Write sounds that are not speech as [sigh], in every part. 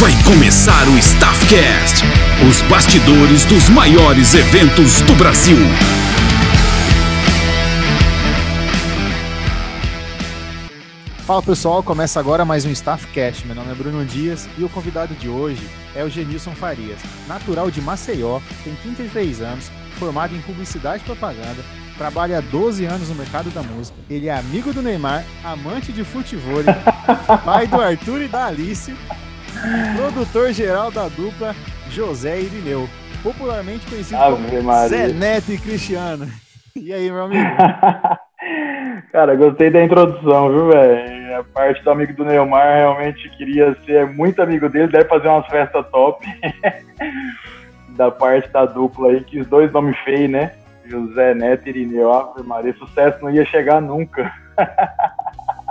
Vai começar o Staffcast, os bastidores dos maiores eventos do Brasil. Fala pessoal, começa agora mais um Staffcast. Meu nome é Bruno Dias e o convidado de hoje é o Genilson Farias, natural de Maceió, tem 33 anos, formado em publicidade e propaganda, trabalha há 12 anos no mercado da música. Ele é amigo do Neymar, amante de futebol, pai do Arthur e da Alice, produtor geral da dupla José Irineu, popularmente conhecido Ave como Maria. Zé Neto e Cristiano. [laughs] E aí, meu amigo? [laughs] Cara, gostei da introdução, viu, velho? A parte do amigo do Neymar realmente queria ser muito amigo dele, deve fazer umas festas top. [laughs] da parte da dupla aí, que os dois nomes feios, né? José Neto e Irineu. Ave Maria, sucesso não ia chegar nunca.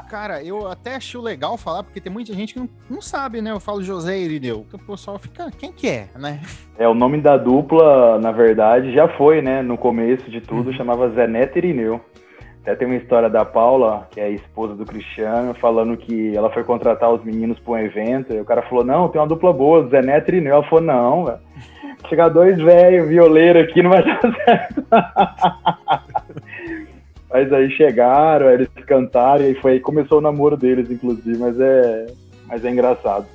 Cara, eu até acho legal falar, porque tem muita gente que não, não sabe, né? Eu falo José Irineu, que o pessoal fica, quem que é, né? É, o nome da dupla, na verdade, já foi, né? No começo de tudo, chamava Zé Neto Irineu. Até tem uma história da Paula, que é a esposa do Cristiano, falando que ela foi contratar os meninos para um evento, e o cara falou, não, tem uma dupla boa, Zé Neto e Irineu. Ela falou, não, velho. Chegar dois velhos, violeiro aqui, não vai dar [laughs] certo. Mas aí chegaram, aí eles cantaram, e aí foi aí que começou o namoro deles, inclusive, mas é, mas é engraçado.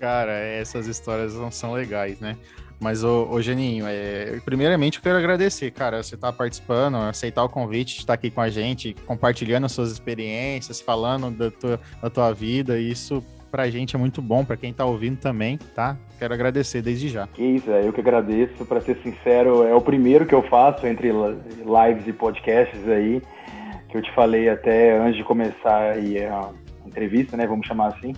Cara, essas histórias não são legais, né? Mas, ô, ô Geninho, é, primeiramente eu quero agradecer, cara, você tá participando, aceitar o convite de estar aqui com a gente, compartilhando as suas experiências, falando da tua, da tua vida, e isso pra gente é muito bom, pra quem tá ouvindo também, tá? Quero agradecer desde já. Que isso, é, eu que agradeço. Para ser sincero, é o primeiro que eu faço entre li- lives e podcasts aí, que eu te falei até antes de começar aí a entrevista, né? Vamos chamar assim.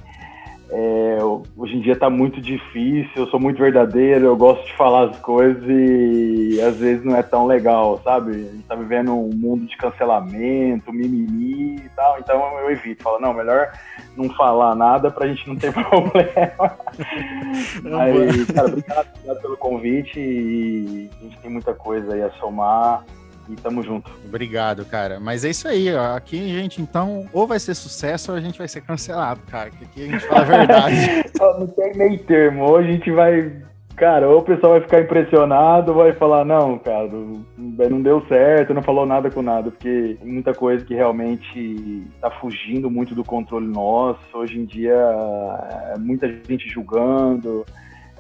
É, hoje em dia tá muito difícil, eu sou muito verdadeiro, eu gosto de falar as coisas e às vezes não é tão legal, sabe? A gente tá vivendo um mundo de cancelamento, mimimi e tal, então eu evito, falo, não, melhor não falar nada pra gente não ter [laughs] problema. Mas, cara, obrigado, obrigado pelo convite e a gente tem muita coisa aí a somar e tamo junto. Obrigado, cara. Mas é isso aí, ó. Aqui, gente, então, ou vai ser sucesso ou a gente vai ser cancelado, cara. Que aqui a gente fala a verdade. [laughs] Não tem meio termo, ou a gente vai. Cara, ou o pessoal vai ficar impressionado, vai falar, não, cara, não deu certo, não falou nada com nada, porque tem muita coisa que realmente tá fugindo muito do controle nosso. Hoje em dia, é muita gente julgando,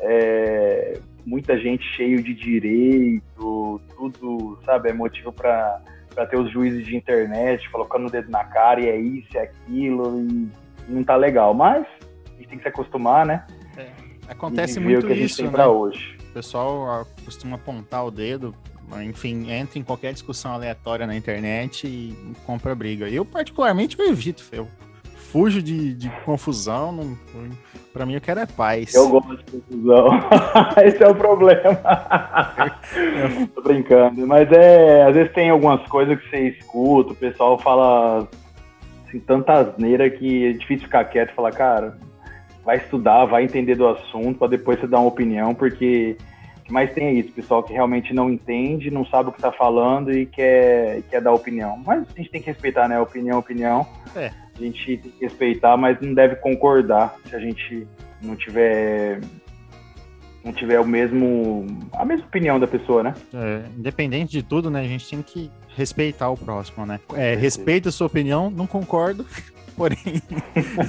é, muita gente cheio de direito, tudo, sabe, é motivo para ter os juízes de internet colocando o dedo na cara e é isso, é aquilo, e não tá legal. Mas a gente tem que se acostumar, né? Acontece e ver muito o que a gente isso, tem né? hoje. O pessoal costuma apontar o dedo, enfim, entra em qualquer discussão aleatória na internet e compra briga. Eu, particularmente, eu evito, eu fujo de, de confusão. Não, pra mim, eu quero é paz. Eu gosto de confusão. [laughs] Esse é o problema. [laughs] Tô brincando. Mas é, às vezes tem algumas coisas que você escuta, o pessoal fala assim, tanta asneira que é difícil ficar quieto e falar, cara, vai estudar, vai entender do assunto, para depois você dar uma opinião, porque o que mais tem é isso, pessoal que realmente não entende, não sabe o que tá falando e quer, quer dar opinião. Mas a gente tem que respeitar, né? Opinião, opinião. É. A gente tem que respeitar, mas não deve concordar se a gente não tiver não tiver o mesmo a mesma opinião da pessoa, né? É, independente de tudo, né? A gente tem que respeitar o próximo, né? É, respeito a sua opinião, não concordo, [laughs] porém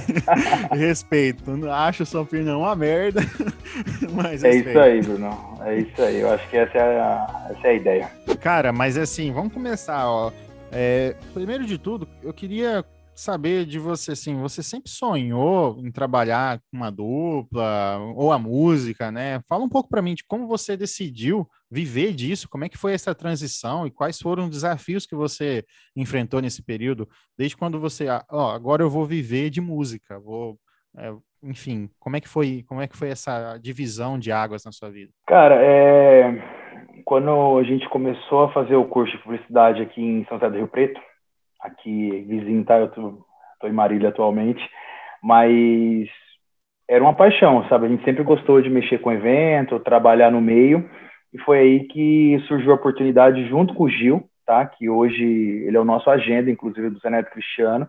[laughs] respeito. Acho a sua opinião uma merda, [laughs] mas É respeito. isso aí, Bruno. É isso aí. Eu acho que essa é a, essa é a ideia. Cara, mas assim, vamos começar, ó. É, primeiro de tudo, eu queria saber de você, assim, você sempre sonhou em trabalhar com uma dupla ou a música, né? Fala um pouco para mim de como você decidiu viver disso, como é que foi essa transição e quais foram os desafios que você enfrentou nesse período, desde quando você, ah, ó, agora eu vou viver de música, vou, é, enfim, como é que foi, como é que foi essa divisão de águas na sua vida? Cara, é, quando a gente começou a fazer o curso de publicidade aqui em São José do Rio Preto, aqui vizinho, tá? Eu tô, tô em Marília atualmente, mas era uma paixão, sabe? A gente sempre gostou de mexer com evento, trabalhar no meio, e foi aí que surgiu a oportunidade junto com o Gil, tá? Que hoje ele é o nosso agenda, inclusive do Zé Neto Cristiano,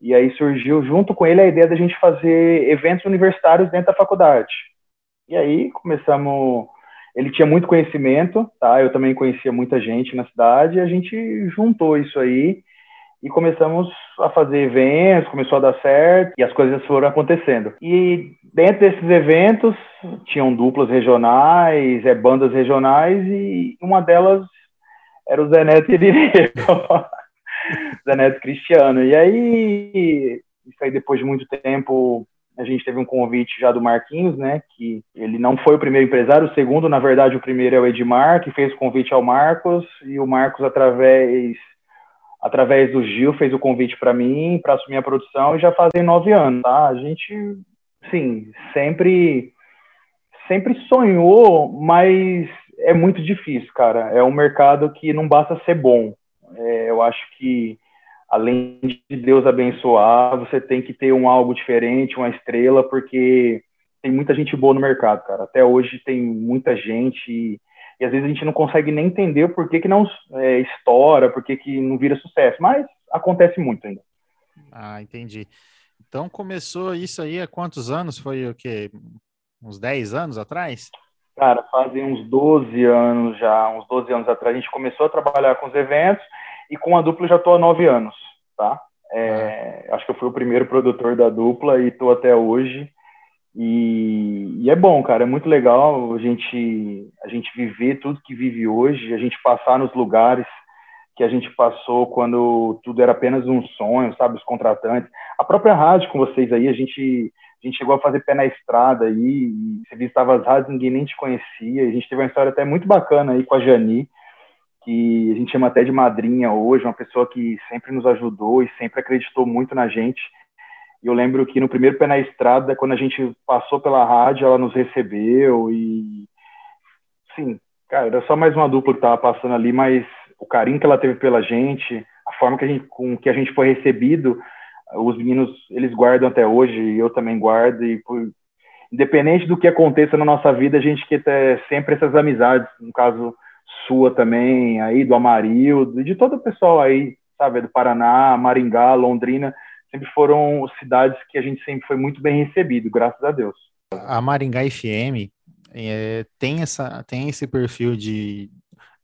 E aí surgiu junto com ele a ideia da gente fazer eventos universitários dentro da faculdade. E aí começamos. Ele tinha muito conhecimento, tá? Eu também conhecia muita gente na cidade, e a gente juntou isso aí e começamos a fazer eventos, começou a dar certo e as coisas foram acontecendo. E dentro desses eventos tinham duplas regionais, é, bandas regionais e uma delas era o Zé Neto e [laughs] Zé Neto Cristiano. E aí, isso aí depois de muito tempo, a gente teve um convite já do Marquinhos, né? Que ele não foi o primeiro empresário, o segundo, na verdade, o primeiro é o Edmar, que fez o convite ao Marcos, e o Marcos, através, através do Gil, fez o convite para mim, para assumir a produção, e já fazem nove anos, tá? A gente, sim, sempre, sempre sonhou, mas é muito difícil, cara. É um mercado que não basta ser bom. É, eu acho que além de Deus abençoar, você tem que ter um algo diferente, uma estrela, porque tem muita gente boa no mercado, cara. Até hoje tem muita gente e, e às vezes a gente não consegue nem entender por que, que não é, estoura, por que, que não vira sucesso, mas acontece muito ainda. Ah, entendi. Então começou isso aí há quantos anos? Foi o quê? Uns 10 anos atrás? Cara, fazem uns 12 anos já, uns 12 anos atrás, a gente começou a trabalhar com os eventos e com a dupla já estou há nove anos, tá? É, ah. Acho que eu fui o primeiro produtor da dupla e estou até hoje. E, e, é bom, cara, é muito legal a gente, a gente viver tudo que vive hoje, a gente passar nos lugares que a gente passou quando tudo era apenas um sonho, sabe? Os contratantes. A própria rádio com vocês aí, a gente, a gente chegou a fazer pé na estrada aí, você visitava as rádios, ninguém nem te conhecia. A gente teve uma história até muito bacana aí com a Jani, que a gente chama até de madrinha hoje, uma pessoa que sempre nos ajudou e sempre acreditou muito na gente. E eu lembro que no primeiro pé na estrada, quando a gente passou pela rádio, ela nos recebeu e sim, cara, era só mais uma dupla que estava passando ali, mas o carinho que ela teve pela gente, a forma que a gente, com que a gente foi recebido, os meninos eles guardam até hoje, e eu também guardo e por, independente do que aconteça na nossa vida, a gente quer ter sempre essas amizades, no caso sua também, aí do Amarildo, de todo o pessoal aí, sabe, do Paraná, Maringá, Londrina, sempre foram cidades que a gente sempre foi muito bem recebido, graças a Deus. A Maringá FM é, tem, essa, tem esse perfil de,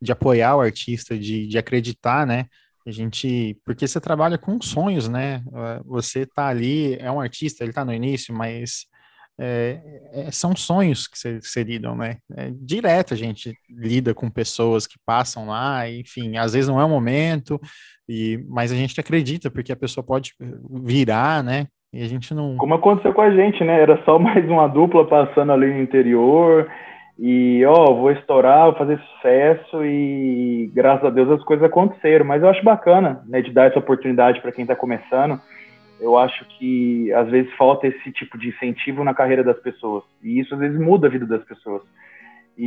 de apoiar o artista, de, de acreditar, né? A gente, porque você trabalha com sonhos, né? Você tá ali, é um artista, ele tá no início, mas é, é, são sonhos que se, lidam, né? É, direto a gente lida com pessoas que passam lá, enfim, às vezes não é o momento, e, mas a gente acredita, porque a pessoa pode virar, né? E a gente não. Como aconteceu com a gente, né? Era só [laughs] mais uma dupla passando ali no interior, e ó, vou estourar, vou fazer sucesso, e graças a Deus as coisas aconteceram. Mas eu acho bacana, né, de dar essa oportunidade para quem está começando eu acho que às vezes falta esse tipo de incentivo na carreira das pessoas. E isso às vezes muda a vida das pessoas. E,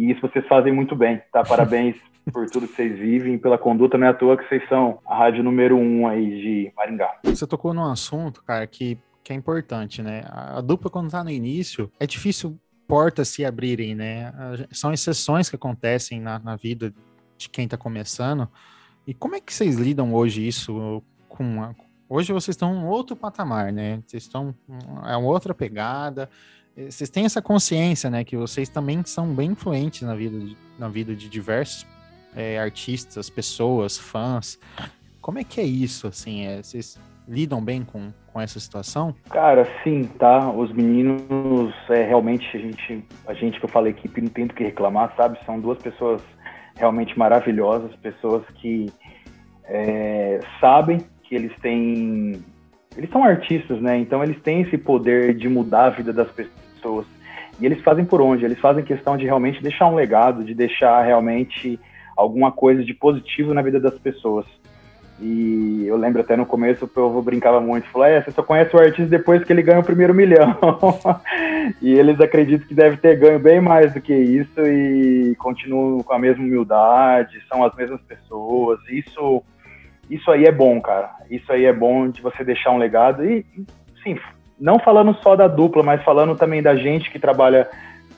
e isso vocês fazem muito bem, tá? Parabéns [laughs] por tudo que vocês vivem, pela conduta, não é à toa que vocês são a rádio número um aí de Maringá. Você tocou num assunto, cara, que, que é importante, né? A dupla, quando tá no início, é difícil portas se abrirem, né? São exceções que acontecem na, na vida de quem tá começando. E como é que vocês lidam hoje isso com, a, Hoje vocês estão em outro patamar, né? Vocês estão é uma outra pegada. Vocês têm essa consciência, né, que vocês também são bem influentes na vida de, na vida de diversos é, artistas, pessoas, fãs. Como é que é isso, assim? É, vocês lidam bem com, com essa situação? Cara, sim, tá? Os meninos, é, realmente, a gente, a gente que eu falo equipe, não tem do que reclamar, sabe? São duas pessoas realmente maravilhosas, pessoas que é, sabem que eles têm. Eles são artistas, né? Então eles têm esse poder de mudar a vida das pessoas. E eles fazem por onde? Eles fazem questão de realmente deixar um legado, de deixar realmente alguma coisa de positivo na vida das pessoas. E eu lembro até no começo o povo brincava muito, falou, é, você só conhece o artista depois que ele ganha o primeiro milhão. [laughs] e eles acreditam que deve ter ganho bem mais do que isso e continuam com a mesma humildade, são as mesmas pessoas. Isso isso aí é bom, cara. Isso aí é bom de você deixar um legado. E, sim, não falando só da dupla, mas falando também da gente que trabalha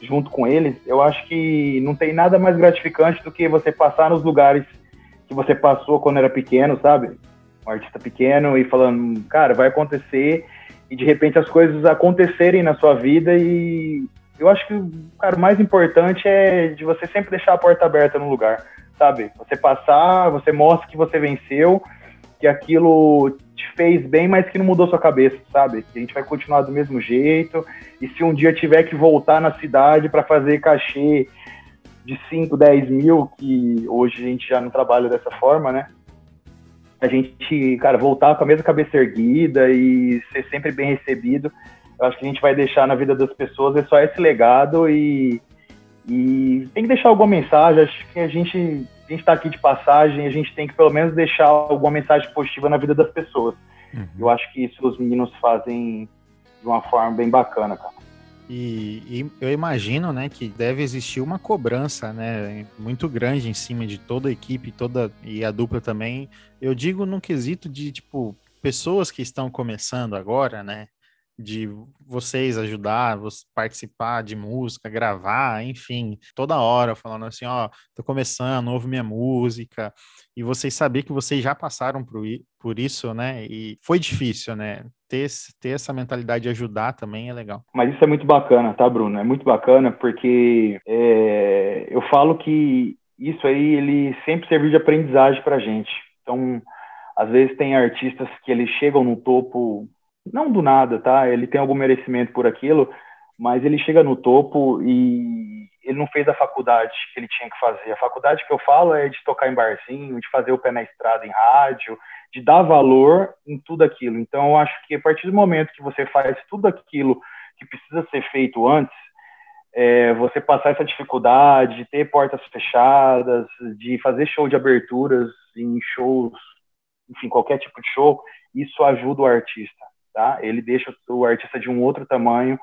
junto com eles, eu acho que não tem nada mais gratificante do que você passar nos lugares que você passou quando era pequeno, sabe? um artista pequeno e falando, cara, vai acontecer e de repente as coisas acontecerem na sua vida e eu acho que, cara, o mais importante é de você sempre deixar a porta aberta no lugar, sabe? Você passar, você mostra que você venceu, que aquilo te fez bem, mas que não mudou sua cabeça, sabe? Que a gente vai continuar do mesmo jeito e se um dia tiver que voltar na cidade para fazer cachê de 5, 10 mil, que hoje a gente já não trabalha dessa forma, né? A gente, cara, voltar com a mesma cabeça erguida e ser sempre bem recebido, eu acho que a gente vai deixar na vida das pessoas é só esse legado e, e tem que deixar alguma mensagem. Acho que a gente a gente está aqui de passagem, a gente tem que pelo menos deixar alguma mensagem positiva na vida das pessoas. Uhum. Eu acho que isso os meninos fazem de uma forma bem bacana, cara. E, e, eu imagino, né, que deve existir uma cobrança, né, muito grande em cima de toda a equipe, toda e a dupla também. Eu digo num quesito de tipo pessoas que estão começando agora, né, de vocês ajudar, você participar de música, gravar, enfim, toda hora falando assim, ó, tô começando, ouve minha música, e vocês saber que vocês já passaram por, por isso, né? E foi difícil, né? Ter, ter essa mentalidade de ajudar também é legal. Mas isso é muito bacana, tá, Bruno? É muito bacana porque é, eu falo que isso aí ele sempre serviu de aprendizagem pra gente. Então, às vezes tem artistas que eles chegam no topo não do nada, tá? Ele tem algum merecimento por aquilo, mas ele chega no topo e ele não fez a faculdade que ele tinha que fazer. A faculdade que eu falo é de tocar em barzinho, de fazer o pé na estrada em rádio, de dar valor em tudo aquilo. Então, eu acho que a partir do momento que você faz tudo aquilo que precisa ser feito antes, é, você passar essa dificuldade de ter portas fechadas, de fazer show de aberturas em shows, enfim, qualquer tipo de show, isso ajuda o artista tá? Ele deixa o artista de um outro tamanho,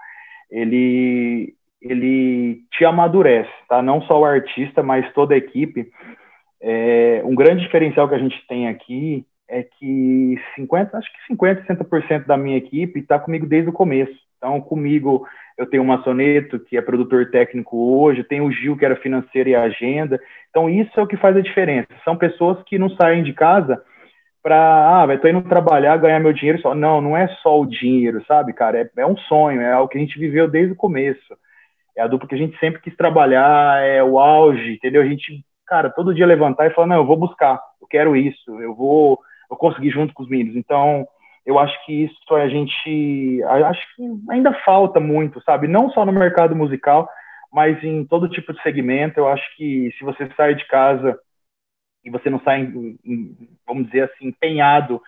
ele ele te amadurece, tá? Não só o artista, mas toda a equipe. É, um grande diferencial que a gente tem aqui é que 50, acho que 50, 60% da minha equipe está comigo desde o começo. Então, comigo eu tenho o Maçoneto, que é produtor técnico hoje, tem o Gil, que era financeiro e agenda. Então, isso é o que faz a diferença. São pessoas que não saem de casa para, ah, vai tô indo trabalhar, ganhar meu dinheiro só. Não, não é só o dinheiro, sabe, cara? É, é um sonho, é algo que a gente viveu desde o começo. É a dupla que a gente sempre quis trabalhar, é o auge, entendeu? A gente, cara, todo dia levantar e falar, não, eu vou buscar, eu quero isso, eu vou, eu conseguir junto com os meninos. Então, eu acho que isso a gente, acho que ainda falta muito, sabe? Não só no mercado musical, mas em todo tipo de segmento. Eu acho que se você sai de casa e você não sai, vamos dizer assim, empenhado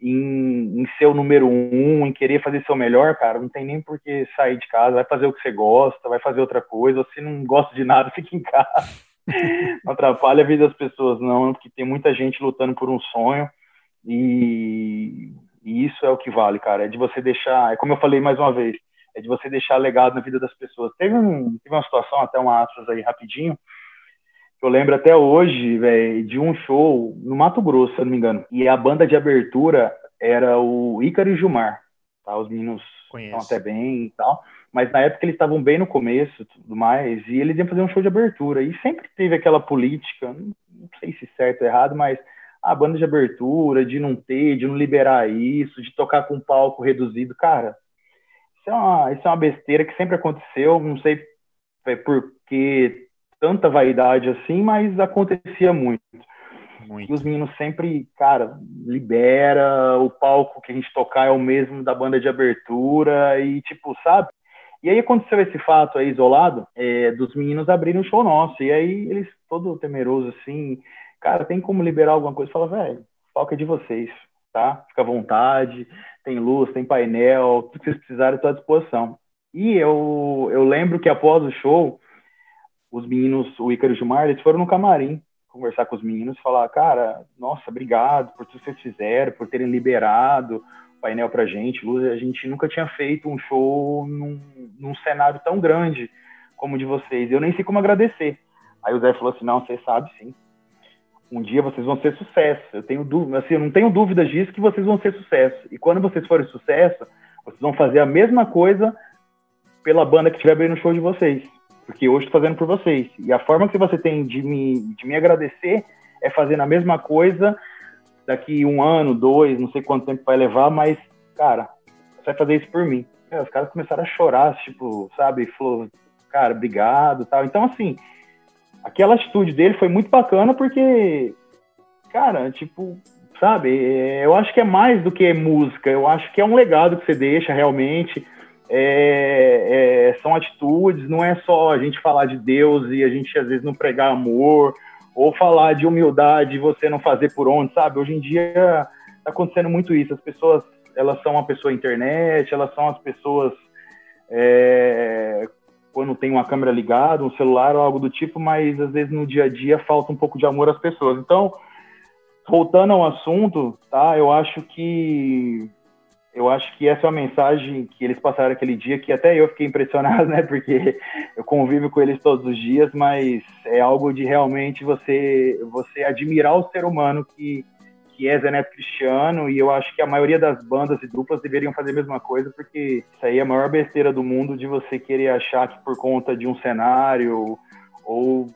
em, em, ser o número um, em querer fazer seu melhor, cara, não tem nem por que sair de casa, vai fazer o que você gosta, vai fazer outra coisa, se não gosta de nada, [laughs] fica em casa. não atrapalha a vida das pessoas, não, porque tem muita gente lutando por um sonho e, e isso é o que vale, cara, é de você deixar, é como eu falei mais uma vez, é de você deixar legado na vida das pessoas. Teve, um, teve uma situação, até um aspas aí rapidinho, eu lembro até hoje, velho, de um show no Mato Grosso, se eu não me engano. E a banda de abertura era o Ícaro e Gilmar. Tá? Os meninos estão até bem e tal. Mas na época eles estavam bem no começo e tudo mais. E eles iam fazer um show de abertura. E sempre teve aquela política, não sei se certo ou errado, mas a banda de abertura, de não ter, de não liberar isso, de tocar com palco reduzido. Cara, isso é uma, isso é uma besteira que sempre aconteceu. Não sei por que tanta vaidade assim, mas acontecia muito. muito. E os meninos sempre, cara, libera, o palco que a gente tocar é o mesmo da banda de abertura, e tipo, sabe? E aí aconteceu esse fato aí isolado, é, dos meninos abrirem o show nosso, e aí eles, todo temeroso assim, cara, tem como liberar alguma coisa? Fala, velho, o palco é de vocês, tá? Fica à vontade, tem luz, tem painel, tudo que vocês precisarem, estou à disposição. E eu, eu lembro que após o show, os meninos, o Ícaro e o Gilmar, eles foram no camarim conversar com os meninos, falar, cara, nossa, obrigado por tudo que vocês fizeram, por terem liberado o painel pra gente, Luz, a gente nunca tinha feito um show num, num cenário tão grande como o de vocês, eu nem sei como agradecer. Aí o Zé falou assim, não, você sabe sim, um dia vocês vão ser sucesso, eu tenho dúvida, assim, eu não tenho dúvidas disso que vocês vão ser sucesso, e quando vocês forem sucesso, vocês vão fazer a mesma coisa pela banda que estiver abrindo o show de vocês porque hoje estou fazendo por vocês. E a forma que você tem de me, de me agradecer é fazendo a mesma coisa daqui um ano, dois, não sei quanto tempo vai levar, mas, cara, você vai fazer isso por mim. É, os caras começaram a chorar, tipo, sabe? Falou, cara, obrigado tal. Então, assim, aquela atitude dele foi muito bacana porque, cara, tipo, sabe? Eu acho que é mais do que música. Eu acho que é um legado que você deixa realmente. É, é, são atitudes, não é só a gente falar de Deus e a gente às vezes não pregar amor, ou falar de humildade e você não fazer por onde, sabe? Hoje em dia está acontecendo muito isso. As pessoas, elas são uma pessoa internet, elas são as pessoas é, quando tem uma câmera ligada, um celular ou algo do tipo, mas às vezes no dia a dia falta um pouco de amor às pessoas. Então, voltando ao assunto, tá? Eu acho que eu acho que essa é uma mensagem que eles passaram aquele dia que até eu fiquei impressionado, [laughs] né? Porque eu convivo com eles todos os dias, mas é algo de realmente você você admirar o ser humano que que é Zé Neto Cristiano e eu acho que a maioria das bandas e duplas deveriam fazer a mesma coisa porque isso aí é a maior besteira do mundo de você querer achar que por conta de um cenário ou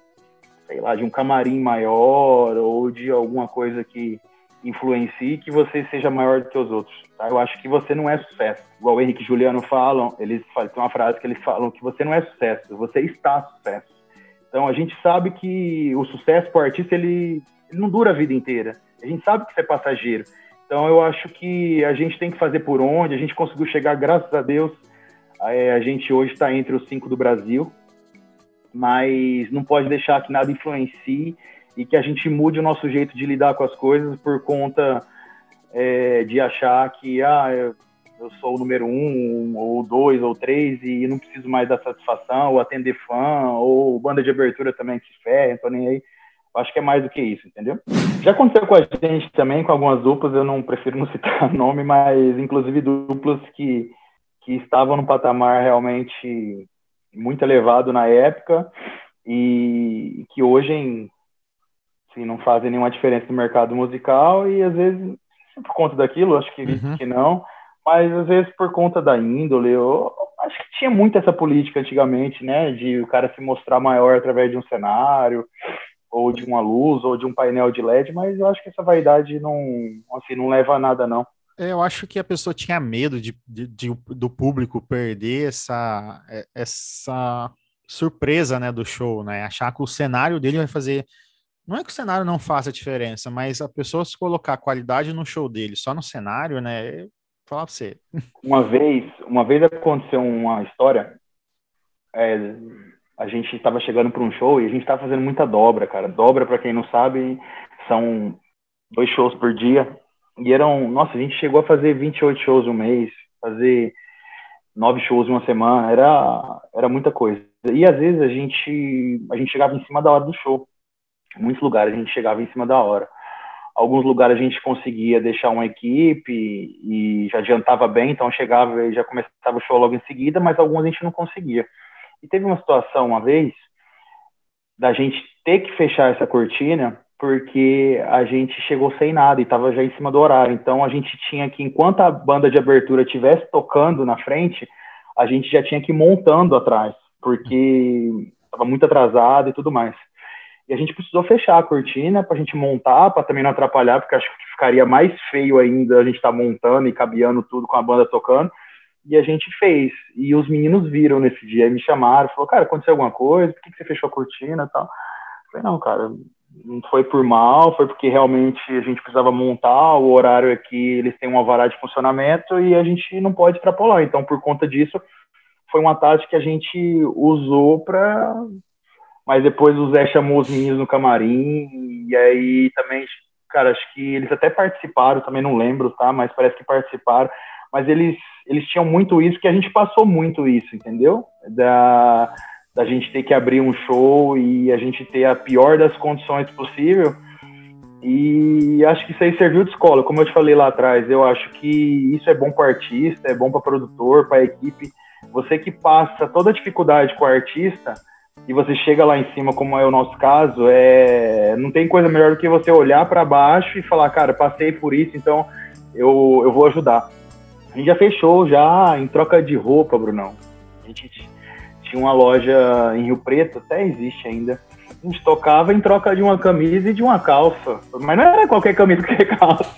sei lá de um camarim maior ou de alguma coisa que influencie que você seja maior do que os outros. Tá? Eu acho que você não é sucesso. Igual o Henrique e Juliano falam, eles falam, tem uma frase que eles falam que você não é sucesso, você está sucesso. Então a gente sabe que o sucesso para o artista ele, ele não dura a vida inteira. A gente sabe que isso é passageiro. Então eu acho que a gente tem que fazer por onde. A gente conseguiu chegar, graças a Deus. É, a gente hoje está entre os cinco do Brasil, mas não pode deixar que nada influencie e que a gente mude o nosso jeito de lidar com as coisas por conta é, de achar que ah, eu, sou o número um, ou dois, ou três, e não preciso mais dar satisfação, ou atender fã, ou banda de abertura também que se ferra, então nem aí. Acho que é mais do que isso, entendeu? Já aconteceu com a gente também, com algumas duplas, eu não prefiro não [laughs] citar nome, mas inclusive duplas que, que estavam no patamar realmente muito elevado na época e que hoje em assim, não fazem nenhuma diferença no mercado musical e às vezes por conta daquilo, acho que, uhum. que não, mas às vezes por conta da índole, eu acho que tinha muito essa política antigamente, né, de o cara se mostrar maior através de um cenário, ou de uma luz, ou de um painel de LED, mas eu acho que essa vaidade não, assim, não leva a nada, não. É, eu acho que a pessoa tinha medo de, de, de do público perder essa, é, essa surpresa, né, do show, né, achar que o cenário dele vai fazer não é que o cenário não faça diferença, mas a pessoa se colocar qualidade no show dele só no cenário, né? Vou falar pra você. Uma vez, uma vez aconteceu uma história. É, a gente estava chegando para um show e a gente estava fazendo muita dobra, cara. Dobra, para quem não sabe, são dois shows por dia. E eram, nossa, a gente chegou a fazer 28 shows um mês, fazer nove shows uma semana, era, era muita coisa. E às vezes a gente, a gente chegava em cima da hora do show muitos lugares a gente chegava em cima da hora. Alguns lugares a gente conseguia deixar uma equipe e já adiantava bem, então chegava e já começava o show logo em seguida, mas alguns a gente não conseguia. E teve uma situação uma vez da gente ter que fechar essa cortina porque a gente chegou sem nada e estava já em cima do horário. Então a gente tinha que, enquanto a banda de abertura estivesse tocando na frente, a gente já tinha que ir montando atrás, porque estava muito atrasado e tudo mais. E a gente precisou fechar a cortina para a gente montar, para também não atrapalhar, porque acho que ficaria mais feio ainda a gente estar tá montando e cabeando tudo com a banda tocando. E a gente fez. E os meninos viram nesse dia, e me chamaram, falou, cara, aconteceu alguma coisa? Por que, que você fechou a cortina e tal? Eu falei, não, cara, não foi por mal, foi porque realmente a gente precisava montar, o horário aqui, eles têm um alvará de funcionamento e a gente não pode extrapolar. Então, por conta disso, foi uma tática que a gente usou para mas depois o Zé chamou os meninos no camarim, e aí também, cara, acho que eles até participaram, também não lembro, tá? Mas parece que participaram, mas eles, eles tinham muito isso, que a gente passou muito isso, entendeu? Da, da gente ter que abrir um show e a gente ter a pior das condições possível, e acho que isso aí serviu de escola, como eu te falei lá atrás, eu acho que isso é bom para artista, é bom para produtor, para equipe, você que passa toda a dificuldade com o artista, e você chega lá em cima, como é o nosso caso, é não tem coisa melhor do que você olhar para baixo e falar, cara, passei por isso, então eu, eu vou ajudar. A gente já fechou já em troca de roupa, Brunão. A gente tinha uma loja em Rio Preto, até existe ainda, A gente tocava em troca de uma camisa e de uma calça. Mas não era qualquer camisa que [laughs] calça.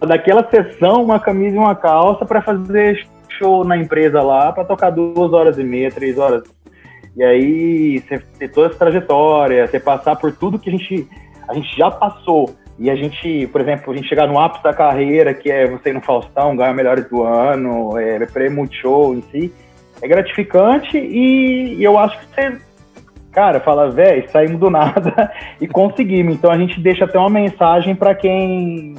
Daquela sessão, uma camisa e uma calça para fazer show na empresa lá, para tocar duas horas e meia, três horas. E aí, você ter toda essa trajetória, você passar por tudo que a gente, a gente já passou. E a gente, por exemplo, a gente chegar no ápice da carreira, que é você ir no Faustão, ganhar melhores do ano, é, prêmio show em si, é gratificante e, e eu acho que você, cara, fala, velho, saímos do nada [laughs] e conseguimos. Então a gente deixa até uma mensagem para quem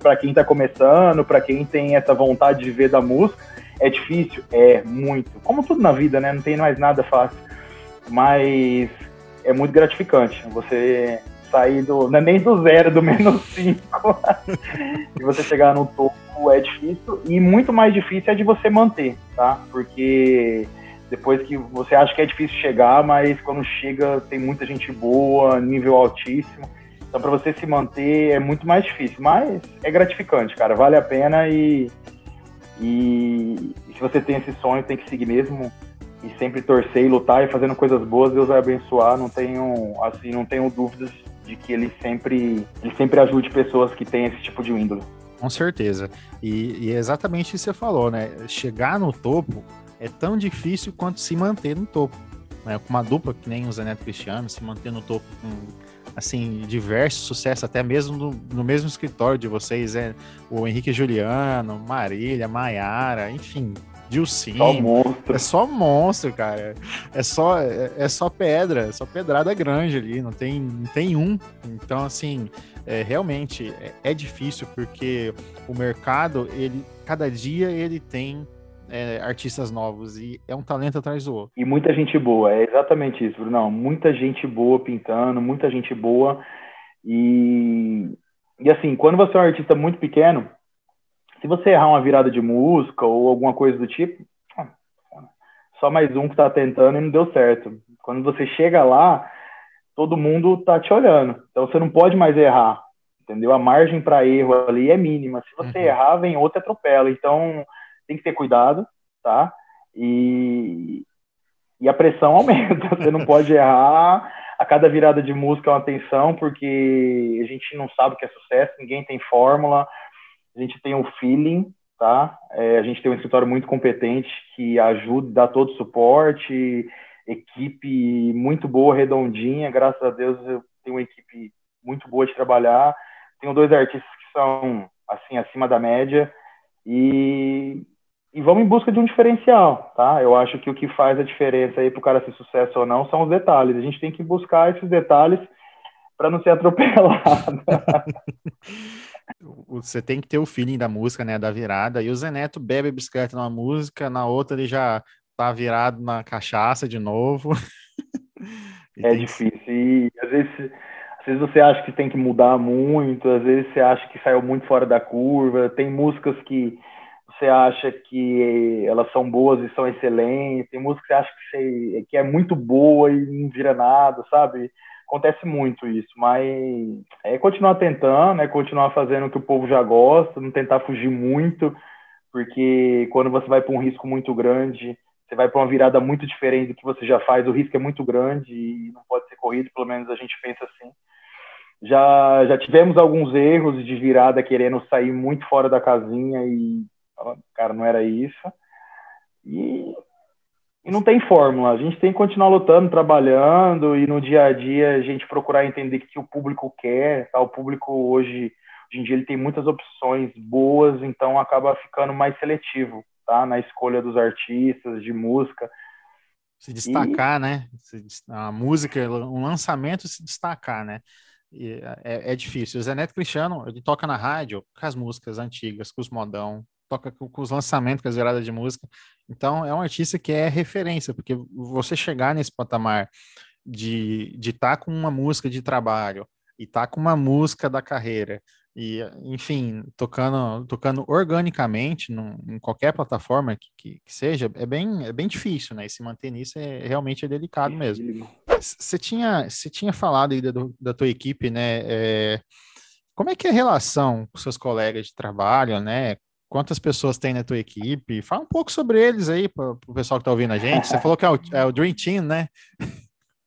para quem está começando, para quem tem essa vontade de ver da música. É difícil? É, muito. Como tudo na vida, né? Não tem mais nada fácil. Mas é muito gratificante. Você sair do. Não é nem do zero, do menos [laughs] cinco. e você chegar no topo é difícil. E muito mais difícil é de você manter, tá? Porque depois que você acha que é difícil chegar, mas quando chega tem muita gente boa, nível altíssimo. Então para você se manter é muito mais difícil, mas é gratificante, cara, vale a pena e, e, se você tem esse sonho tem que seguir mesmo e sempre torcer e lutar e fazendo coisas boas, Deus vai abençoar, não tenho assim, não tenho dúvidas de que ele sempre, ele sempre ajude pessoas que têm esse tipo de índole. Com certeza. E, e, é exatamente isso que você falou, né? Chegar no topo é tão difícil quanto se manter no topo. Né? Com uma dupla que nem o Zeneto Cristiano, se manter no topo com assim, diverso sucesso, até mesmo no, no mesmo escritório de vocês, é o Henrique Juliano, Marília, Maiara, enfim, Dilcinho. Só monstro. É só monstro, cara. É só, é, é, só pedra, é só pedrada grande ali, não tem, não tem um. Então, assim, é, realmente é, é difícil porque o mercado, ele, cada dia ele tem é, artistas novos e é um talento atrás do outro. E muita gente boa, é exatamente isso, Bruno. Muita gente boa pintando, muita gente boa. E, e assim, quando você é um artista muito pequeno, se você errar uma virada de música ou alguma coisa do tipo, ah, só mais um que está tentando e não deu certo. Quando você chega lá, todo mundo tá te olhando. Então você não pode mais errar, entendeu? A margem para erro ali é mínima. Se você uhum. errar, vem outra atropela. Então tem que ter cuidado, tá? E, e a pressão [laughs] aumenta. Você não pode errar. A cada virada de música é uma tensão, porque a gente não sabe o que é sucesso, ninguém tem fórmula a gente tem um feeling, tá? É, a gente tem um escritório muito competente que ajuda, dá todo o suporte, equipe muito boa, redondinha, graças a Deus eu tenho uma equipe muito boa de trabalhar. Tenho dois artistas que são, assim, acima da média e, e vamos em busca de um diferencial, tá? Eu acho que o que faz a diferença aí para o cara ser sucesso ou não são os detalhes. A gente tem que buscar esses detalhes para não ser [laughs] atropelado. [laughs] você tem que ter o feeling da música, né, da virada. E o Zeneto bebe bicicleta numa música, na outra ele já tá virado na cachaça de novo. [laughs] é difícil. E às vezes, às vezes você acha que tem que mudar muito, às vezes você acha que saiu muito fora da curva. Tem músicas que você acha que elas são boas e são excelentes. Tem músicas que você acha que, você, que é muito boa e não vira nada, sabe? acontece muito isso, mas é continuar tentando, é continuar fazendo o que o povo já gosta, não tentar fugir muito, porque quando você vai para um risco muito grande, você vai para uma virada muito diferente do que você já faz, o risco é muito grande e não pode ser corrido, pelo menos a gente pensa assim. Já, já tivemos alguns erros de virada querendo sair muito fora da casinha e, cara, não era isso. E e não tem fórmula. A gente tem que continuar lutando, trabalhando e no dia a dia a gente procurar entender o que o público quer. Tá? O público hoje, hoje em dia, ele tem muitas opções boas, então acaba ficando mais seletivo tá? na escolha dos artistas, de música. Se destacar, e... né? A música, um lançamento se destacar, né? É, é, difícil. O Zé Neto Cristiano, ele toca na rádio com as músicas antigas, com os modão, toca com, com os lançamentos, com as viradas de música. Então, é um artista que é referência, porque você chegar nesse patamar de estar de tá com uma música de trabalho e estar tá com uma música da carreira, e, enfim, tocando, tocando organicamente num, em qualquer plataforma que, que, que, seja, é bem, é bem difícil, né? E se manter nisso é realmente é delicado mesmo. Você tinha, você tinha falado aí da, da tua equipe, né? É, como é que é a relação com seus colegas de trabalho, né? Quantas pessoas tem na tua equipe? Fala um pouco sobre eles aí para o pessoal que está ouvindo a gente. Você falou que é o, é o, Dream Team, né?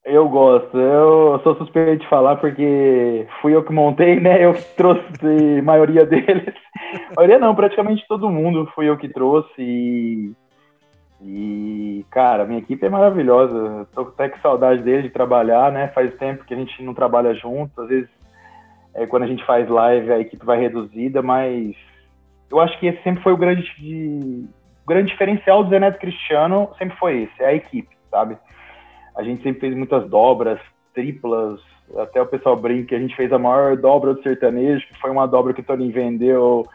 Eu gosto. Eu sou suspeito de falar porque fui eu que montei, né? Eu que trouxe a maioria deles. A maioria não, praticamente todo mundo fui eu que trouxe e... E, cara, minha equipe é maravilhosa. Tô até com saudade dele de trabalhar, né? Faz tempo que a gente não trabalha junto. Às vezes, é, quando a gente faz live, a equipe vai reduzida, mas eu acho que esse sempre foi o grande, o grande diferencial do Zeneto Cristiano, sempre foi esse, é a equipe, sabe? A gente sempre fez muitas dobras, triplas, até o pessoal brinca a gente fez a maior dobra do sertanejo, que foi uma dobra que o Toninho vendeu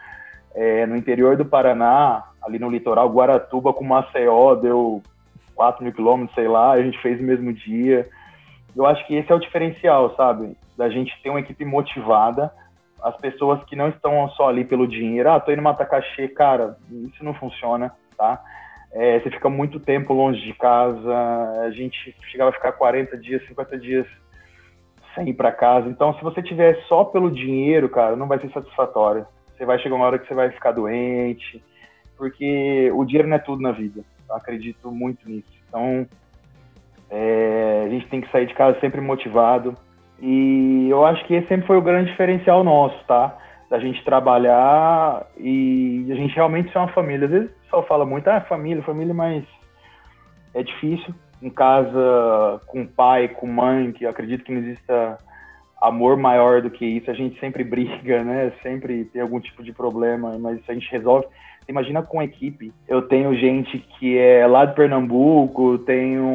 é, no interior do Paraná, ali no litoral, Guaratuba com Maceió, deu 4 mil quilômetros, sei lá, a gente fez no mesmo dia. Eu acho que esse é o diferencial, sabe? Da gente ter uma equipe motivada, as pessoas que não estão só ali pelo dinheiro, ah, tô indo matar cachê, cara, isso não funciona, tá? É, você fica muito tempo longe de casa, a gente chegava a ficar 40 dias, 50 dias sem ir para casa. Então, se você tiver só pelo dinheiro, cara, não vai ser satisfatório. Você vai chegar uma hora que você vai ficar doente, porque o dinheiro não é tudo na vida. Eu acredito muito nisso. Então, é, a gente tem que sair de casa sempre motivado. E eu acho que esse sempre foi o grande diferencial nosso, tá? Da gente trabalhar e a gente realmente ser uma família. Às vezes o pessoal fala muito, ah, família, família, mas é difícil. Em casa, com pai, com mãe, que eu acredito que não exista amor maior do que isso. A gente sempre [laughs] briga, né? Sempre tem algum tipo de problema, mas a gente resolve. Imagina com equipe. Eu tenho gente que é lá de Pernambuco, tenho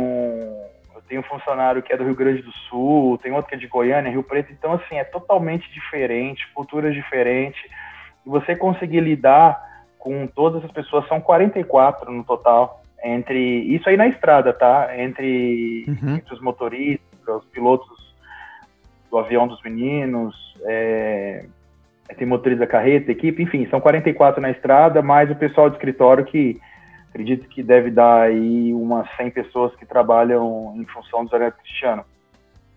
tenho um funcionário que é do Rio Grande do Sul, tem outro que é de Goiânia, Rio Preto. Então assim é totalmente diferente, culturas diferentes. E você conseguir lidar com todas as pessoas são 44 no total entre isso aí na estrada, tá? Entre, uhum. entre os motoristas, os pilotos do avião dos meninos, é, tem motorista carreta, equipe, enfim, são 44 na estrada, mais o pessoal do escritório que acredito que deve dar aí umas 100 pessoas que trabalham em função do Zé Cristiano.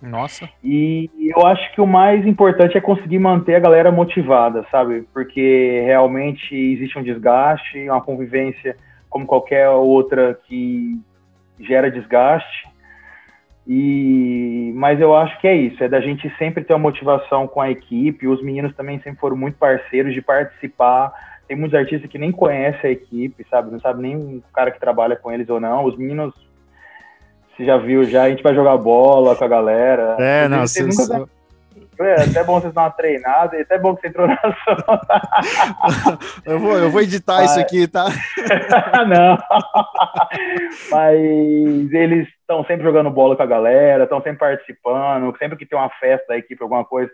Nossa. E eu acho que o mais importante é conseguir manter a galera motivada, sabe? Porque realmente existe um desgaste, uma convivência como qualquer outra que gera desgaste. E, mas eu acho que é isso, é da gente sempre ter uma motivação com a equipe. Os meninos também sempre foram muito parceiros de participar. Tem muitos artistas que nem conhecem a equipe, sabe? Não sabe nem o cara que trabalha com eles ou não. Os meninos, você já viu já, a gente vai jogar bola com a galera. É, não, você nunca... É até bom vocês dar uma treinada, e até bom que você entrou na [laughs] eu, vou, eu vou editar Mas... isso aqui, tá? [laughs] não. Mas eles estão sempre jogando bola com a galera, estão sempre participando, sempre que tem uma festa da equipe, alguma coisa,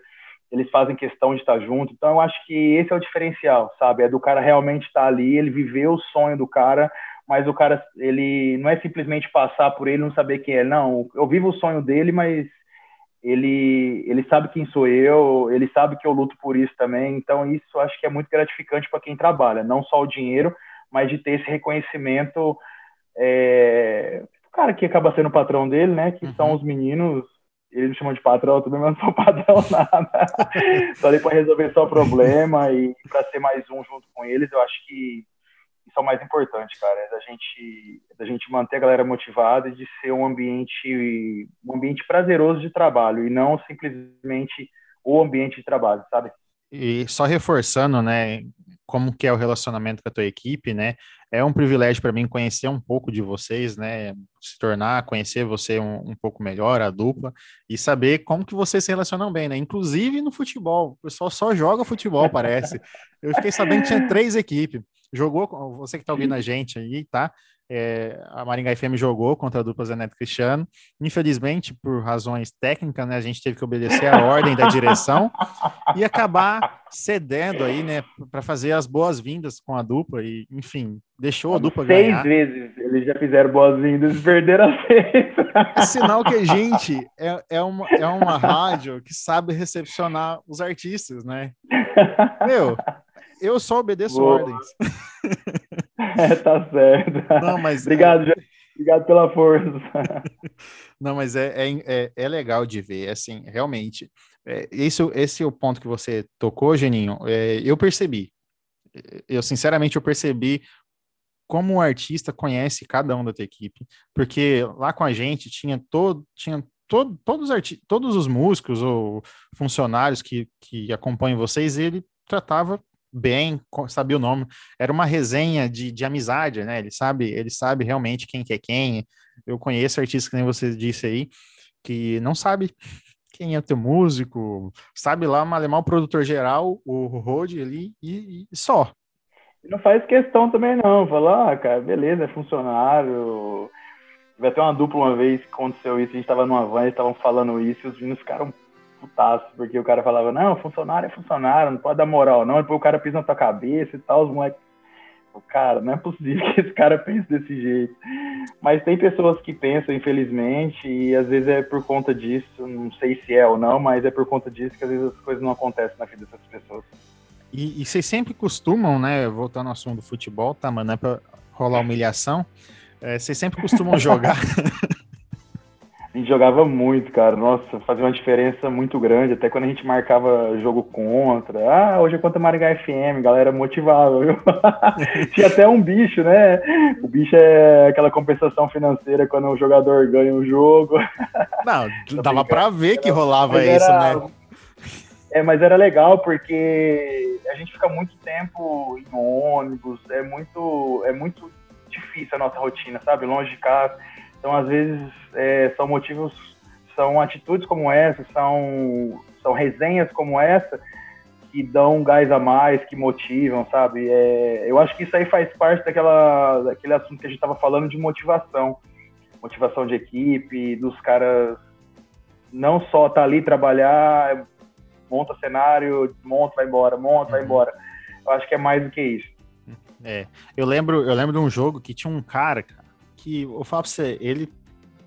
eles fazem questão de estar junto. Então eu acho que esse é o diferencial, sabe? É do cara realmente estar ali, ele viveu o sonho do cara, mas o cara, ele não é simplesmente passar por ele não saber quem é. Não, eu vivo o sonho dele, mas ele, ele sabe quem sou eu, ele sabe que eu luto por isso também. Então, isso acho que é muito gratificante para quem trabalha, não só o dinheiro, mas de ter esse reconhecimento. É, o cara que acaba sendo o patrão dele, né? Que uhum. são os meninos. Ele me chama de patrão também, mas não sou [laughs] patrão nada. Só ali para resolver só problema e para ser mais um junto com eles, eu acho que isso é o mais importante, cara, é da gente, é da gente manter a galera motivada e de ser um ambiente, um ambiente prazeroso de trabalho e não simplesmente o ambiente de trabalho, sabe? E só reforçando, né, como que é o relacionamento com a tua equipe, né? É um privilégio para mim conhecer um pouco de vocês, né? Se tornar, conhecer você um, um, pouco melhor, a dupla, e saber como que vocês se relacionam bem, né? Inclusive no futebol. O pessoal só joga futebol, parece. Eu fiquei sabendo que tinha três equipes jogou, você que está ouvindo a gente aí, tá? É, a Maringá FM jogou contra a dupla Zeneto Cristiano. Infelizmente, por razões técnicas, né, a gente teve que obedecer a ordem da direção [laughs] e acabar cedendo aí, né, para fazer as boas-vindas com a dupla e, enfim, deixou a dupla Seis ganhar. Seis vezes eles já fizeram boas-vindas e perderam a seis. É sinal que a gente é, é, uma, é uma rádio que sabe recepcionar os artistas, né? [laughs] Meu, eu só obedeço Boa. ordens. [laughs] É, tá certo. Não, mas [laughs] Obrigado, é... Obrigado pela força. [laughs] Não, mas é, é, é, legal de ver, assim, realmente. É, esse, esse é o ponto que você tocou, Geninho. É, eu percebi. Eu, sinceramente, eu percebi como o artista conhece cada um da tua equipe, porque lá com a gente tinha todo, tinha todo, todos, todos os músicos ou funcionários que, que acompanham vocês, ele tratava bem, sabia o nome. Era uma resenha de, de amizade, né? Ele sabe, ele sabe realmente quem que é quem. Eu conheço artistas que nem você disse aí, que não sabe [laughs] quem é teu músico, sabe lá malemar o produtor geral, o Rod ali e, e só. Não faz questão também não, falar, ah, cara, beleza, é funcionário, Tive até uma dupla uma vez que aconteceu isso, a gente tava numa van, eles estavam falando isso, e os meninos ficaram putaços, porque o cara falava, não, funcionário é funcionário, não pode dar moral, não, depois o cara pisa na tua cabeça e tal, os moleques. Cara, não é possível [laughs] que esse cara pense desse jeito. Mas tem pessoas que pensam, infelizmente, e às vezes é por conta disso, não sei se é ou não, mas é por conta disso que às vezes as coisas não acontecem na vida dessas pessoas. E, e vocês sempre costumam, né, voltando ao assunto do futebol, tá, mano, é pra rolar humilhação, é, vocês sempre costumam [laughs] jogar? A gente jogava muito, cara. Nossa, fazia uma diferença muito grande. Até quando a gente marcava jogo contra. Ah, hoje é contra Maringá FM, galera motivava, viu? [laughs] Tinha até um bicho, né? O bicho é aquela compensação financeira quando o jogador ganha um jogo. [laughs] Não, dava pra ver que rolava isso, era... né? [laughs] É, mas era legal porque a gente fica muito tempo em ônibus, é muito, é muito difícil a nossa rotina, sabe? Longe de casa. Então, às vezes, é, são motivos, são atitudes como essa, são, são resenhas como essa que dão um gás a mais, que motivam, sabe? É, eu acho que isso aí faz parte daquela, daquele assunto que a gente estava falando de motivação. Motivação de equipe, dos caras não só tá ali trabalhar, monta cenário, monta, vai embora, monta, uhum. vai embora. Eu acho que é mais do que isso. É, eu lembro, eu lembro de um jogo que tinha um cara que eu falo pra você, ele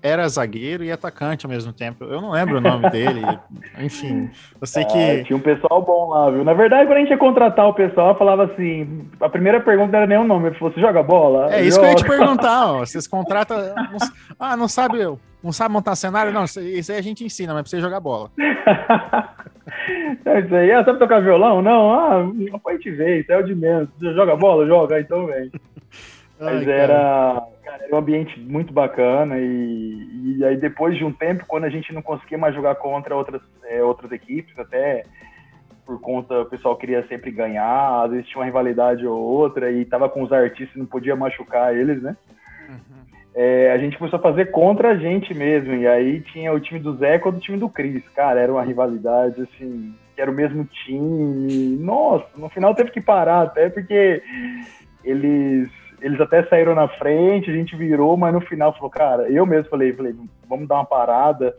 era zagueiro e atacante ao mesmo tempo. Eu não lembro o nome dele. [laughs] Enfim, eu sei que. É, tinha um pessoal bom lá, viu? Na verdade, quando a gente ia contratar o pessoal, falava assim: a primeira pergunta não era nem o nome, ele falou: você joga bola? É isso que eu ia te [laughs] perguntar, ó. Vocês contratam. ah, não sabe, não sabe montar cenário? Não, isso aí a gente ensina, mas precisa jogar bola. [laughs] é isso aí. Ah, sabe tocar violão? Não, ah, pode te ver, isso é o de menos. Você joga bola? Joga, então vem. Mas Ai, era, cara, era um ambiente muito bacana e, e aí depois de um tempo, quando a gente não conseguia mais jogar contra outras, é, outras equipes, até por conta, o pessoal queria sempre ganhar, às vezes tinha uma rivalidade ou outra e tava com os artistas, não podia machucar eles, né? Uhum. É, a gente começou a fazer contra a gente mesmo, e aí tinha o time do Zé contra o time do Cris, cara, era uma rivalidade, assim, que era o mesmo time, nossa, no final teve que parar até porque eles eles até saíram na frente, a gente virou, mas no final falou, cara, eu mesmo falei, falei, vamos dar uma parada,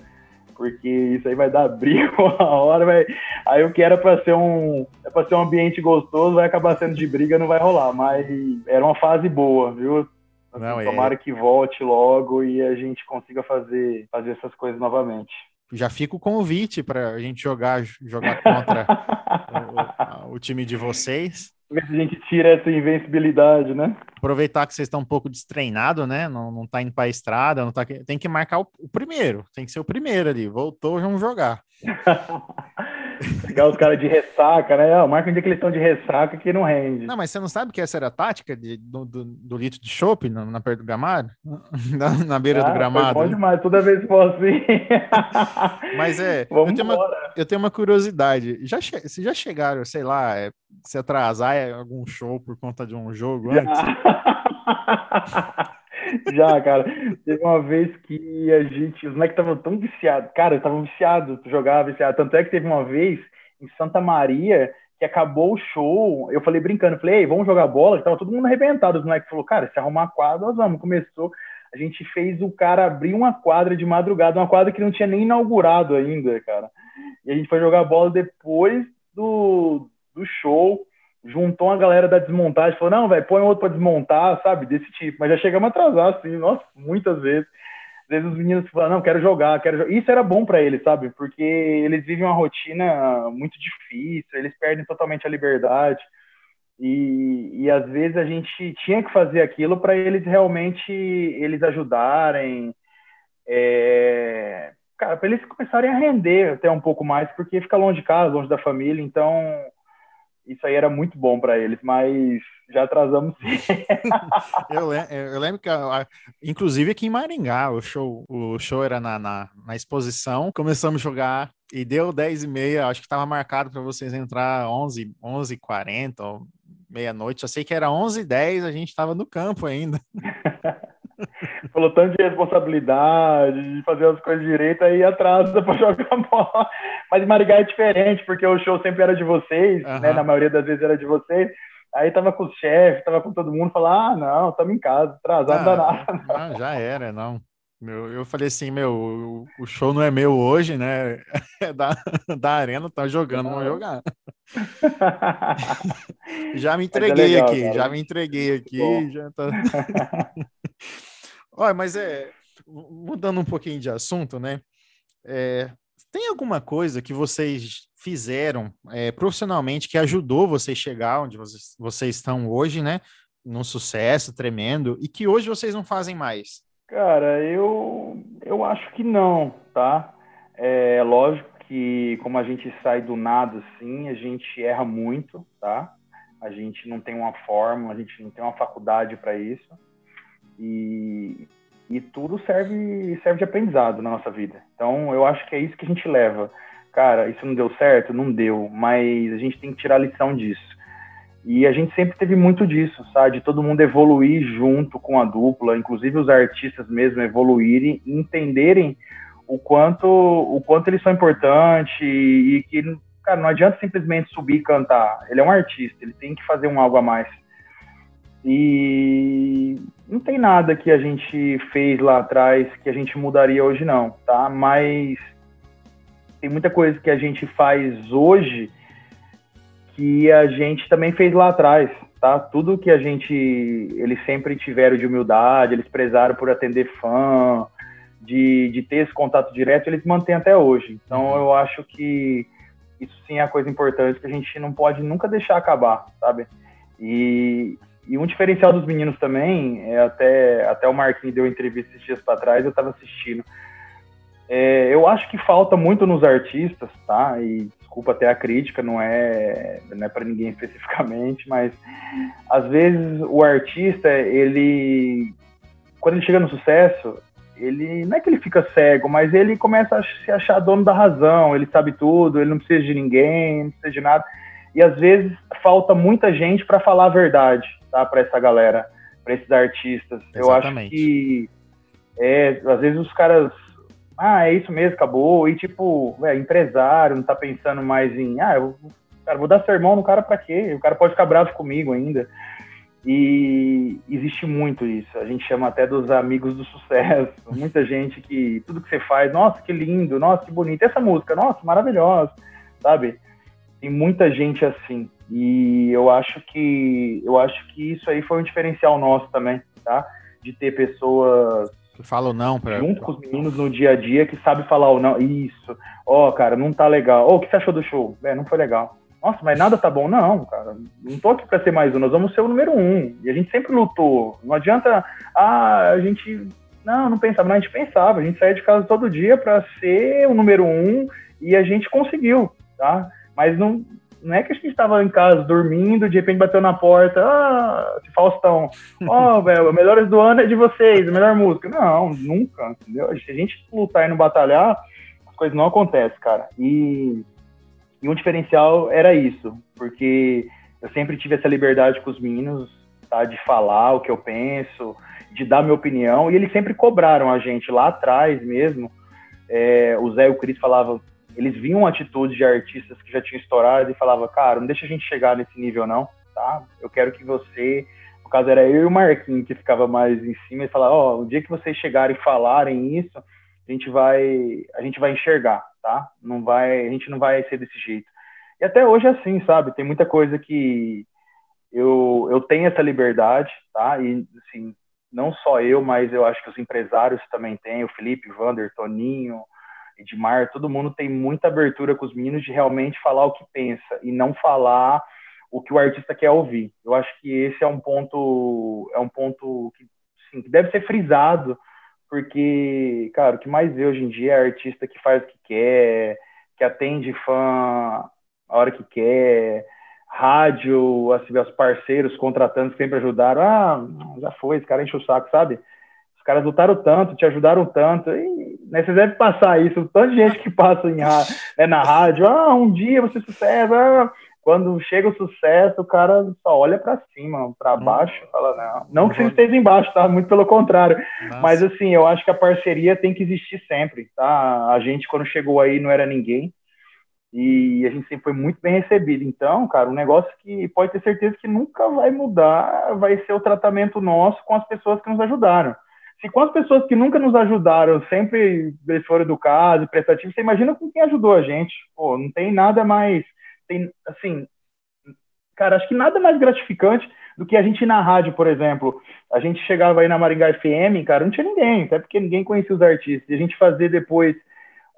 porque isso aí vai dar briga [laughs] uma hora, vai. Aí o que era para ser um, é para ser um ambiente gostoso, vai acabar sendo de briga, não vai rolar, mas era uma fase boa, viu? Assim, não, é... Tomara que volte logo e a gente consiga fazer, fazer essas coisas novamente já fica o convite para a gente jogar, jogar contra [laughs] o, o, o, time de vocês. Ver se a gente tira essa invencibilidade, né? Aproveitar que vocês estão um pouco destreinados, né? Não, não tá indo para a estrada, não tá... tem que marcar o, o, primeiro, tem que ser o primeiro ali. Voltou, vamos jogar. [laughs] Pegar os caras de ressaca, né? Ah, marca um dia que eles estão de ressaca que não rende. Não, mas você não sabe que essa era a tática de, do, do, do litro de chopp na, na perto do gramado? [laughs] Na, na beira ah, do gramado. Foi bom demais, toda vez que for assim. [laughs] mas é, [laughs] eu tenho, uma, eu tenho, uma, curiosidade. Já che, vocês já chegaram, sei lá, é, se atrasar em algum show por conta de um jogo já. antes? Já, cara. Teve uma vez que a gente. Os moleques estavam tão viciados. Cara, estavam viciados, jogava viciado. Tanto é que teve uma vez em Santa Maria que acabou o show. Eu falei brincando, falei, Ei, vamos jogar bola. Tava todo mundo arrebentado. Os moleques falou, cara, se arrumar quadra, nós vamos. Começou. A gente fez o cara abrir uma quadra de madrugada, uma quadra que não tinha nem inaugurado ainda, cara. E a gente foi jogar bola depois do, do show juntou a galera da desmontagem, falou, não, velho, põe outro para desmontar, sabe, desse tipo. Mas já chegamos a atrasar, assim, nossa, muitas vezes. Às vezes os meninos falam, não, quero jogar, quero jogar. Isso era bom para eles, sabe? Porque eles vivem uma rotina muito difícil, eles perdem totalmente a liberdade. E, e às vezes a gente tinha que fazer aquilo para eles realmente eles ajudarem, é, cara, para eles começarem a render até um pouco mais, porque fica longe de casa, longe da família, então isso aí era muito bom para eles, mas já atrasamos [laughs] eu, eu, lembro que, inclusive aqui em Maringá, o show, o show era na, na, na exposição, começamos a jogar e deu 10 e meia, acho que estava marcado para vocês entrar 11, 11 40 ou meia-noite, eu sei que era 11 e 10 a gente estava no campo ainda. [laughs] Falou tanto de responsabilidade, de fazer as coisas direito, aí atrasa [laughs] para jogar bola. Mas em Marigá é diferente, porque o show sempre era de vocês, uhum. né? Na maioria das vezes era de vocês. Aí tava com o chefe, tava com todo mundo, falava, ah, não, estamos em casa, atrasado ah, nada. Não, [laughs] já era, não. Meu, eu falei assim, meu, o show não é meu hoje, né? [laughs] É da, da arena, tá jogando, vamos jogar. já me é entreguei é legal, aqui, cara. já me entreguei aqui, já tá. Olha, mas é mudando um pouquinho de assunto, né? É, tem alguma coisa que vocês fizeram é, profissionalmente que ajudou vocês chegar onde vocês, vocês estão hoje, né? Num sucesso tremendo e que hoje vocês não fazem mais? Cara, eu, eu acho que não, tá? É lógico que como a gente sai do nada assim, a gente erra muito, tá? A gente não tem uma forma, a gente não tem uma faculdade para isso. E, e tudo serve serve de aprendizado na nossa vida. Então, eu acho que é isso que a gente leva. Cara, isso não deu certo? Não deu, mas a gente tem que tirar a lição disso. E a gente sempre teve muito disso, sabe? De todo mundo evoluir junto com a dupla, inclusive os artistas mesmo evoluírem e entenderem o quanto, o quanto eles são importantes e, que, cara, não adianta simplesmente subir e cantar. Ele é um artista, ele tem que fazer um algo a mais. E não tem nada que a gente fez lá atrás que a gente mudaria hoje não, tá? Mas tem muita coisa que a gente faz hoje que a gente também fez lá atrás, tá? Tudo que a gente, eles sempre tiveram de humildade, eles prezaram por atender fã, de, de ter esse contato direto, eles mantêm até hoje. Então uhum. eu acho que isso sim é a coisa importante que a gente não pode nunca deixar acabar, sabe? E, e um diferencial dos meninos também, é até, até o Marquinhos deu entrevista esses dias para trás, eu estava assistindo. É, eu acho que falta muito nos artistas, tá? E desculpa até a crítica, não é, não é para ninguém [laughs] especificamente, mas às vezes o artista, ele quando ele chega no sucesso, ele não é que ele fica cego, mas ele começa a se achar dono da razão, ele sabe tudo, ele não precisa de ninguém, não precisa de nada. E às vezes falta muita gente para falar a verdade, tá? Para essa galera, para esses artistas. Exatamente. Eu acho que é, às vezes os caras ah, é isso mesmo, acabou. E tipo, é, empresário, não tá pensando mais em, ah, eu cara, vou dar sermão no cara para quê? O cara pode ficar bravo comigo ainda. E existe muito isso. A gente chama até dos amigos do sucesso. [laughs] Muita gente que tudo que você faz, nossa, que lindo, nossa, que bonito. Essa música, nossa, maravilhosa, sabe? Tem muita gente assim. E eu acho que eu acho que isso aí foi um diferencial nosso também, tá? De ter pessoas Fala o não para Junto com os meninos no dia a dia que sabe falar o não. Isso. Ó, oh, cara, não tá legal. Ó, oh, o que você achou do show? É, não foi legal. Nossa, mas nada tá bom. Não, cara. Não tô aqui pra ser mais um. Nós vamos ser o número um. E a gente sempre lutou. Não adianta. Ah, a gente. Não, não pensava. Não, a gente pensava. A gente saía de casa todo dia para ser o número um e a gente conseguiu, tá? Mas não, não é que a gente estava em casa dormindo, de repente bateu na porta, ah, Faustão, [laughs] ó, oh, velho, melhores do ano é de vocês, a melhor música. Não, nunca, entendeu? Se a gente lutar e não batalhar, as coisas não acontecem, cara. E, e um diferencial era isso, porque eu sempre tive essa liberdade com os meninos, tá, de falar o que eu penso, de dar minha opinião, e eles sempre cobraram a gente lá atrás mesmo. É, o Zé e o Cris falavam, eles viam atitudes de artistas que já tinham estourado e falavam, cara, não deixa a gente chegar nesse nível não, tá? Eu quero que você, no caso era eu e o Marquinhos que ficava mais em cima e falava, ó, oh, o dia que vocês chegarem e falarem isso, a gente vai, a gente vai enxergar, tá? Não vai, a gente não vai ser desse jeito. E até hoje é assim, sabe? Tem muita coisa que eu, eu tenho essa liberdade, tá? E assim, não só eu, mas eu acho que os empresários também têm, o Felipe, Vander, Toninho, Edmar, todo mundo tem muita abertura com os meninos de realmente falar o que pensa e não falar o que o artista quer ouvir. Eu acho que esse é um ponto, é um ponto que, que deve ser frisado, porque, cara, o que mais vê hoje em dia é artista que faz o que quer, que atende fã a hora que quer, rádio, assim, os parceiros, contratantes sempre ajudaram. Ah, já foi, esse cara enche o saco, sabe? Os caras lutaram tanto, te ajudaram tanto. E, né, você deve passar isso, tanta gente que passa em, né, na rádio. Ah, um dia você sucesso. Ah, quando chega o sucesso, o cara só olha para cima, para hum. baixo, fala, não. Não que você esteja embaixo, tá? Muito pelo contrário. Nossa. Mas assim, eu acho que a parceria tem que existir sempre, tá? A gente, quando chegou aí, não era ninguém. E a gente sempre foi muito bem recebido. Então, cara, um negócio que pode ter certeza que nunca vai mudar vai ser o tratamento nosso com as pessoas que nos ajudaram. Se com as pessoas que nunca nos ajudaram sempre eles foram educados, prestativos, você imagina com quem ajudou a gente. Pô, não tem nada mais tem, assim, cara, acho que nada mais gratificante do que a gente ir na rádio, por exemplo. A gente chegava aí na Maringá FM, cara, não tinha ninguém, até porque ninguém conhecia os artistas. E a gente fazer depois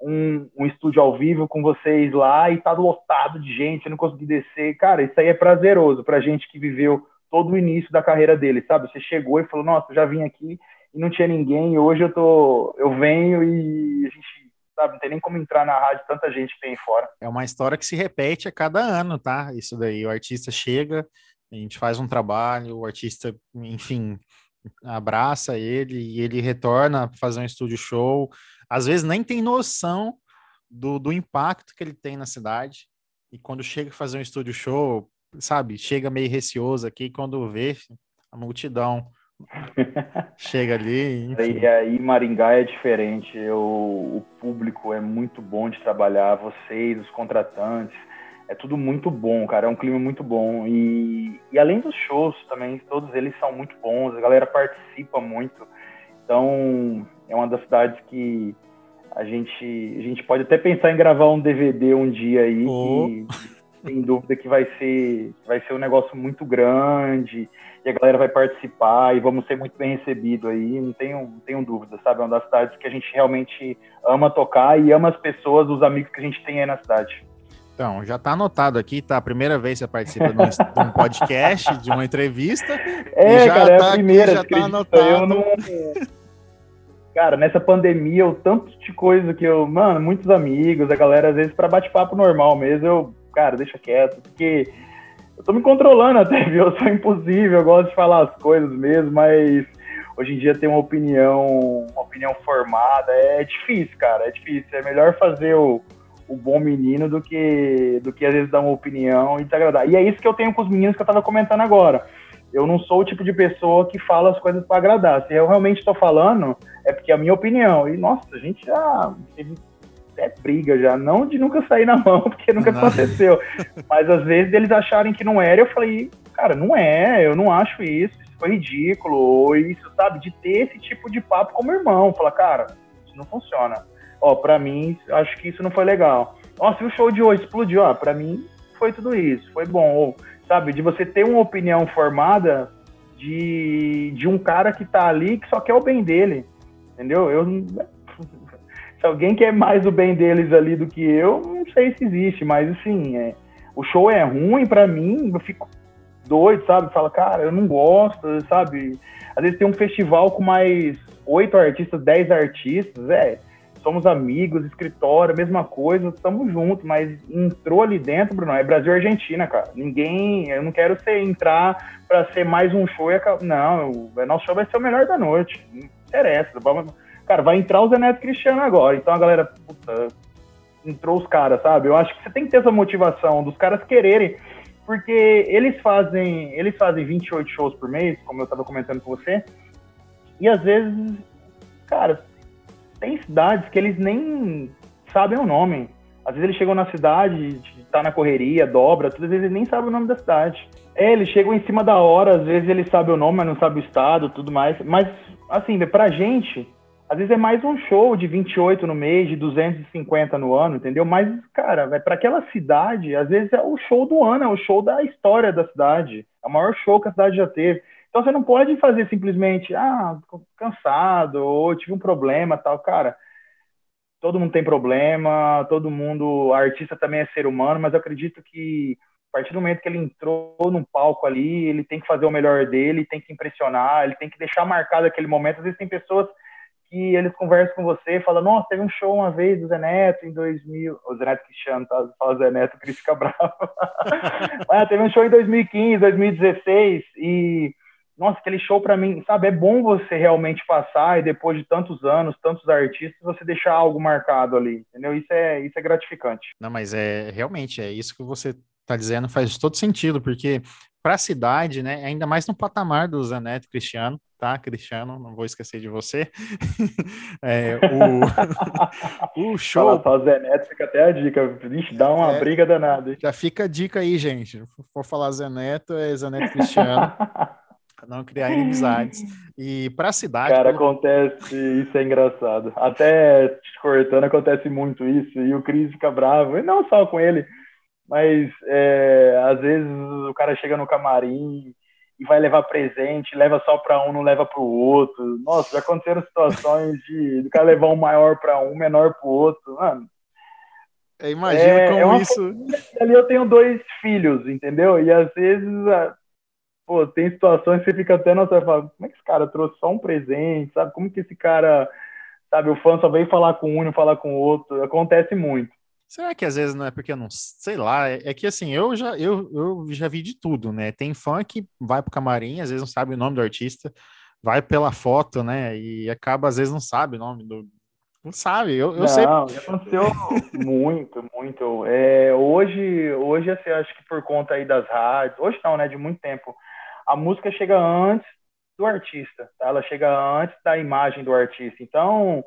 um, um estúdio ao vivo com vocês lá e tá lotado de gente, eu não consegui descer. Cara, isso aí é prazeroso pra gente que viveu todo o início da carreira dele, sabe? Você chegou e falou, nossa, já vim aqui e não tinha ninguém, hoje eu tô, eu venho e a gente sabe? Não tem nem como entrar na rádio, tanta gente que tem fora. É uma história que se repete a cada ano, tá? Isso daí, o artista chega, a gente faz um trabalho, o artista, enfim, abraça ele e ele retorna para fazer um estúdio show. Às vezes nem tem noção do, do impacto que ele tem na cidade. E quando chega a fazer um estúdio show, sabe, chega meio receoso aqui, quando vê a multidão [laughs] Chega ali. E aí Maringá é diferente. Eu, o público é muito bom de trabalhar, vocês, os contratantes, é tudo muito bom, cara. É um clima muito bom. E, e além dos shows também, todos eles são muito bons, a galera participa muito. Então, é uma das cidades que a gente, a gente pode até pensar em gravar um DVD um dia aí, oh. que sem dúvida que vai ser, vai ser um negócio muito grande e a galera vai participar e vamos ser muito bem recebidos aí, não tenho, não tenho dúvida, sabe? É uma das cidades que a gente realmente ama tocar e ama as pessoas, os amigos que a gente tem aí na cidade. Então, já está anotado aqui, tá? A primeira vez que você participa de um, de um podcast, de uma entrevista. É, cara, tá é a tá primeira. Aqui, já tá anotado. Eu não... Cara, nessa pandemia, o tanto de coisa que eu. Mano, muitos amigos, a galera, às vezes, para bate-papo normal mesmo, eu cara, deixa quieto, porque eu tô me controlando até, [laughs] viu? Eu sou impossível, eu gosto de falar as coisas mesmo, mas hoje em dia ter uma opinião, uma opinião formada é difícil, cara, é difícil. É melhor fazer o, o bom menino do que, do que às vezes dar uma opinião e te agradar. E é isso que eu tenho com os meninos que eu tava comentando agora. Eu não sou o tipo de pessoa que fala as coisas para agradar. Se eu realmente estou falando, é porque é a minha opinião. E, nossa, a gente já teve até briga já, não de nunca sair na mão, [laughs] porque nunca não. aconteceu. Mas às vezes eles acharem que não era, eu falei, cara, não é, eu não acho isso, isso foi ridículo, ou isso, sabe, de ter esse tipo de papo como irmão. Falar, cara, isso não funciona. Ó, pra mim, acho que isso não foi legal. Ó, se o show de hoje explodiu, ó, pra mim foi tudo isso, foi bom. Ou, sabe, de você ter uma opinião formada de, de um cara que tá ali que só quer o bem dele. Entendeu? Eu se alguém quer mais o bem deles ali do que eu, não sei se existe, mas assim, é, o show é ruim para mim, eu fico doido, sabe? Fala, cara, eu não gosto, sabe? Às vezes tem um festival com mais oito artistas, dez artistas, é, somos amigos, escritório, mesma coisa, estamos juntos, mas entrou ali dentro, Bruno, é Brasil e Argentina, cara. Ninguém, eu não quero ser entrar para ser mais um show e não, o nosso show vai ser o melhor da noite. Não interessa, vamos Cara, vai entrar o Zé Neto Cristiano agora. Então a galera, puta, entrou os caras, sabe? Eu acho que você tem que ter essa motivação dos caras quererem, porque eles fazem, eles fazem 28 shows por mês, como eu tava comentando com você, e às vezes, cara, tem cidades que eles nem sabem o nome. Às vezes eles chegam na cidade, tá na correria, dobra, todas as vezes eles nem sabem o nome da cidade. É, eles chegam em cima da hora, às vezes eles sabem o nome, mas não sabem o estado, tudo mais. Mas, assim, pra gente, às vezes é mais um show de 28 no mês, de 250 no ano, entendeu? Mas, cara, é para aquela cidade, às vezes é o show do ano, é o show da história da cidade. É o maior show que a cidade já teve. Então você não pode fazer simplesmente, ah, cansado, ou tive um problema, tal. Cara, todo mundo tem problema, todo mundo, artista também é ser humano, mas eu acredito que a partir do momento que ele entrou num palco ali, ele tem que fazer o melhor dele, tem que impressionar, ele tem que deixar marcado aquele momento. Às vezes tem pessoas que eles conversam com você e falam, nossa, teve um show uma vez do Zé Neto em 2000, o Zé Neto Cristiano, tá? Fala Zé Neto, Cris fica bravo. [laughs] ah, teve um show em 2015, 2016 e nossa, aquele show para mim, sabe, é bom você realmente passar e depois de tantos anos, tantos artistas, você deixar algo marcado ali, entendeu? Isso é, isso é gratificante. Não, mas é realmente é isso que você está dizendo faz todo sentido, porque para a cidade, né, ainda mais no patamar do Zanetti Cristiano, tá, Cristiano, não vou esquecer de você. [laughs] é, o, [laughs] o show. Fala só Zanetti, fica até a dica, Vixe, dá uma é, briga danada. Já fica a dica aí, gente. For falar Zaneto, é Zanetti Cristiano. [laughs] não criar inimizades. E para a cidade. Cara, como... acontece, isso é engraçado. Até te cortando, acontece muito isso, e o Cris fica bravo, e não só com ele, mas é, às vezes o cara chega no camarim e vai levar presente, leva só para um, não leva para o outro. Nossa, já aconteceram situações de do cara levar um maior para um, menor para o outro. Mano, Imagina é, como é isso. Ali eu tenho dois filhos, entendeu? E às vezes pô, tem situações que você fica até, nossa, fala, como é que esse cara trouxe só um presente, sabe? Como que esse cara, sabe, o fã só veio falar com um e não falar com o outro. Acontece muito. Será que às vezes não é porque eu não sei lá? É, é que assim, eu já eu, eu já vi de tudo, né? Tem fã que vai pro camarim, às vezes não sabe o nome do artista, vai pela foto, né? E acaba às vezes não sabe o nome do não sabe, eu, eu não, sei. Não, aconteceu muito, muito. É, hoje, hoje assim, acho que por conta aí das rádios, hoje não, né? De muito tempo a música chega antes do artista, tá? ela chega antes da imagem do artista. Então,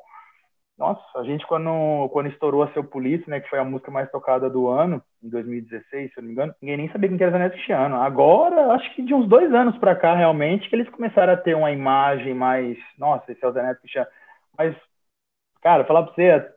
nossa, a gente quando, quando estourou a Seu Polícia, né, que foi a música mais tocada do ano, em 2016, se eu não me engano, ninguém nem sabia quem era Zé Cristiano. Agora, acho que de uns dois anos para cá, realmente, que eles começaram a ter uma imagem mais, nossa, esse é o Zé Cristiano. Mas, cara, falar para você,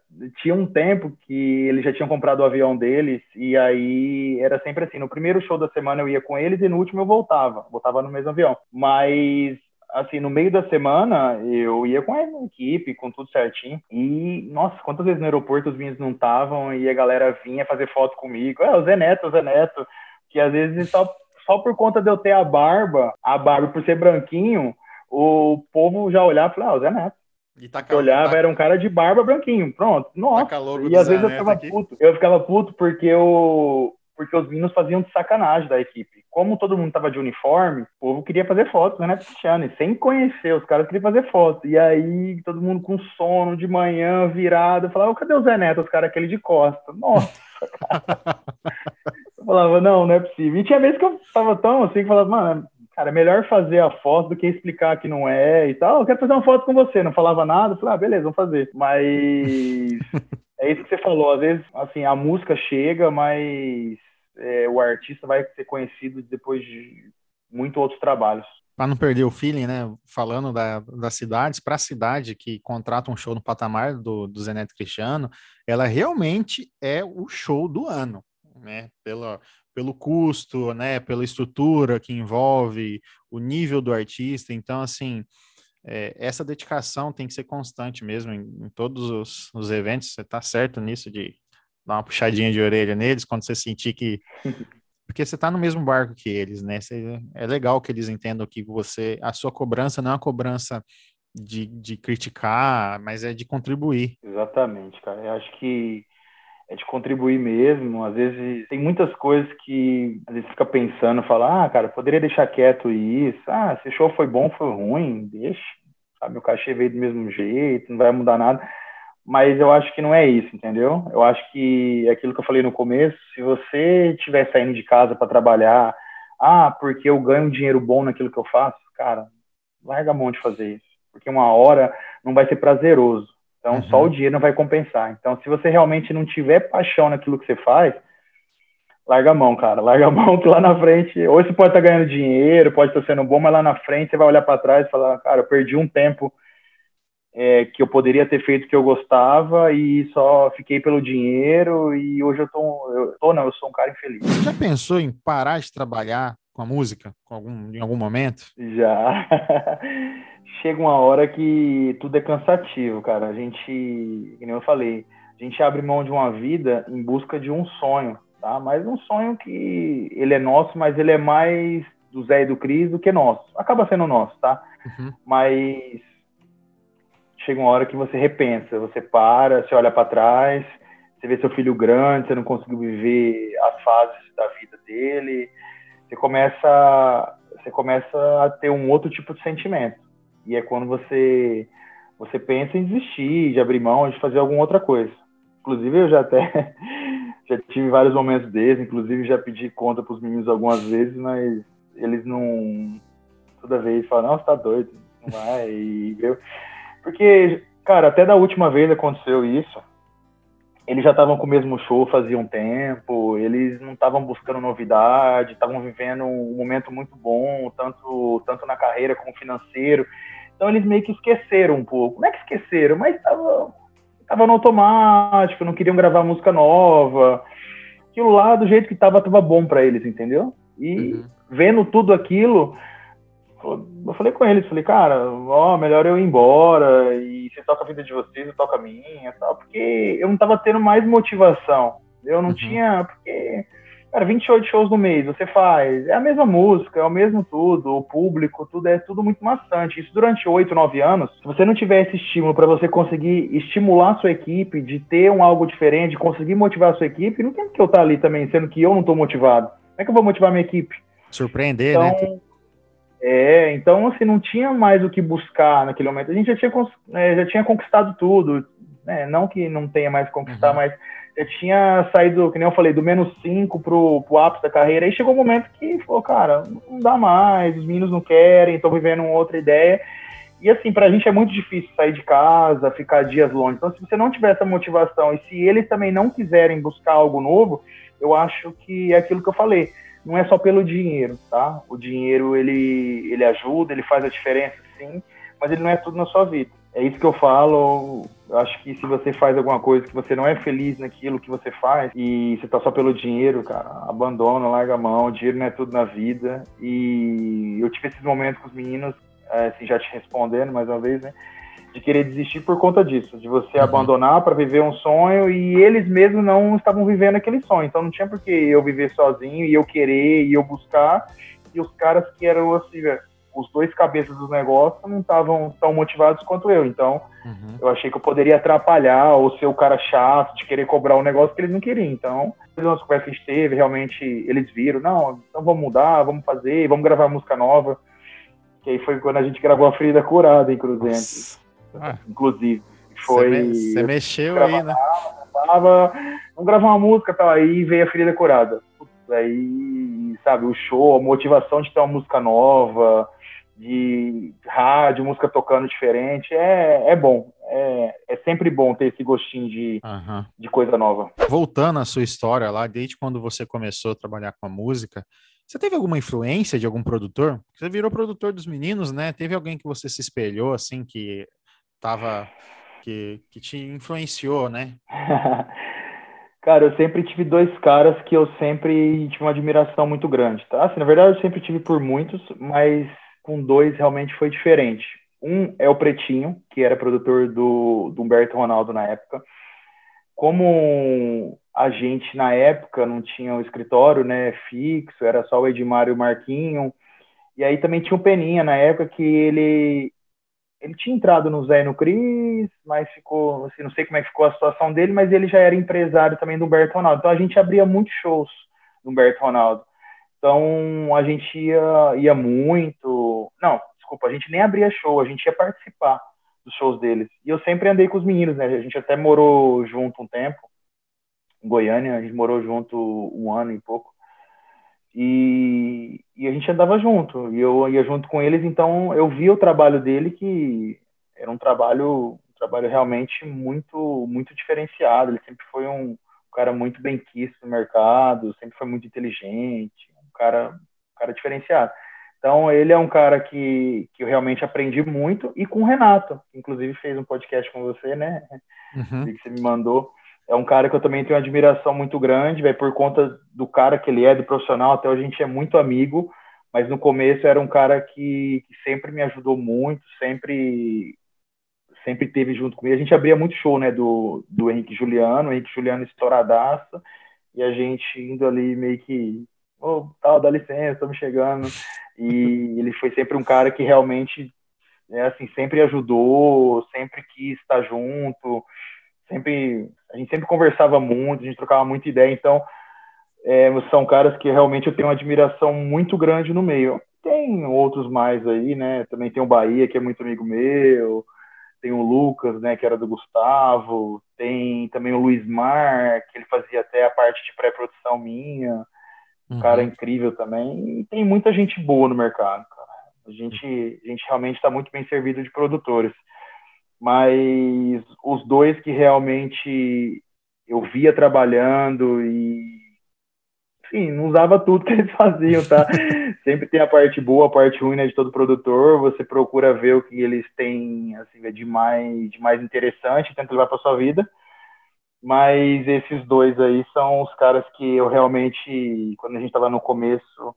tinha um tempo que eles já tinham comprado o avião deles e aí era sempre assim, no primeiro show da semana eu ia com eles e no último eu voltava, voltava no mesmo avião. Mas assim, no meio da semana eu ia com a equipe, com tudo certinho. E nossa, quantas vezes no aeroporto os vinhos não estavam e a galera vinha fazer foto comigo. É, o Zé Neto, o Zé Neto, que às vezes só só por conta de eu ter a barba, a barba por ser branquinho, o povo já olhava e falava, ah, o Zé Neto. E tá eu olhava, tá... era um cara de barba branquinho, pronto. Nossa. Tá e às vezes eu ficava aqui. puto. Eu ficava puto porque eu porque os meninos faziam de sacanagem da equipe. Como todo mundo tava de uniforme, o povo queria fazer fotos, né, Cristiano? E sem conhecer, os caras queriam fazer fotos. E aí, todo mundo com sono de manhã, virado, eu falava, cadê o Zé Neto? Os caras, aquele de costa. Nossa, cara. eu falava, não, não é possível. E tinha vezes que eu tava tão assim, que falava, mano, cara, é melhor fazer a foto do que explicar que não é e tal. Eu quero fazer uma foto com você, não falava nada, eu falei, ah, beleza, vamos fazer. Mas [laughs] é isso que você falou, às vezes, assim, a música chega, mas é, o artista vai ser conhecido depois de muito outros trabalhos. Para não perder o feeling, né? Falando da, das cidades, para a cidade que contrata um show no patamar do, do Zeneto Cristiano, ela realmente é o show do ano, né? Pela, pelo custo, né, pela estrutura que envolve, o nível do artista. Então, assim, é, essa dedicação tem que ser constante mesmo em, em todos os, os, eventos. Você está certo nisso de dar uma puxadinha de orelha neles quando você sentir que. [laughs] Porque você está no mesmo barco que eles, né? Você, é legal que eles entendam que você. A sua cobrança não é uma cobrança de, de criticar, mas é de contribuir. Exatamente, cara. Eu acho que é de contribuir mesmo. Às vezes tem muitas coisas que às vezes fica pensando, fala, ah, cara, poderia deixar quieto isso. Ah, se o show foi bom, foi ruim, deixa. Sabe, o cachê veio do mesmo jeito, não vai mudar nada. Mas eu acho que não é isso, entendeu? Eu acho que é aquilo que eu falei no começo, se você estiver saindo de casa para trabalhar, ah, porque eu ganho dinheiro bom naquilo que eu faço, cara, larga a mão de fazer isso. Porque uma hora não vai ser prazeroso então, uhum. só o dinheiro não vai compensar. Então, se você realmente não tiver paixão naquilo que você faz, larga a mão, cara. Larga a mão que lá na frente, ou você pode estar tá ganhando dinheiro, pode estar sendo bom, mas lá na frente você vai olhar para trás e falar, cara, eu perdi um tempo é, que eu poderia ter feito o que eu gostava e só fiquei pelo dinheiro e hoje eu tô, eu tô não, eu sou um cara infeliz. Você já pensou em parar de trabalhar com a música com algum, em algum momento? Já. [laughs] chega uma hora que tudo é cansativo, cara. A gente, como eu falei, a gente abre mão de uma vida em busca de um sonho, tá? Mas um sonho que ele é nosso, mas ele é mais do Zé e do Cris do que nosso. Acaba sendo nosso, tá? Uhum. Mas chega uma hora que você repensa, você para, você olha para trás, você vê seu filho grande, você não conseguiu viver as fases da vida dele, você começa, você começa a ter um outro tipo de sentimento. E é quando você você pensa em desistir, de abrir mão, de fazer alguma outra coisa. Inclusive eu já até [laughs] já tive vários momentos desses, inclusive já pedi conta para os meninos algumas vezes, mas eles não toda vez falam, não, você tá doido, não vai, e viu? Porque, cara, até da última vez aconteceu isso eles já estavam com o mesmo show fazia um tempo, eles não estavam buscando novidade, estavam vivendo um momento muito bom, tanto, tanto na carreira como financeiro. Então eles meio que esqueceram um pouco. Não é que esqueceram, mas estava tava no automático, não queriam gravar música nova. Aquilo lá, do jeito que estava, estava bom para eles, entendeu? E uhum. vendo tudo aquilo, eu falei com eles, falei, cara, ó, melhor eu ir embora e você toca a vida de vocês, eu toco a minha, tal, porque eu não tava tendo mais motivação. Eu não uhum. tinha, porque, cara, 28 shows no mês, você faz, é a mesma música, é o mesmo tudo, o público, tudo é tudo muito maçante. Isso durante 8, 9 anos, se você não tiver esse estímulo para você conseguir estimular a sua equipe, de ter um algo diferente, de conseguir motivar a sua equipe, não tem que eu estar ali também, sendo que eu não tô motivado. Como é que eu vou motivar a minha equipe? Surpreender, né? então, né? É, então assim, não tinha mais o que buscar naquele momento. A gente já tinha, é, já tinha conquistado tudo, né? não que não tenha mais conquistar, uhum. mas já tinha saído, que nem eu falei, do menos 5 pro, pro ápice da carreira, e chegou um momento que falou, cara, não dá mais, os meninos não querem, estão vivendo outra ideia. E assim, pra gente é muito difícil sair de casa, ficar dias longe. Então, se você não tiver essa motivação e se eles também não quiserem buscar algo novo, eu acho que é aquilo que eu falei não é só pelo dinheiro, tá? O dinheiro ele, ele ajuda, ele faz a diferença, sim, mas ele não é tudo na sua vida. É isso que eu falo. Eu acho que se você faz alguma coisa que você não é feliz naquilo que você faz e você tá só pelo dinheiro, cara, abandona, larga a mão. O dinheiro não é tudo na vida. E eu tive esses momentos com os meninos, é, assim, já te respondendo mais uma vez, né? De querer desistir por conta disso, de você uhum. abandonar para viver um sonho e eles mesmos não estavam vivendo aquele sonho. Então não tinha por que eu viver sozinho e eu querer e eu buscar. E os caras que eram assim, os dois cabeças do negócio não estavam tão motivados quanto eu. Então uhum. eu achei que eu poderia atrapalhar ou ser o cara chato de querer cobrar um negócio que eles não queriam. Então, nas conversas que a gente teve, realmente eles viram, não, então vamos mudar, vamos fazer, vamos gravar música nova. Que aí foi quando a gente gravou a Ferida Curada em Cruzente. Ah. Inclusive. Foi. Você me, mexeu aí, né? Tava, vamos gravar uma música tal, aí veio a ferida curada. Aí, sabe, o show, a motivação de ter uma música nova, de rádio, música tocando diferente, é, é bom. É, é sempre bom ter esse gostinho de, uhum. de coisa nova. Voltando à sua história lá, desde quando você começou a trabalhar com a música, você teve alguma influência de algum produtor? Você virou produtor dos meninos, né? Teve alguém que você se espelhou, assim, que tava que, que te influenciou, né? [laughs] Cara, eu sempre tive dois caras que eu sempre tive uma admiração muito grande, tá? Assim, na verdade, eu sempre tive por muitos, mas com dois realmente foi diferente. Um é o Pretinho, que era produtor do, do Humberto Ronaldo na época. Como a gente, na época, não tinha o um escritório né, fixo, era só o Edmar e o Marquinho, e aí também tinha o Peninha na época que ele ele tinha entrado no Zé e no Cris, mas ficou, assim, não sei como é que ficou a situação dele, mas ele já era empresário também do Humberto Ronaldo. Então a gente abria muitos shows do Humberto Ronaldo. Então a gente ia, ia muito. Não, desculpa, a gente nem abria show, a gente ia participar dos shows deles. E eu sempre andei com os meninos, né? A gente até morou junto um tempo, em Goiânia, a gente morou junto um ano e pouco. E, e, a gente andava junto, e eu ia junto com eles, então eu via o trabalho dele que era um trabalho, um trabalho realmente muito, muito diferenciado. Ele sempre foi um, cara muito bem quisto no mercado, sempre foi muito inteligente, um cara, um cara diferenciado. Então ele é um cara que, que eu realmente aprendi muito, e com o Renato, que inclusive fez um podcast com você, né? Uhum. Que você me mandou é um cara que eu também tenho uma admiração muito grande, vai por conta do cara que ele é, do profissional, até a gente é muito amigo, mas no começo era um cara que, que sempre me ajudou muito, sempre sempre teve junto comigo. A gente abria muito show, né, do, do Henrique Juliano, o Henrique Juliano estouradaça, e a gente indo ali meio que, ô, oh, tal, dá licença, estamos chegando. E ele foi sempre um cara que realmente é assim, sempre ajudou, sempre quis estar junto, sempre a gente sempre conversava muito, a gente trocava muita ideia, então é, são caras que realmente eu tenho uma admiração muito grande no meio. Tem outros mais aí, né? Também tem o Bahia, que é muito amigo meu, tem o Lucas, né, que era do Gustavo, tem também o Luiz Mar, que ele fazia até a parte de pré-produção minha, um uhum. cara incrível também, e tem muita gente boa no mercado, cara. A gente, a gente realmente está muito bem servido de produtores. Mas os dois que realmente eu via trabalhando e sim, não usava tudo que eles [laughs] faziam, tá? Sempre tem a parte boa, a parte ruim né, de todo produtor. Você procura ver o que eles têm assim, de, mais, de mais interessante, tenta levar para sua vida. Mas esses dois aí são os caras que eu realmente, quando a gente estava no começo,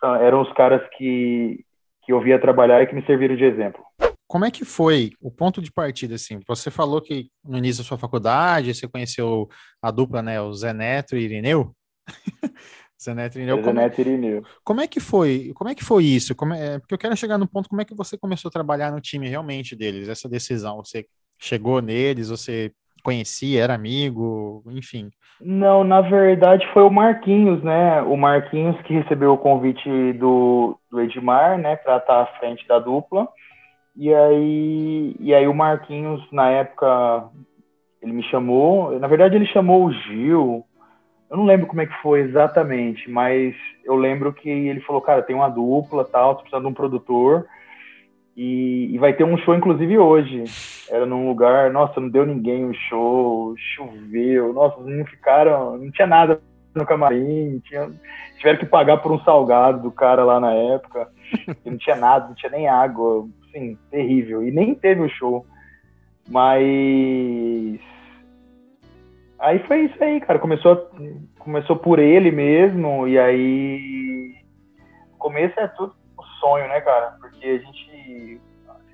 são, eram os caras que, que eu via trabalhar e que me serviram de exemplo. Como é que foi o ponto de partida, assim? Você falou que no início da sua faculdade você conheceu a dupla, né, o Zé Neto e Irineu? [laughs] Zeneto Irineu. Como, é Irineu. como é que foi? Como é que foi isso? Como é, porque eu quero chegar no ponto como é que você começou a trabalhar no time realmente deles, essa decisão. Você chegou neles, você conhecia, era amigo, enfim. Não, na verdade foi o Marquinhos, né? O Marquinhos que recebeu o convite do, do Edmar, né, para estar à frente da dupla. E aí, e aí o Marquinhos, na época, ele me chamou. Na verdade, ele chamou o Gil, eu não lembro como é que foi exatamente, mas eu lembro que ele falou, cara, tem uma dupla, tal, tô precisando de um produtor. E, e, vai ter um show, inclusive, hoje. Era num lugar, nossa, não deu ninguém o show, choveu, nossa, não ficaram, não tinha nada no camarim, tinha, tiveram que pagar por um salgado do cara lá na época, [laughs] não tinha nada, não tinha nem água, assim, terrível. E nem teve o show. Mas Aí foi isso aí, cara. Começou, começou por ele mesmo, e aí. No começo é tudo um sonho, né, cara? Porque a gente.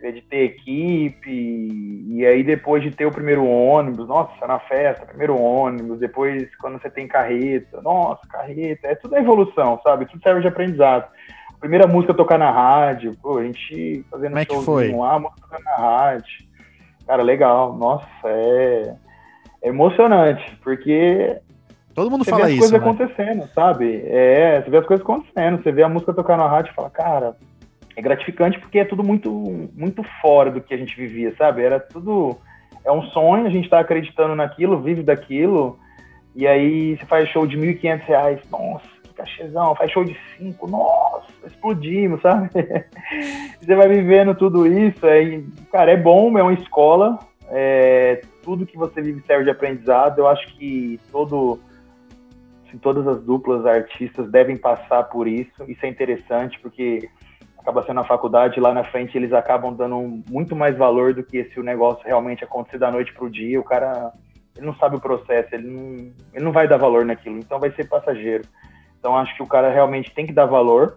De ter equipe, e aí depois de ter o primeiro ônibus, nossa, na festa, primeiro ônibus, depois quando você tem carreta, nossa, carreta, é tudo a evolução, sabe? Tudo serve de aprendizado. Primeira música tocar na rádio, pô, a gente fazendo Como é que foi? lá, música tocando na rádio. Cara, legal, nossa, é emocionante, porque Todo mundo você fala vê as isso, coisas né? acontecendo, sabe? É, você vê as coisas acontecendo, você vê a música tocar na rádio e fala, cara, é gratificante porque é tudo muito, muito fora do que a gente vivia, sabe? Era tudo. É um sonho, a gente tá acreditando naquilo, vive daquilo, e aí você faz show de R$ 1.500, nossa, cachezão, faz show de 5, nossa, explodimos, sabe? [laughs] você vai vivendo tudo isso, aí, cara, é bom, é uma escola, é, tudo que você vive serve de aprendizado. Eu acho que todo, assim, todas as duplas artistas devem passar por isso. Isso é interessante porque acaba sendo a faculdade lá na frente eles acabam dando muito mais valor do que se o negócio realmente acontecer da noite para o dia. O cara ele não sabe o processo, ele não, ele não vai dar valor naquilo, então vai ser passageiro. Então acho que o cara realmente tem que dar valor.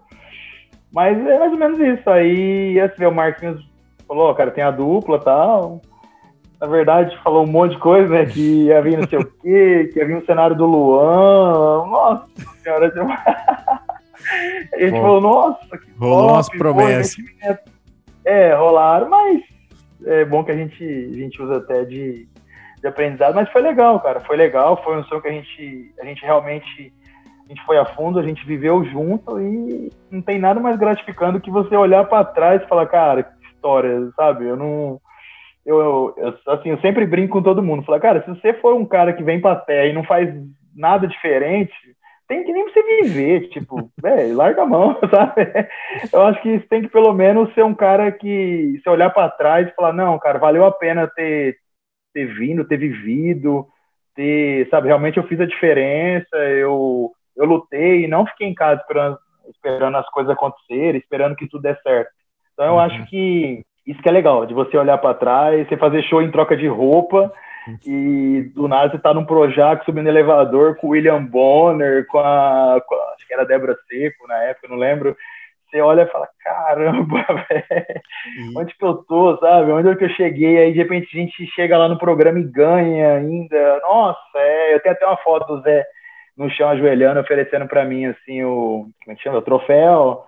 Mas é mais ou menos isso. Aí, assim, o Marquinhos falou, cara, tem a dupla tal na verdade, falou um monte de coisa, né? Que ia vir não sei o [laughs] quê, que ia vir um cenário do Luan. Nossa senhora, a gente Pô, falou, nossa, que Rolou top, umas promessas. É, rolaram, mas é bom que a gente, a gente usa até de, de aprendizado, mas foi legal, cara. Foi legal, foi um som que a gente, a gente realmente a gente foi a fundo, a gente viveu junto e não tem nada mais gratificando que você olhar para trás e falar, cara, que história, sabe? Eu não eu, eu, assim, eu sempre brinco com todo mundo. Falar, cara, se você for um cara que vem pra terra e não faz nada diferente, tem que nem você viver, tipo, velho, [laughs] larga a mão, [laughs] sabe? Eu acho que tem que pelo menos ser um cara que, se olhar para trás e falar, não, cara, valeu a pena ter, ter vindo, ter vivido, ter, sabe, realmente eu fiz a diferença, eu, eu lutei e não fiquei em casa esperando, esperando as coisas acontecerem, esperando que tudo dê certo. Então eu uhum. acho que isso que é legal, de você olhar para trás, você fazer show em troca de roupa e do nada você tá num Projac subindo elevador com o William Bonner, com a, com a, acho que era a Débora Seco na época, não lembro. Você olha e fala, caramba, [laughs] velho, onde que eu tô, sabe? Onde é que eu cheguei? Aí de repente a gente chega lá no programa e ganha ainda. Nossa, é, eu tenho até uma foto do Zé no chão ajoelhando, oferecendo para mim assim o, como é que chama? O troféu.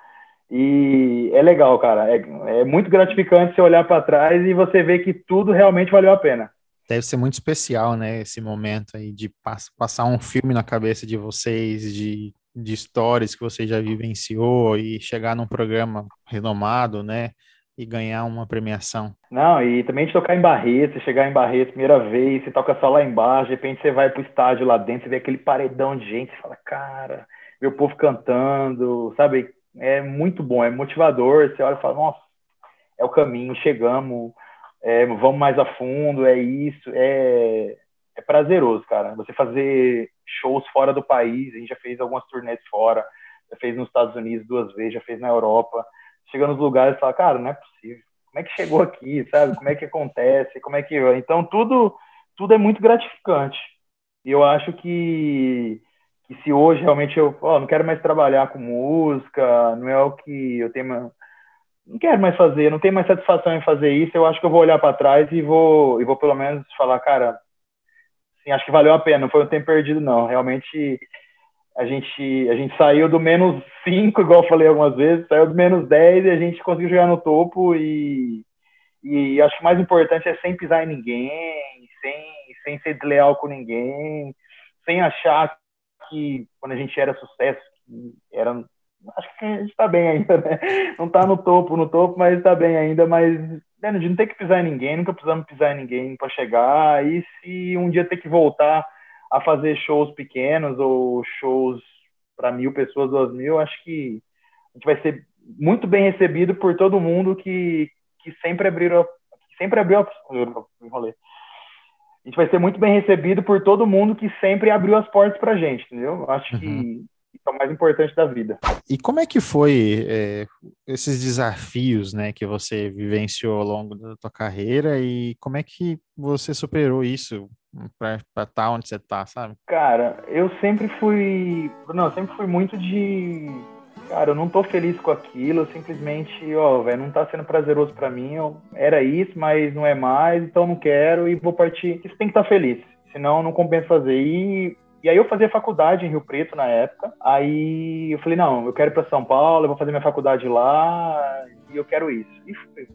E é legal, cara. É, é muito gratificante você olhar para trás e você ver que tudo realmente valeu a pena. Deve ser muito especial, né? Esse momento aí de pass passar um filme na cabeça de vocês, de, de histórias que você já vivenciou e chegar num programa renomado, né? E ganhar uma premiação. Não, e também de tocar em Barreto, você chegar em Barreto primeira vez, você toca só lá embaixo, de repente você vai pro estádio lá dentro, você vê aquele paredão de gente, você fala, cara, vê o povo cantando, sabe? É muito bom, é motivador, você olha e fala, nossa, é o caminho, chegamos, é, vamos mais a fundo, é isso, é, é prazeroso, cara. Você fazer shows fora do país, a gente já fez algumas turnês fora, já fez nos Estados Unidos duas vezes, já fez na Europa. Chega nos lugares e fala, cara, não é possível. Como é que chegou aqui, sabe? Como é que acontece? Como é que. Então, tudo, tudo é muito gratificante. E eu acho que, que se hoje realmente eu oh, não quero mais trabalhar com música, não é o que eu tenho não quero mais fazer, não tenho mais satisfação em fazer isso, eu acho que eu vou olhar para trás e vou, e vou pelo menos falar, cara, acho que valeu a pena, não foi um tempo perdido, não. Realmente, a gente, a gente saiu do menos 5, igual eu falei algumas vezes, saiu do menos 10 e a gente conseguiu chegar no topo e, e acho que o mais importante é sem pisar em ninguém, sem, sem ser desleal com ninguém, sem achar que quando a gente era sucesso, era acho que a gente está bem ainda, né? Não está no topo, no topo, mas está bem ainda. Mas né, não tem que pisar em ninguém, nunca precisamos pisar em ninguém para chegar. E se um dia ter que voltar a fazer shows pequenos ou shows para mil pessoas, duas mil, acho que a gente vai ser muito bem recebido por todo mundo que, que sempre abriu que sempre abriu enrolei. A gente vai ser muito bem recebido por todo mundo que sempre abriu as portas para gente, entendeu? Acho uhum. que é o mais importante da vida. E como é que foi é, esses desafios, né, que você vivenciou ao longo da tua carreira e como é que você superou isso para estar tá onde você está, sabe? Cara, eu sempre fui, não, sempre fui muito de, cara, eu não tô feliz com aquilo, eu simplesmente, ó, velho, não tá sendo prazeroso para mim, eu, era isso, mas não é mais, então não quero e vou partir. Isso tem que estar tá feliz, senão não compensa fazer. E e aí eu fazia faculdade em Rio Preto na época. Aí eu falei, não, eu quero ir para São Paulo, eu vou fazer minha faculdade lá e eu quero isso. E fui.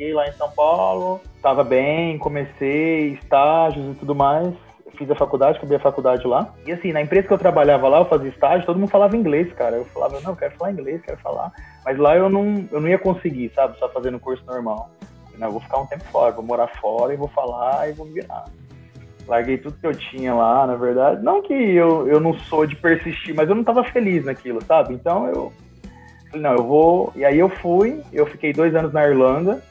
Cheguei lá em São Paulo, estava bem, comecei estágios e tudo mais. Fiz a faculdade, acabei a faculdade lá. E assim, na empresa que eu trabalhava lá, eu fazia estágio, todo mundo falava inglês, cara. Eu falava, não, eu quero falar inglês, quero falar. Mas lá eu não, eu não ia conseguir, sabe? Só fazendo curso normal. Não, eu vou ficar um tempo fora, vou morar fora e vou falar e vou virar larguei tudo que eu tinha lá, na verdade. Não que eu, eu não sou de persistir, mas eu não estava feliz naquilo, sabe? Então eu falei, não, eu vou. E aí eu fui, eu fiquei dois anos na Irlanda,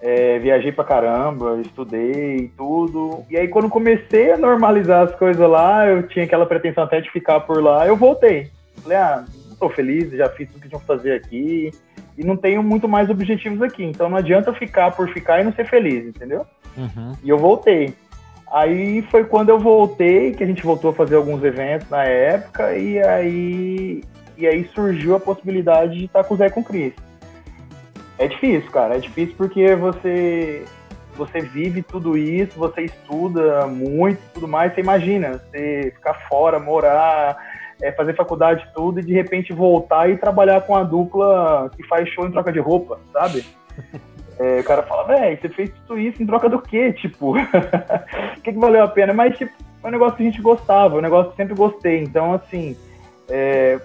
é, viajei pra caramba, estudei tudo. E aí quando comecei a normalizar as coisas lá, eu tinha aquela pretensão até de ficar por lá, eu voltei. Falei, ah, não tô feliz, já fiz tudo que tinha que fazer aqui. E não tenho muito mais objetivos aqui. Então não adianta ficar por ficar e não ser feliz, entendeu? Uhum. E eu voltei. Aí foi quando eu voltei, que a gente voltou a fazer alguns eventos na época, e aí, e aí surgiu a possibilidade de estar com o Zé com o Cris. É difícil, cara, é difícil porque você você vive tudo isso, você estuda muito tudo mais, você imagina, você ficar fora, morar, é, fazer faculdade tudo e de repente voltar e trabalhar com a dupla que faz show em troca de roupa, sabe? [laughs] É, o cara fala, velho, você fez tudo isso em troca do quê? Tipo, o [laughs] que, que valeu a pena? Mas, tipo, é um negócio que a gente gostava, é um negócio que sempre gostei. Então, assim, é,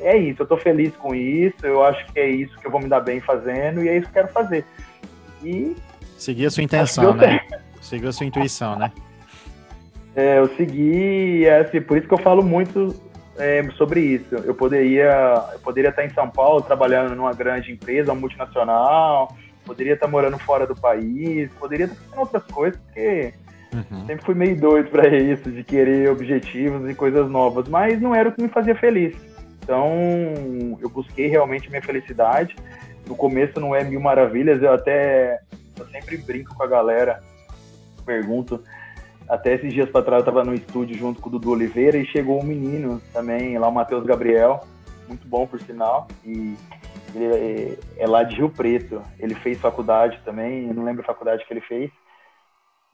é isso, eu tô feliz com isso, eu acho que é isso que eu vou me dar bem fazendo e é isso que eu quero fazer. E. Seguir a sua intenção, né? Seguir a sua intuição, né? É, eu segui, é, assim, por isso que eu falo muito é, sobre isso. Eu poderia, eu poderia estar em São Paulo trabalhando numa grande empresa, uma multinacional, poderia estar morando fora do país, poderia estar fazendo outras coisas, porque uhum. sempre fui meio doido para isso, de querer objetivos e coisas novas, mas não era o que me fazia feliz. Então, eu busquei realmente minha felicidade. No começo não é mil maravilhas, eu até eu sempre brinco com a galera, pergunto. Até esses dias para trás eu estava no estúdio junto com o Dudu Oliveira e chegou um menino também, lá o Matheus Gabriel, muito bom por sinal, e ele é, é lá de Rio Preto. Ele fez faculdade também, não lembro a faculdade que ele fez.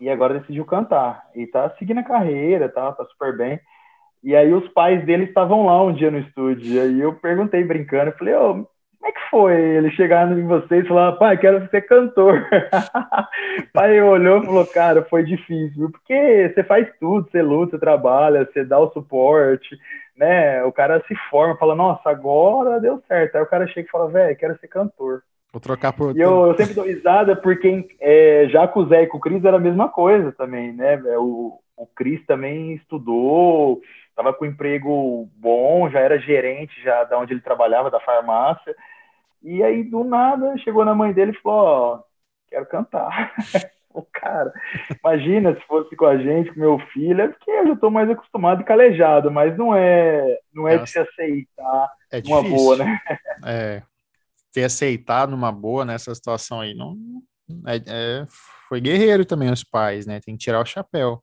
E agora decidiu cantar. E tá seguindo a carreira, tá, tá super bem. E aí os pais dele estavam lá um dia no estúdio. E aí eu perguntei brincando, falei, ô, como é que foi ele chegar em vocês e falar, pai, quero ser cantor? [laughs] pai olhou e falou, cara, foi difícil, porque você faz tudo, você luta, você trabalha, você dá o suporte, né? O cara se forma, fala, nossa, agora deu certo. Aí o cara chega e fala, velho, quero ser cantor. Vou trocar por. E eu, eu sempre dou risada porque é, já com o Zé e com o Cris era a mesma coisa também, né? O, o Cris também estudou, estava com um emprego bom, já era gerente já da onde ele trabalhava, da farmácia. E aí, do nada, chegou na mãe dele e falou: Ó, oh, quero cantar. [laughs] o cara, imagina se fosse com a gente, com meu filho, é porque eu já estou mais acostumado e calejado, mas não é, não é de se aceitar é uma difícil. boa, né? É, ter aceitado numa boa nessa situação aí, não é, é, foi guerreiro também os pais, né? Tem que tirar o chapéu.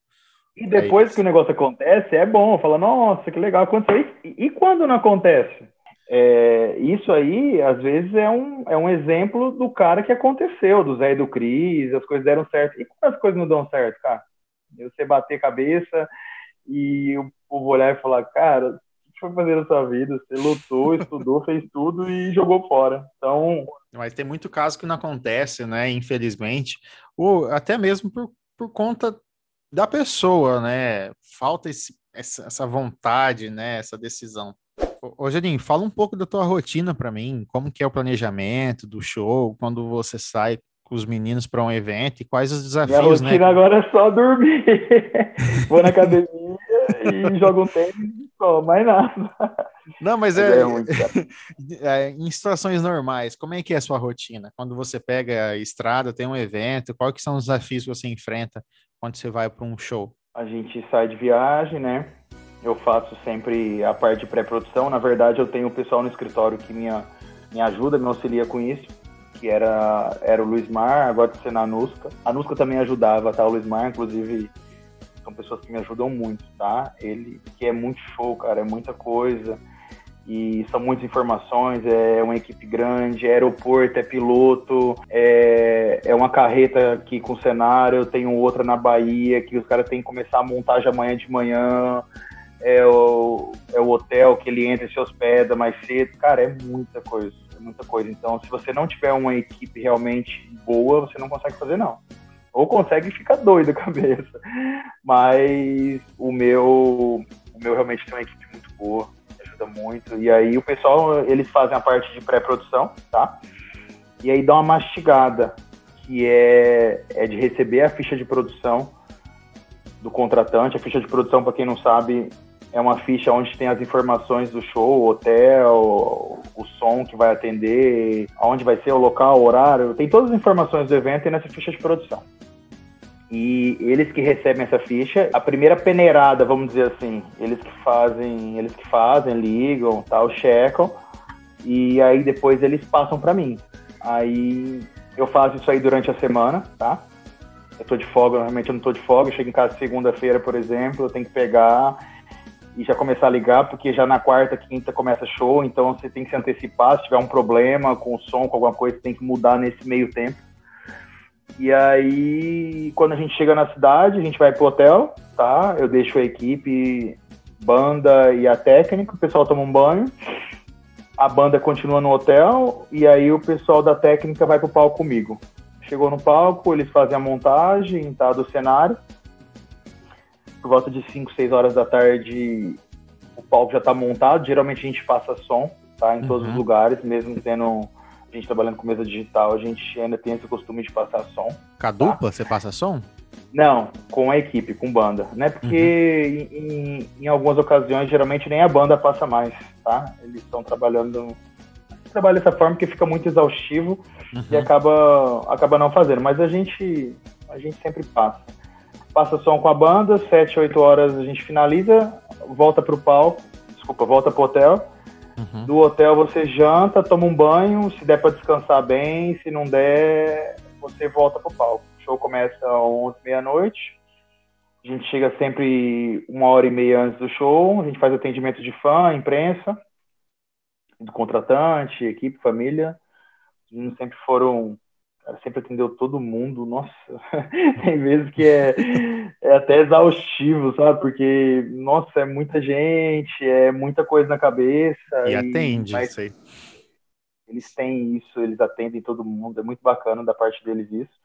E depois é que o negócio acontece, é bom, fala, nossa, que legal, aconteceu. E, e quando não acontece? É, isso aí, às vezes, é um, é um exemplo do cara que aconteceu, do Zé e do Cris, as coisas deram certo. E quando as coisas não dão certo, cara? Você bater a cabeça e o povo olhar e falar, cara, foi fazer na sua vida? Você lutou, [laughs] estudou, fez tudo e jogou fora. Então. Mas tem muito caso que não acontece, né? Infelizmente. Ou até mesmo por, por conta da pessoa, né? Falta esse, essa, essa vontade, né? Essa decisão. Ô, Janinho, fala um pouco da tua rotina para mim, como que é o planejamento do show, quando você sai com os meninos para um evento e quais os desafios, Minha rotina né? agora é só dormir. [laughs] Vou na academia e jogo um tênis e só, mais nada. Não, mas, é, é, [laughs] é, em situações normais, como é que é a sua rotina? Quando você pega a estrada, tem um evento, quais que são os desafios que você enfrenta quando você vai para um show? A gente sai de viagem, né? Eu faço sempre a parte de pré-produção. Na verdade, eu tenho o pessoal no escritório que me, me ajuda, me auxilia com isso que era, era o Luiz Mar, agora está sendo a Nusca. A Nusca também ajudava, tá? O Luiz Mar, inclusive, são pessoas que me ajudam muito, tá? Ele, que é muito show, cara, é muita coisa. E são muitas informações, é uma equipe grande, é aeroporto, é piloto, é, é uma carreta aqui com cenário, eu tenho outra na Bahia, que os caras têm que começar a montar já amanhã de manhã, é o, é o hotel que ele entra e se hospeda mais cedo, cara, é muita coisa muita coisa. Então, se você não tiver uma equipe realmente boa, você não consegue fazer, não. Ou consegue e fica doido a cabeça. Mas o meu, o meu realmente tem uma equipe muito boa, ajuda muito. E aí o pessoal, eles fazem a parte de pré-produção, tá? E aí dá uma mastigada, que é, é de receber a ficha de produção do contratante. A ficha de produção, para quem não sabe, é uma ficha onde tem as informações do show, o hotel, o som que vai atender, aonde vai ser o local, o horário, tem todas as informações do evento nessa ficha de produção. E eles que recebem essa ficha, a primeira peneirada, vamos dizer assim, eles que fazem, eles que fazem, ligam, tal, checam, e aí depois eles passam para mim. Aí eu faço isso aí durante a semana, tá? Eu tô de folga, normalmente eu não tô de folga, eu chego em casa segunda-feira, por exemplo, eu tenho que pegar e já começar a ligar, porque já na quarta, quinta começa show, então você tem que se antecipar. Se tiver um problema com o som, com alguma coisa, tem que mudar nesse meio tempo. E aí, quando a gente chega na cidade, a gente vai pro hotel, tá? Eu deixo a equipe, banda e a técnica, o pessoal toma um banho. A banda continua no hotel e aí o pessoal da técnica vai pro palco comigo. Chegou no palco, eles fazem a montagem, tá, do cenário por volta de 5, 6 horas da tarde, o palco já está montado. Geralmente a gente passa som, tá? Em todos uhum. os lugares, mesmo tendo a gente trabalhando com mesa digital, a gente ainda tem esse costume de passar som. Com a dupla, tá? você passa som? Não, com a equipe, com banda, né? Porque uhum. em, em, algumas ocasiões, geralmente nem a banda passa mais, tá? Eles estão trabalhando. Trabalha dessa forma que fica muito exaustivo uhum. e acaba, acaba não fazendo. Mas a gente, a gente sempre passa passa som com a banda, 7, 8 horas a gente finaliza, volta pro palco, desculpa, volta pro hotel. Uhum. Do hotel você janta, toma um banho, se der para descansar bem, se não der, você volta pro palco. O show começa às 11, meia-noite. A gente chega sempre uma hora e meia antes do show, a gente faz atendimento de fã, imprensa, do contratante, equipe, família. Sempre foram cara sempre atendeu todo mundo. Nossa, [laughs] tem vezes que é, é até exaustivo, sabe? Porque, nossa, é muita gente, é muita coisa na cabeça. E, e atende, mas, sei. Eles têm isso, eles atendem todo mundo, é muito bacana da parte deles isso.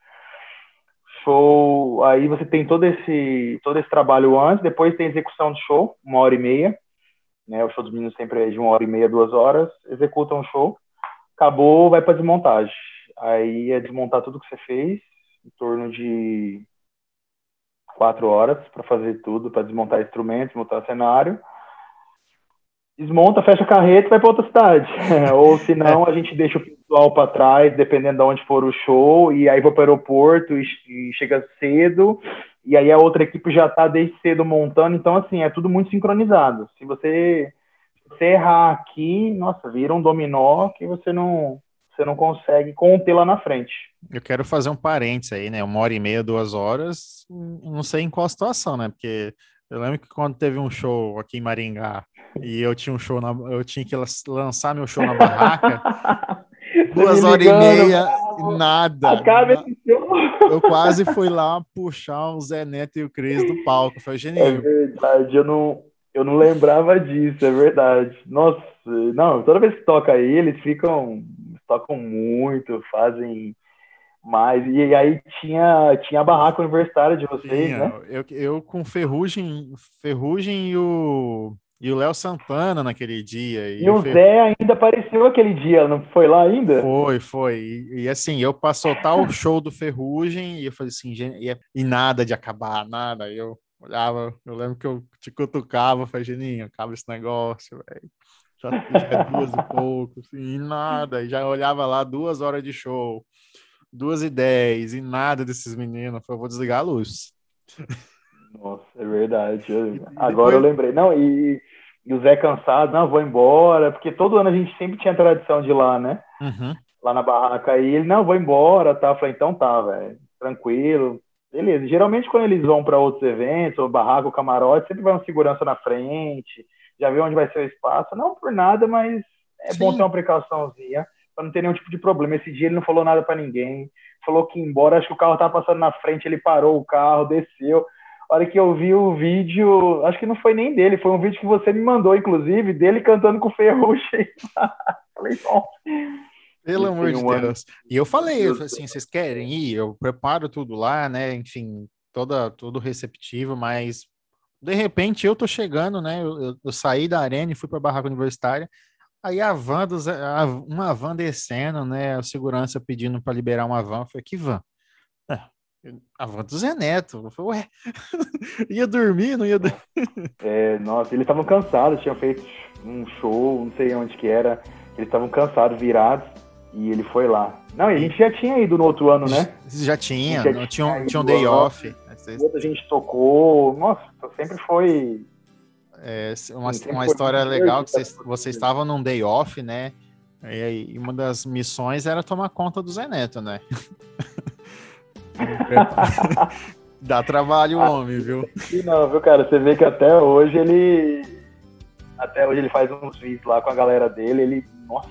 Show, aí você tem todo esse, todo esse trabalho antes, depois tem execução de show, uma hora e meia. Né? O show dos meninos sempre é de uma hora e meia, duas horas. Executam o show, acabou, vai para desmontagem. Aí é desmontar tudo que você fez, em torno de quatro horas para fazer tudo, para desmontar instrumentos, desmontar cenário. Desmonta, fecha a carreta e vai para outra cidade. [laughs] Ou se não, a gente deixa o pessoal para trás, dependendo de onde for o show, e aí vai para o aeroporto e, e, chega cedo, e aí a outra equipe já está desde cedo montando. Então, assim, é tudo muito sincronizado. Se você, se você errar aqui, nossa, vira um dominó que você não, você não consegue conter lá na frente. Eu quero fazer um parênteses aí, né? Uma hora e meia, duas horas, não sei em qual situação, né? Porque eu lembro que quando teve um show aqui em Maringá e eu tinha um show na, eu tinha que lançar meu show na barraca, [laughs] duas horas e meia, nada. Acaba esse show. [laughs] Eu quase fui lá puxar o Zé Neto e o Cris do palco. Foi genial. É verdade, eu não, eu não lembrava disso, é verdade. Nossa, não, toda vez que toca aí, eles ficam tocam muito, fazem mais. E aí tinha, tinha a barraca universitária de vocês, né? Eu, eu com Ferrugem, Ferrugem e o e o Léo Santana naquele dia. E, e o Fer... Zé ainda apareceu aquele dia, não foi lá ainda? Foi, foi. E, e assim, eu para soltar o show do Ferrugem e eu falei assim, e, e nada de acabar, nada. Eu olhava, eu lembro que eu te cutucava, falei, Geninho, acaba esse negócio, velho já, já é duas e pouco, assim, e nada, e já olhava lá duas horas de show, duas e dez, e nada desses meninos, eu vou desligar a luz. Nossa, é verdade. Eu, agora depois... eu lembrei. Não, e, e, o Zé cansado, não, vou embora, porque todo ano a gente sempre tinha tradição de ir lá, né? Uhum. Lá na barraca, e ele, não, vou embora, tá? Eu falei, então tá, velho, tranquilo. Beleza. Geralmente quando eles vão para outros eventos, ou barraca, ou camarote, sempre vai um segurança na frente, já vê onde vai ser o espaço. Não por nada, mas é Sim. bom ter uma precauçãozinha para não ter nenhum tipo de problema. Esse dia ele não falou nada para ninguém. Falou que ia embora, acho que o carro estava passando na frente, ele parou o carro, desceu. A hora que eu vi o vídeo, acho que não foi nem dele, foi um vídeo que você me mandou, inclusive, dele cantando com o Ferrugem. [laughs] falei, bom. Pelo amor de um Deus. Ano. E eu falei, eu falei assim, vocês querem ir? Eu preparo tudo lá, né? Enfim, toda, todo receptivo, mas de repente eu tô chegando, né? Eu, eu, eu saí da arena e fui para a barraca universitária. Aí a van, dos, a, uma van descendo, né? A segurança pedindo para liberar uma van. Eu falei, que van? É, a van do Zé Neto. Eu falei, ué, [laughs] ia dormir, não ia dormir. É, nossa, eles estavam cansados, tinham feito um show, não sei onde que era. Eles estavam cansados, virados, e ele foi lá. Não, e a gente já tinha ido no outro ano, né? Já tinha, já tinha, tinha, tinha um day off. Vocês... A gente tocou, nossa, sempre foi. É, uma, uma história legal que vocês, vocês estavam num day off, né? E, uma das missões era tomar conta do Zé Neto, né? [laughs] Dá trabalho o homem, viu? Não, viu, cara? Você vê que até hoje ele. Até hoje ele faz uns vídeos lá com a galera dele. Ele, nossa,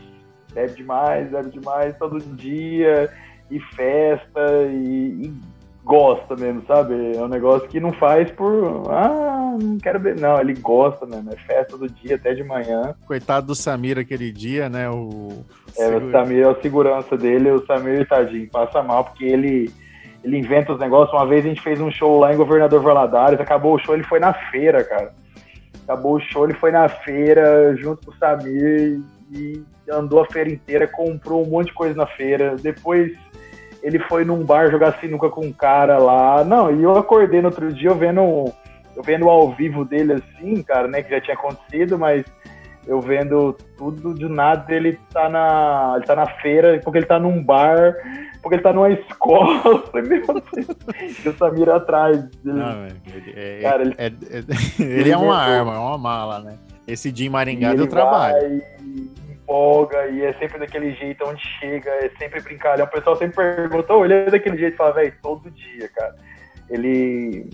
bebe demais, bebe demais todo dia. E festa, e, e gosta mesmo, sabe? É um negócio que não faz por. Ah, não quero ver. Não, ele gosta mesmo. É festa do dia até de manhã. Coitado do Samir aquele dia, né? O. É, o Samir é a segurança dele. O Samir, tadinho, passa mal porque ele. Ele inventa os negócios. Uma vez a gente fez um show lá em Governador Valadares, acabou o show, ele foi na feira, cara. Acabou o show, ele foi na feira junto com o Samir e andou a feira inteira, comprou um monte de coisa na feira. Depois ele foi num bar jogar sinuca com um cara lá. Não, e eu acordei no outro dia eu vendo, eu vendo ao vivo dele assim, cara, né, que já tinha acontecido, mas eu vendo tudo de nada, ele tá na, ele tá na feira, porque ele tá num bar, porque ele tá numa [laughs] escola. Meu Deus, o Samir atrás. Ele, Não, ele, é, cara, ele, é, é, [laughs] ele é uma arma, é uma mala, né? Esse dia em Maringá deu trabalho. Vai, empolga e é sempre daquele jeito onde chega, é sempre brincalhão. O pessoal sempre pergunta, oh, ele é daquele jeito, fala, velho, todo dia, cara. Ele,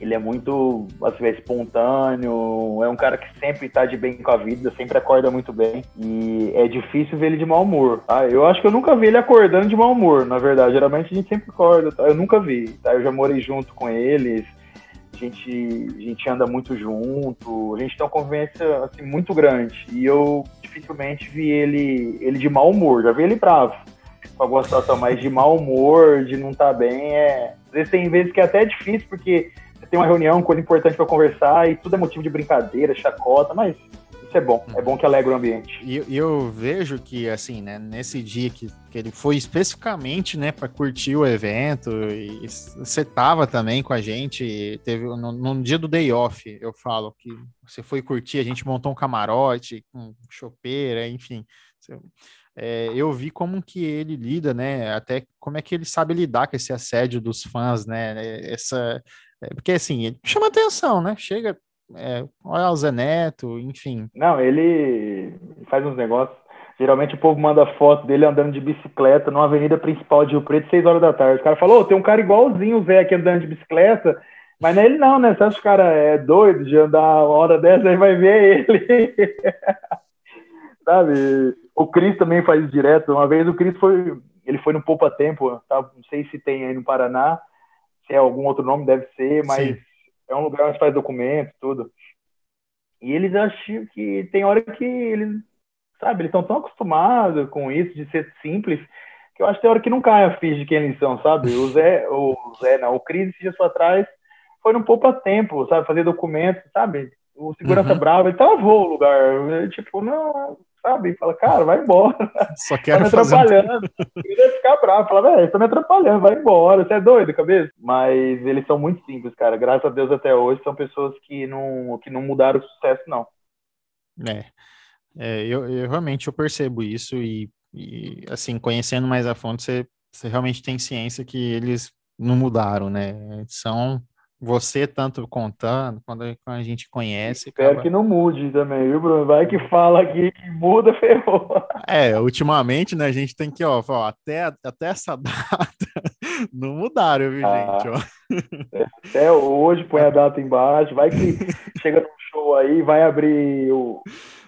ele é muito, assim, é espontâneo, é um cara que sempre tá de bem com a vida, sempre acorda muito bem. E é difícil ver ele de mau humor, tá? Eu acho que eu nunca vi ele acordando de mau humor, na verdade. Geralmente a gente sempre acorda, tá? Eu nunca vi, tá? Eu já morei junto com eles, gente, a gente anda muito junto, a gente tem uma convivência assim, muito grande. E eu, dificilmente vi ele, ele de mau humor. Já vi ele bravo com alguma situação, mas de mau humor, de não estar tá bem, é. Às vezes tem vezes que é até difícil, porque tem uma reunião, coisa importante para conversar, e tudo é motivo de brincadeira, chacota, mas isso é bom, é bom que alegra o ambiente. E eu, eu, vejo que, assim, né, nesse dia que, que ele foi especificamente, né, para curtir o evento, e você tava também com a gente, teve no, no, dia do day off, eu falo que você foi curtir, a gente montou um camarote com chopeira, enfim. Você, é, eu vi como que ele lida, né, até como é que ele sabe lidar com esse assédio dos fãs, né, essa... É, porque, assim, ele chama atenção, né, chega é, olha o Zé Neto, enfim. Não, ele faz uns negócios. Geralmente o povo manda foto dele andando de bicicleta numa avenida principal de Rio Preto, 6 horas da tarde. O cara falou, oh, tem um cara igualzinho o Zé aqui andando de bicicleta, mas não é ele não, né? Você acha que o cara é doido de andar uma hora dessa, aí vai ver ele. [laughs] Sabe? O Cris também faz isso direto. Uma vez o Cris foi, ele foi no Poupa Tempo, tá? não sei se tem aí no Paraná, se é algum outro nome, deve ser, mas Sim é um lugar onde faz documentos, tudo. E eles acham que tem hora que eles, sabe, eles estão tão acostumados com isso, de ser simples, que eu acho que tem hora que não cai a ficha de quem eles são, sabe? O Zé, o Zé, não, o Cris, dias atrás, foi no poupa tempo, sabe, fazer documentos, sabe? O segurança uhum. bravo, ele travou o lugar. Tipo, não, sabe? Fala, cara, vai embora. [laughs] Só quero tá me atrapalhando. [laughs] Ele deve ficar bravo. Fala, velho, tá me atrapalhando, vai embora. Você é doido, cabeça? Mas eles são muito simples, cara. Graças a Deus até hoje são pessoas que não, que não mudaram o sucesso, não. É. é eu, eu realmente eu percebo isso e, e, assim, conhecendo mais a fundo, você, você realmente tem ciência que eles não mudaram, né? São você tanto contando, quando a gente conhece. Espero acaba... que não mude também, viu, Bruno? Vai que fala aqui que muda, [laughs] ferrou. É, ultimamente, né, a gente tem que, ó, até, até essa [laughs] data não mudaram, viu, ah, gente? Ó. Até hoje põe a data embaixo, vai que [laughs] chega num show aí, vai abrir o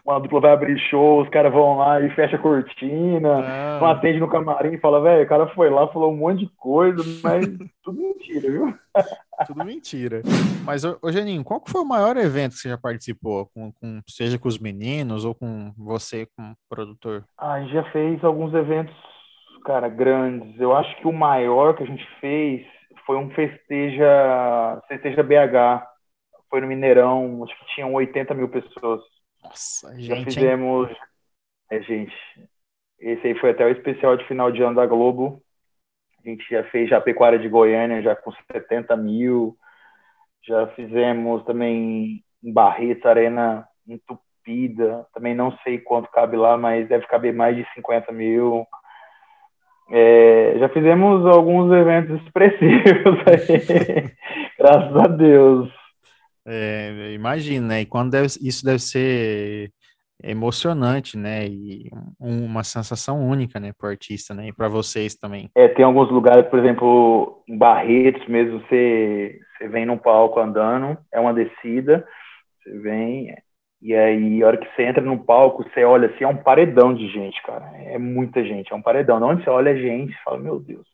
uma dupla vai abrir show, os caras vão lá e fecha a cortina, ah. não atende no camarim e fala, velho, o cara foi lá, falou um monte de coisa, mas [laughs] tudo mentira, viu? [laughs] tudo mentira. Mas, ô, Geninho, qual que foi o maior evento que você já participou? Com, com, seja com os meninos ou com você como produtor? Ah, a gente já fez alguns eventos, cara, grandes. Eu acho que o maior que a gente fez foi um festeja, festeja BH. Foi no Mineirão, acho que tinham 80 mil pessoas. Nossa, gente. Já fizemos. Hein? É, gente. Esse aí foi até o especial de final de ano da Globo. A gente já fez já a Pecuária de Goiânia, já com 70 mil. Já fizemos também em Barretos, Arena entupida. Também não sei quanto cabe lá, mas deve caber mais de 50 mil. É, já fizemos alguns eventos expressivos aí. [laughs] Graças a Deus. É, imagina, né? E quando deve, isso deve ser emocionante, né? E uma sensação única, né, para o artista, né? E para vocês também. É, tem alguns lugares, por exemplo, em Barretos mesmo, você, você vem num palco andando, é uma descida, você vem, e aí, a hora que você entra no palco, você olha assim, é um paredão de gente, cara. É muita gente, é um paredão. De onde você olha a gente, fala, meu Deus.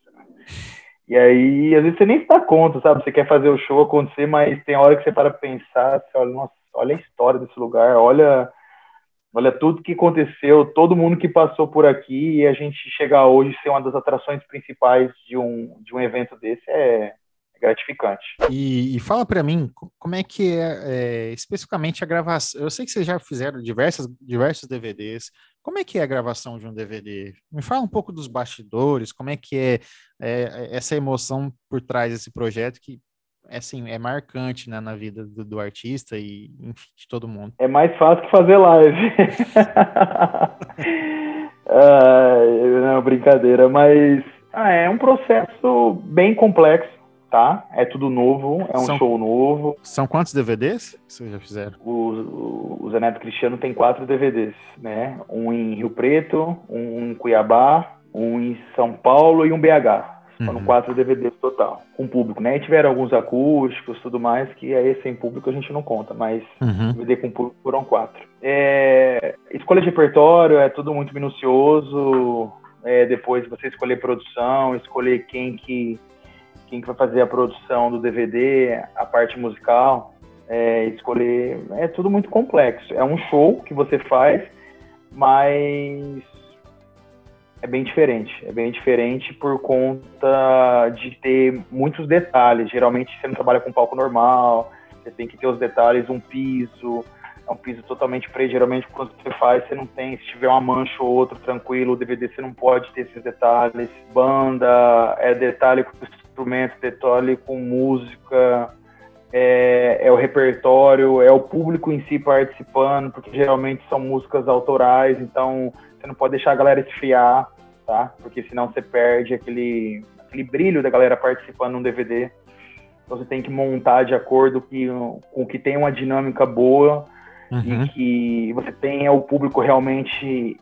E aí, às vezes você nem se dá conta, sabe? Você quer fazer o show acontecer, mas tem hora que você para pensar, você olha, nossa, olha a história desse lugar, olha, olha tudo que aconteceu, todo mundo que passou por aqui e a gente chegar hoje ser uma das atrações principais de um, de um evento desse é, é gratificante. E, e fala para mim, como é que é, é, especificamente a gravação? Eu sei que vocês já fizeram diversas, diversos DVDs. Como é que é a gravação de um DVD? Me fala um pouco dos bastidores, como é que é, é essa emoção por trás desse projeto que assim, é marcante né, na vida do, do, artista e enfim, de todo mundo. É mais fácil que fazer live. [laughs] ah, não, brincadeira, mas ah, é um processo bem complexo tá? É tudo novo, é um são, show novo. São quantos DVDs que vocês já fizeram? O, o Zé Neto Cristiano tem quatro DVDs, né? Um em Rio Preto, um em Cuiabá, um em São Paulo e um BH. Foram uhum. quatro DVDs total, com público, né? E tiveram alguns acústicos tudo mais, que aí sem público a gente não conta, mas uhum. DVD com público foram quatro. É, escolha de repertório é tudo muito minucioso. É, depois você escolher produção, escolher quem que quem que vai fazer a produção do DVD, a parte musical, é, escolher. É tudo muito complexo. É um show que você faz, mas é bem diferente. É bem diferente por conta de ter muitos detalhes. Geralmente você não trabalha com palco normal, você tem que ter os detalhes, um piso, é um piso totalmente preto. Geralmente quando você faz, você não tem, se tiver uma mancha ou outra, tranquilo, o DVD você não pode ter esses detalhes. Banda, é detalhe com instrumento, detalhe com música, é, é, o repertório, é o público em si participando, porque geralmente são músicas autorais, então você não pode deixar a galera esfriar, tá? Porque senão você perde aquele, aquele brilho da galera participando no DVD. Então você tem que montar de acordo que, com que tem uma dinâmica boa uhum. e que você tenha o público realmente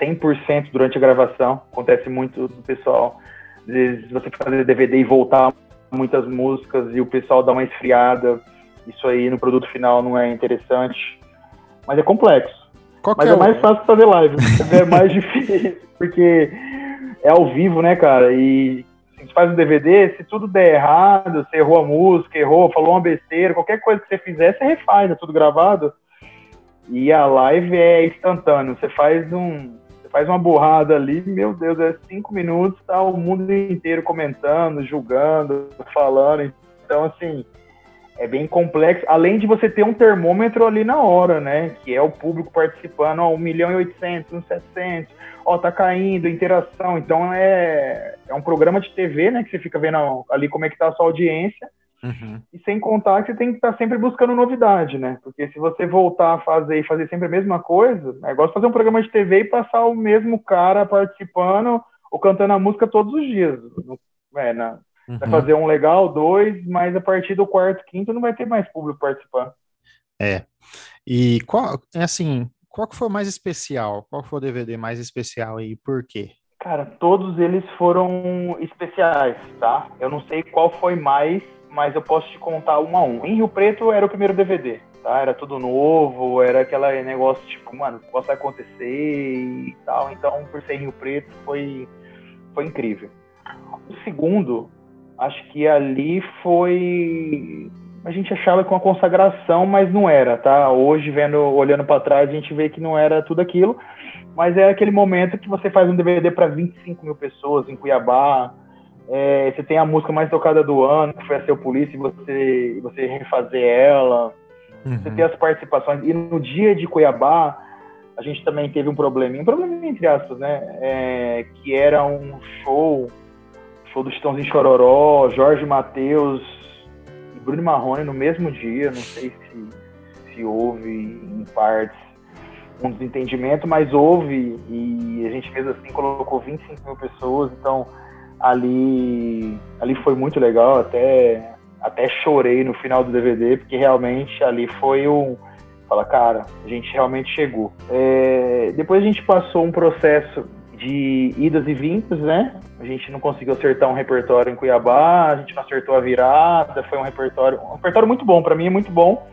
100% durante a gravação. Acontece muito do pessoal, vezes você fazer DVD e voltar muitas músicas e o pessoal dá uma esfriada. Isso aí no produto final não é interessante. Mas é complexo. Qual Mas é, é mais fácil fazer live. [laughs] é mais difícil, porque é ao vivo, né, cara? E a gente faz um DVD, se tudo der errado, você errou a música, errou, falou uma besteira, qualquer coisa que você fizer, você refaz, é tudo gravado. E a live é instantâneo. Você faz um, faz uma burrada ali, meu Deus, é cinco minutos, tá o mundo inteiro comentando, julgando, falando. Então, assim, é bem complexo. Além de você ter um termômetro ali na hora, né? Que é o público participando, ó, 1 milhão e 800, 1 700, ó, tá caindo, interação. Então, é, é um programa de TV, né? Que você fica vendo ali como é que tá a sua audiência Uhum. E sem contar que você tem que estar tá sempre buscando novidade, né? Porque se você voltar a fazer e fazer sempre a mesma coisa, é igual fazer um programa de TV e passar o mesmo cara participando ou cantando a música todos os dias. É, na, uhum. Vai fazer um legal, dois, mas a partir do quarto, quinto não vai ter mais público participando. É. E qual, é assim, qual que foi o mais especial? Qual foi o DVD mais especial e por quê? Cara, todos eles foram especiais, tá? Eu não sei qual foi mais mas eu posso te contar um a um. Em Rio Preto era o primeiro DVD, tá? Era tudo novo, era aquele negócio tipo, mano, possa acontecer e tal. Então, por ser em Rio Preto, foi, foi incrível. O segundo, acho que ali foi. A gente achava que uma consagração, mas não era, tá? Hoje, vendo, olhando para trás, a gente vê que não era tudo aquilo. Mas é aquele momento que você faz um DVD para 25 mil pessoas em Cuiabá, é, você tem a música mais tocada do ano, que foi a Seu Polícia, e você, você refazer ela. Uhum. Você tem as participações. E no dia de Cuiabá, a gente também teve um probleminha, um probleminha entre aspas, né? É, que era um show, show do Chitãozinho Chororó, Jorge Matheus e Bruno Marrone no mesmo dia. Não sei se, se houve em partes um desentendimento, mas houve e a gente fez assim, colocou 25 mil pessoas, então ali, ali foi muito legal, até, até chorei no final do DVD, porque realmente ali foi um. Fala, cara, a gente realmente chegou. É, depois a gente passou um processo de idas e vindas, né? A gente não conseguiu acertar um repertório em Cuiabá, a gente não acertou a virada, foi um repertório, um repertório muito bom, para mim é muito bom,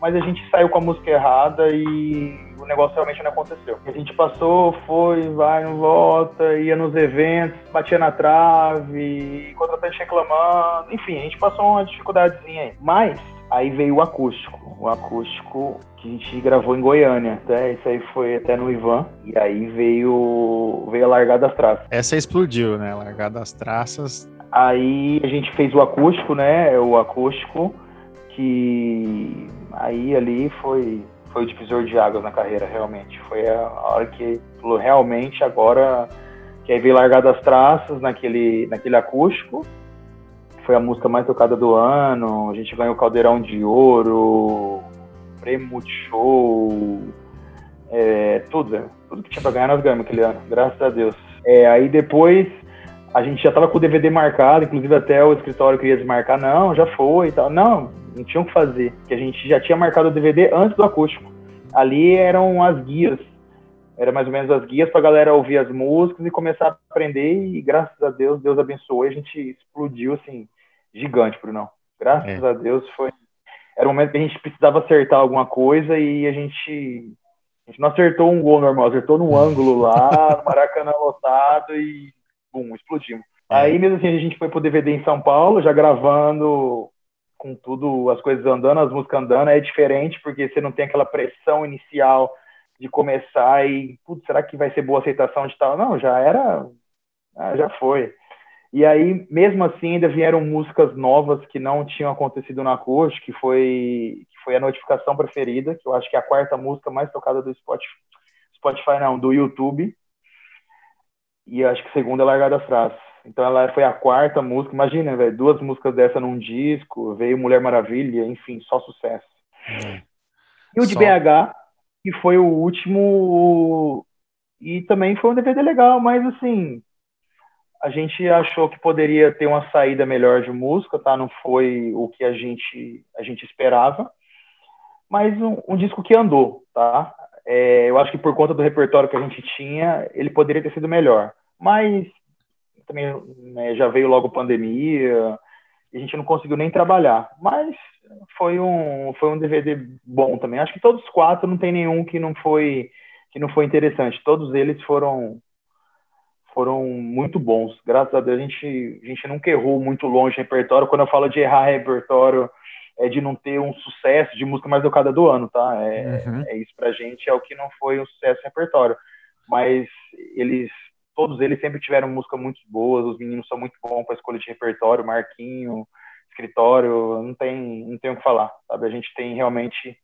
mas a gente saiu com a música errada e o negócio realmente não aconteceu. A gente passou, foi, vai, não volta, ia nos eventos, batia na trave, contratante reclamando, enfim, a gente passou uma dificuldadezinha aí. Mas aí veio o acústico, o acústico que a gente gravou em Goiânia, até isso aí foi até no Ivan, e aí veio veio a Largada das Traças. Essa explodiu, né? Largada das Traças. Aí a gente fez o acústico, né? O acústico que aí ali foi foi o divisor de águas na carreira, realmente. Foi a hora que falou, realmente, agora que aí veio largar das traças naquele, naquele acústico. Foi a música mais tocada do ano. A gente ganhou o Caldeirão de Ouro, Prêmio Multishow, é, tudo, tudo que tinha pra ganhar nós ganhamos aquele ano, graças a Deus. É, aí depois a gente já tava com o DVD marcado, inclusive até o escritório queria desmarcar, não, já foi e tal. Não, não tinha o que fazer, que a gente já tinha marcado o DVD antes do acústico. Ali eram as guias, era mais ou menos as guias para a galera ouvir as músicas e começar a aprender e graças a Deus, Deus abençoou a gente explodiu assim, gigante, Brunão. Graças é. a Deus foi era um momento que a gente precisava acertar alguma coisa e a gente a gente não acertou um gol normal, acertou no ângulo lá, no [laughs] Maracanã lotado e bum, explodimos. É. Aí mesmo assim a gente foi pro DVD em São Paulo, já gravando com tudo, as coisas andando, as músicas andando, é diferente porque você não tem aquela pressão inicial de começar e, putz, será que vai ser boa aceitação de tal? Não, já era, ah, já foi. E aí, mesmo assim, ainda vieram músicas novas que não tinham acontecido na corte, que foi, que foi a notificação preferida, que eu acho que é a quarta música mais tocada do Spotify, Spotify não, do YouTube. E acho que segunda é Largada Frases. Então ela foi a quarta música. Imagina, velho, duas músicas dessa num disco, veio Mulher Maravilha, enfim, só sucesso. É. E o de só... BH, que foi o último. E também foi um DVD legal, mas assim, a gente achou que poderia ter uma saída melhor de música, tá? Não foi o que a gente, a gente esperava, mas um, um disco que andou, tá? É, eu acho que por conta do repertório que a gente tinha, ele poderia ter sido melhor. Mas também né, já veio logo pandemia, e a gente não conseguiu nem trabalhar. Mas foi um, foi um DVD bom também. Acho que todos os quatro não tem nenhum que não foi que não foi interessante. Todos eles foram foram muito bons. Graças a Deus a gente a gente nunca errou muito longe repertório. Quando eu falo de errar repertório é de não ter um sucesso de música mais tocada do ano, tá? É, uhum. é isso pra gente é o que não foi um sucesso repertório. Mas eles todos eles sempre tiveram músicas muito boas, os meninos são muito bons para escolha de repertório, Marquinho, escritório, não tem, não tem o que falar, sabe? A gente tem realmente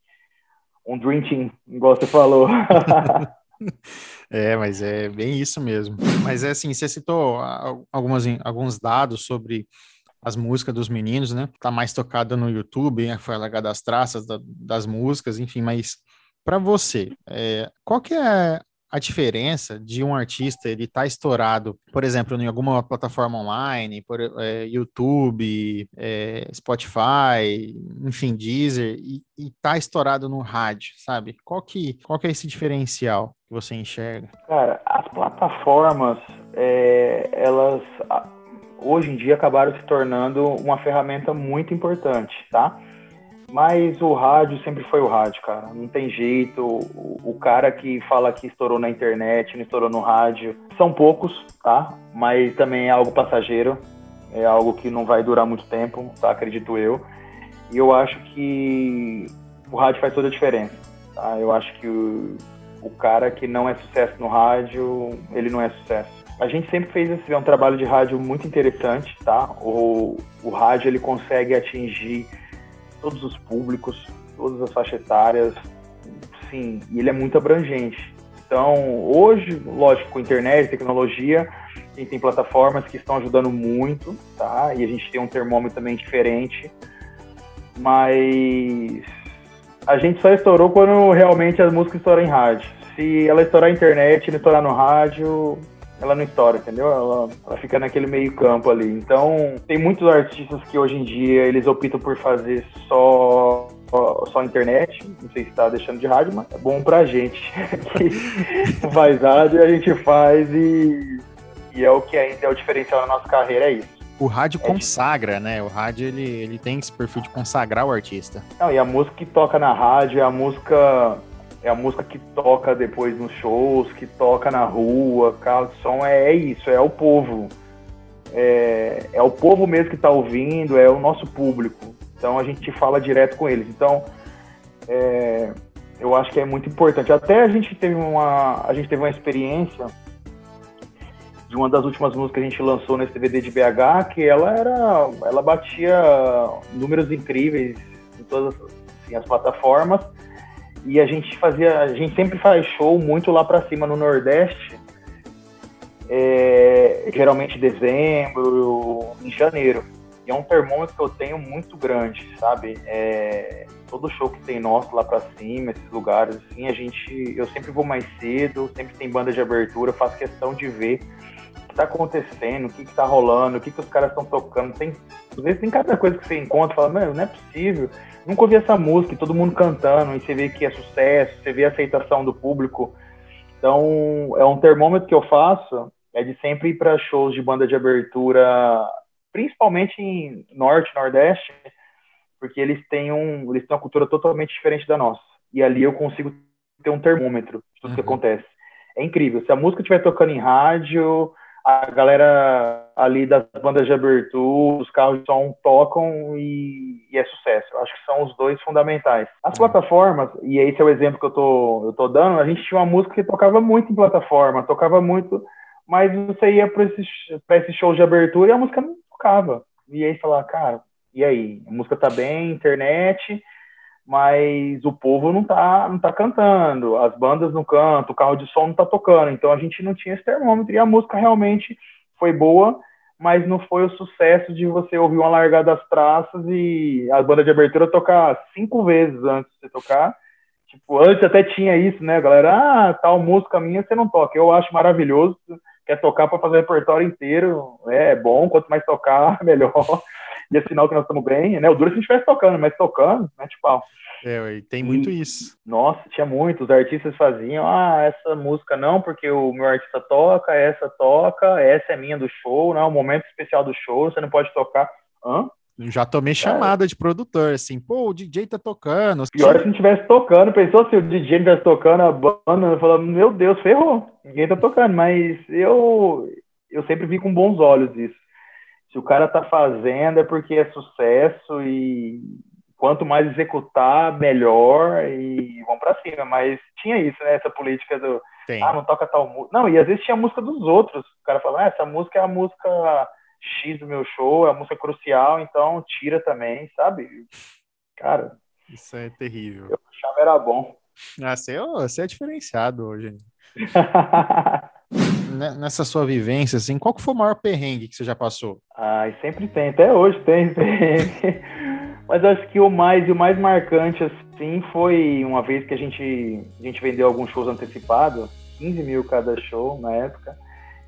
um dream team, igual você falou. [laughs] [laughs] é, mas é bem isso mesmo. Mas é assim, você citou algumas, alguns dados sobre as músicas dos meninos, né? Tá mais tocada no YouTube, né? foi alagada as traças da, das músicas, enfim, mas para você, é, qual que é a diferença de um artista ele estar tá estourado, por exemplo, em alguma plataforma online, por é, YouTube, é, Spotify, enfim, Deezer, e, estar tá estourado no rádio, sabe? Qual que, qual que é esse diferencial que você enxerga? Cara, as plataformas, é, elas hoje em dia acabaram se tornando uma ferramenta muito importante, tá? Mas o rádio sempre foi o rádio, cara. Não tem jeito. O, o, cara que fala que estourou na internet, não estourou no rádio, são poucos, tá? Mas também é algo passageiro. É algo que não vai durar muito tempo, tá? Acredito eu. E eu acho que o rádio faz toda a diferença, tá? Eu acho que o, o cara que não é sucesso no rádio, ele não é sucesso. A gente sempre fez esse, é um trabalho de rádio muito interessante, tá? O, o rádio ele consegue atingir todos os públicos, todas as faixas etárias, sim, e ele é muito abrangente. Então, hoje, lógico, com internet, tecnologia, a gente tem plataformas que estão ajudando muito, tá? E a gente tem um termômetro também diferente, mas a gente só estourou quando realmente as músicas estouram em rádio. Se ela estourar na internet e não estourar no rádio, ela não estoura, entendeu? Ela, ela fica naquele meio campo ali. Então, tem muitos artistas que hoje em dia eles optam por fazer só só internet, não sei se está deixando de rádio, mas é bom pra gente [laughs] que faz rádio, a gente faz e, e é o que ainda é o diferencial na nossa carreira, é isso. O rádio é consagra, né? O rádio ele, ele tem esse perfil de consagrar o artista. Não, e a música que toca na rádio é a música é a música que toca depois nos shows, que toca na rua, carro de som, é, é isso, é o povo. É, é o povo mesmo que está ouvindo, é o nosso público. Então a gente fala direto com eles. Então é, eu acho que é muito importante. Até a gente teve uma, a gente teve uma experiência de uma das últimas músicas que a gente lançou nesse DVD de BH, que ela era, ela batia números incríveis em todas assim, as plataformas e a gente fazia, a gente sempre faz show muito lá para cima no Nordeste, é, geralmente em dezembro, em janeiro. E é um termômetro que eu tenho muito grande, sabe? É, todo show que tem nosso lá para cima, esses lugares, assim, a gente, eu sempre vou mais cedo, sempre tem banda de abertura, faço questão de ver o que tá acontecendo, o que que tá rolando, o que que os caras estão tocando. Tem, às vezes tem cada coisa que você encontra fala, mano, não é possível nunca ouvi essa música, e todo mundo cantando, e você vê que é sucesso, você vê a aceitação do público. Então, é um termômetro que eu faço, é de sempre ir para shows de banda de abertura, principalmente em Norte, Nordeste, porque eles têm, um, eles têm uma cultura totalmente diferente da nossa. E ali eu consigo ter um termômetro de tudo uhum. que acontece. É incrível. Se a música estiver tocando em rádio, a galera ali das bandas de abertura, os carros de som tocam e, e, é sucesso. Eu acho que são os dois fundamentais. As uhum. plataformas, e esse é o exemplo que eu tô, eu tô dando, a gente tinha uma música que tocava muito em plataforma, tocava muito, mas você ia para esses, pra esses shows de abertura e a música não tocava. E aí falar, cara, e aí? A música tá bem, internet, mas o povo não tá, não tá cantando, as bandas não cantam, o carro de som não tá tocando, então a gente não tinha esse termômetro e a música realmente foi boa, mas não foi o sucesso de você ouvir uma largada das traças e a banda de abertura tocar cinco vezes antes de tocar. Tipo, antes até tinha isso, né, galera? Ah, tal música minha você não toca. Eu acho maravilhoso, quer tocar para fazer o repertório inteiro, é bom, quanto mais tocar, [laughs] melhor e é sinal que nós estamos bem, né? O duro é se a gente estivesse tocando, mas tocando, né? Tipo, é, tem muito e, isso. Nossa, tinha muito. Os artistas faziam, ah, essa música não, porque o meu artista toca, essa toca, essa é minha do show, não, o momento especial do show, você não pode tocar. Hã? Já tomei chamada de produtor, assim, pô, o DJ tá tocando. Pior se não estivesse tocando, pensou se o DJ estivesse tocando a banda, falando, meu Deus, ferrou, ninguém tá tocando, mas eu, eu sempre vi com bons olhos isso se o cara tá fazendo é porque é sucesso e quanto mais executar, melhor e vão para cima. Mas tinha isso, né? Essa política do Tem. ah, não toca tal música. Não, e às vezes tinha a música dos outros. O cara fala, ah, essa música é a música X do meu show, é a música crucial, então tira também, sabe? Cara. Isso é terrível. Eu achava era bom. Ah, você é, você é diferenciado hoje. [laughs] nessa sua vivência, assim, qual que foi o maior perrengue que você já passou? Ai, sempre tem, até hoje tem [laughs] perrengue. Mas acho que o mais o mais marcante, assim, foi uma vez que a gente, a gente vendeu alguns shows antecipados, 15 mil cada show na época.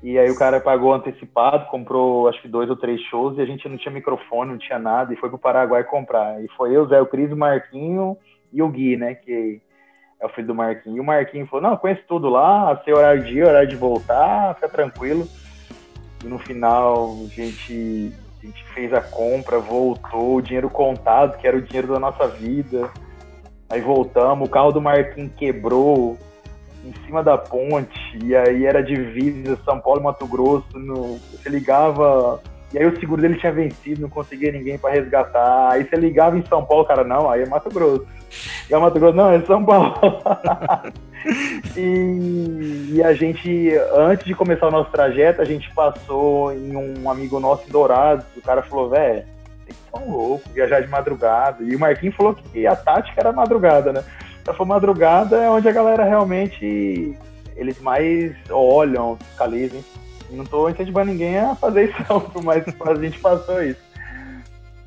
E aí o cara pagou antecipado, comprou acho que dois ou três shows e a gente não tinha microfone, não tinha nada, e foi pro Paraguai comprar. E foi eu, Zé, o Cris, o Marquinho e o Gui, né? Que é o filho do Marquinhos. E o Marquinhos falou: Não, conheço tudo lá, sei horário de ir, horário de voltar, fica tranquilo. E no final a gente, a gente fez a compra, voltou, o dinheiro contado, que era o dinheiro da nossa vida. Aí voltamos, o carro do Marquinhos quebrou em cima da ponte, e aí era divisa São Paulo e Mato Grosso. No, você ligava e aí o seguro dele tinha vencido, não conseguia ninguém para resgatar. Aí você ligava em São Paulo, cara, não, aí é Mato Grosso. E é Mato Grosso, não, é São Paulo. [laughs] e, e, a gente, antes de começar o nosso trajeto, a gente passou em um amigo nosso em Dourados. O cara falou, velho, vocês são loucos, viajar de madrugada. E o Marquinhos falou que a tática era madrugada, né? Ela falou, madrugada é onde a galera realmente, eles mais olham, fiscalizam. Não tô incentivando ninguém a fazer isso, não, mas a gente passou isso.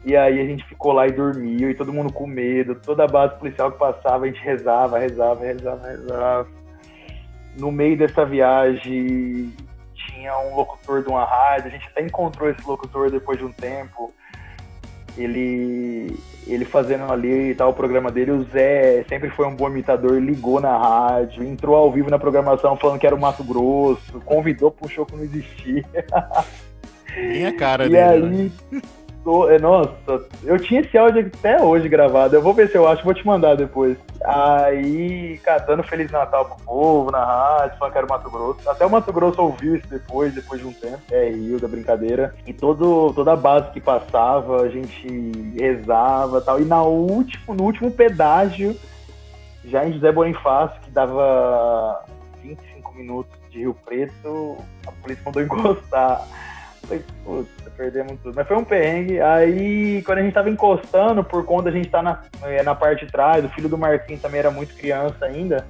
E aí a gente ficou lá e dormiu, e todo mundo com medo, toda a base policial que passava, a gente rezava, rezava, rezava, rezava. No meio dessa viagem tinha um locutor de uma rádio, a gente até encontrou esse locutor depois de um tempo ele ele fazendo ali tal o programa dele, o Zé sempre foi um bom imitador, ligou na rádio, entrou ao vivo na programação falando que era o Mato Grosso, convidou um show que não existia. Nem a cara e dele. E aí, né? É, nossa, eu tinha esse áudio até hoje gravado. Eu vou ver se eu acho, vou te mandar depois. Aí, catando Feliz Natal pro povo na rádio, falando que era o Mato Grosso. Até o Mato Grosso ouviu isso depois, depois de um tempo. É, riu da brincadeira. E todo, toda a base que passava, a gente rezava tal. E na último, no último pedágio, já em José Bonifácio, que dava 25 minutos de Rio Preto, a polícia mandou [laughs] encostar. Falei, puta, perdemos tudo. Mas foi um perrengue. Aí, quando a gente tava encostando, por conta a gente tá na, é, na parte de trás, o filho do Marquinhos também era muito criança ainda,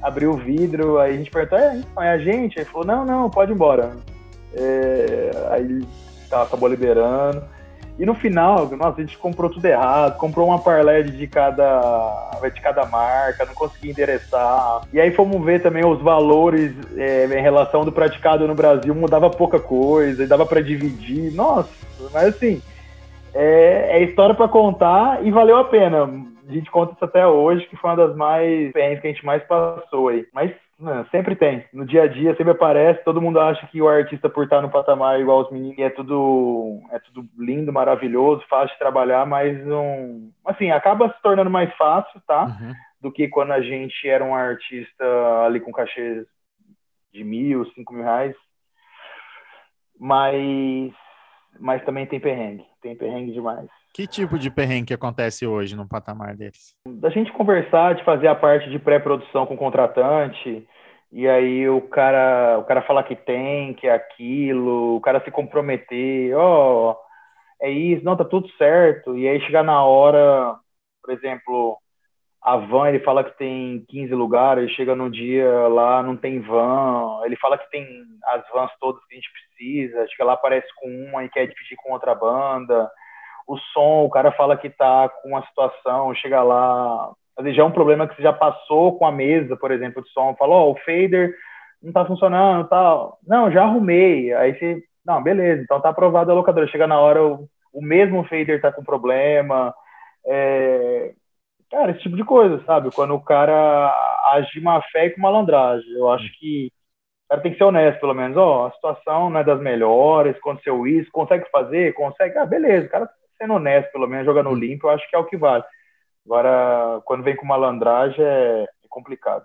abriu o vidro, aí a gente perguntou, é, então, é a gente? Ele falou, não, não, pode ir embora. É, aí tá, acabou liberando. E no final, nossa, a gente comprou tudo errado, comprou uma parlay de cada, de cada marca, não conseguia endereçar. E aí fomos ver também os valores é, em relação do praticado no Brasil, mudava pouca coisa, e dava para dividir. Nossa, mas assim, é, é história para contar e valeu a pena. A gente conta isso até hoje, que foi uma das mais que a gente mais passou aí. Mas não, sempre tem. No dia a dia sempre aparece, todo mundo acha que o artista por estar no patamar igual os meninos é tudo é tudo lindo, maravilhoso, fácil de trabalhar, mas não, assim, acaba se tornando mais fácil, tá? Uhum. Do que quando a gente era um artista ali com cachê de mil, cinco mil reais. mas, mas também tem perrengue, tem perrengue demais. Que tipo de perrengue que acontece hoje no patamar deles? Da gente conversar, de fazer a parte de pré-produção com o contratante, e aí o cara, o cara fala que tem, que é aquilo, o cara se comprometer, ó, oh, é isso, não, tá tudo certo. E aí chegar na hora, por exemplo, a van, ele fala que tem 15 lugares, chega no dia lá, não tem van, ele fala que tem as vans todas que a gente precisa, chega lá, aparece com uma e quer dividir com outra banda. O som, o cara fala que tá com uma situação, chega lá, às vezes já é um problema que você já passou com a mesa, por exemplo, de som, falou, ó, oh, o fader não tá funcionando, tal. Não, já arrumei. Aí você, não, beleza, então tá aprovado a locadora. Chega na hora, o, o mesmo fader tá com problema. É... Cara, esse tipo de coisa, sabe? Quando o cara age de má fé e com malandragem. Eu acho que o cara tem que ser honesto, pelo menos. Ó, oh, a situação não é das melhores, aconteceu isso, consegue fazer? Consegue? Ah, beleza, o cara tá sendo honesto, pelo menos, jogando limpo, eu acho que é o que vale. Agora, quando vem com malandragem, é, é complicado.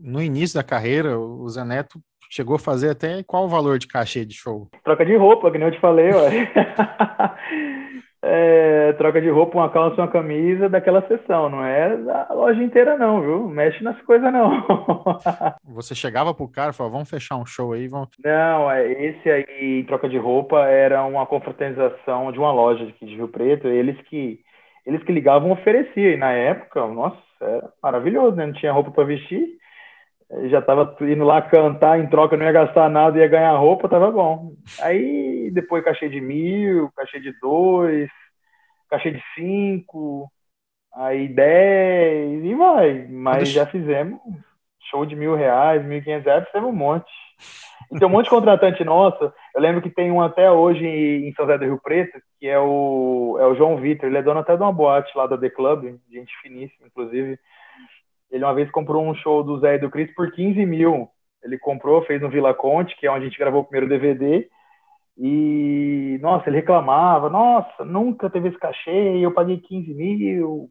No início da carreira, o Zé Neto chegou a fazer até qual o valor de cachê de show? Troca de roupa, que nem eu te falei, ué. [laughs] é, troca de roupa, uma calça, uma camisa daquela sessão, não é da loja inteira não, viu? Mexe nas coisas não. [laughs] Você chegava pro cara e falava, vamos fechar um show aí, vamos... Não, é, esse aí, troca de roupa, era uma confraternização de uma loja aqui de Rio Preto, eles que eles que ligavam ofereciam. E na época, nossa, era maravilhoso, né? Não tinha roupa para vestir. Já tava indo lá cantar em troca, não ia gastar nada, ia ganhar roupa, tava bom. Aí depois cachê de mil, cachê de dois, cachê de cinco, aí dez, e vai. Mas já fizemos show de mil reais, mil e quinhentos reais, fizemos um monte. E tem um monte de contratante nossa. Eu lembro que tem um até hoje em São José do Rio Preto, que é o, é o João Vitor. Ele é dono até de uma boate lá da The Club, gente finíssima, inclusive. Ele uma vez comprou um show do Zé e do Cris por 15 mil. Ele comprou, fez no Vila Conte, que é onde a gente gravou o primeiro DVD. E, nossa, ele reclamava, nossa, nunca teve esse cachê, eu paguei 15 mil,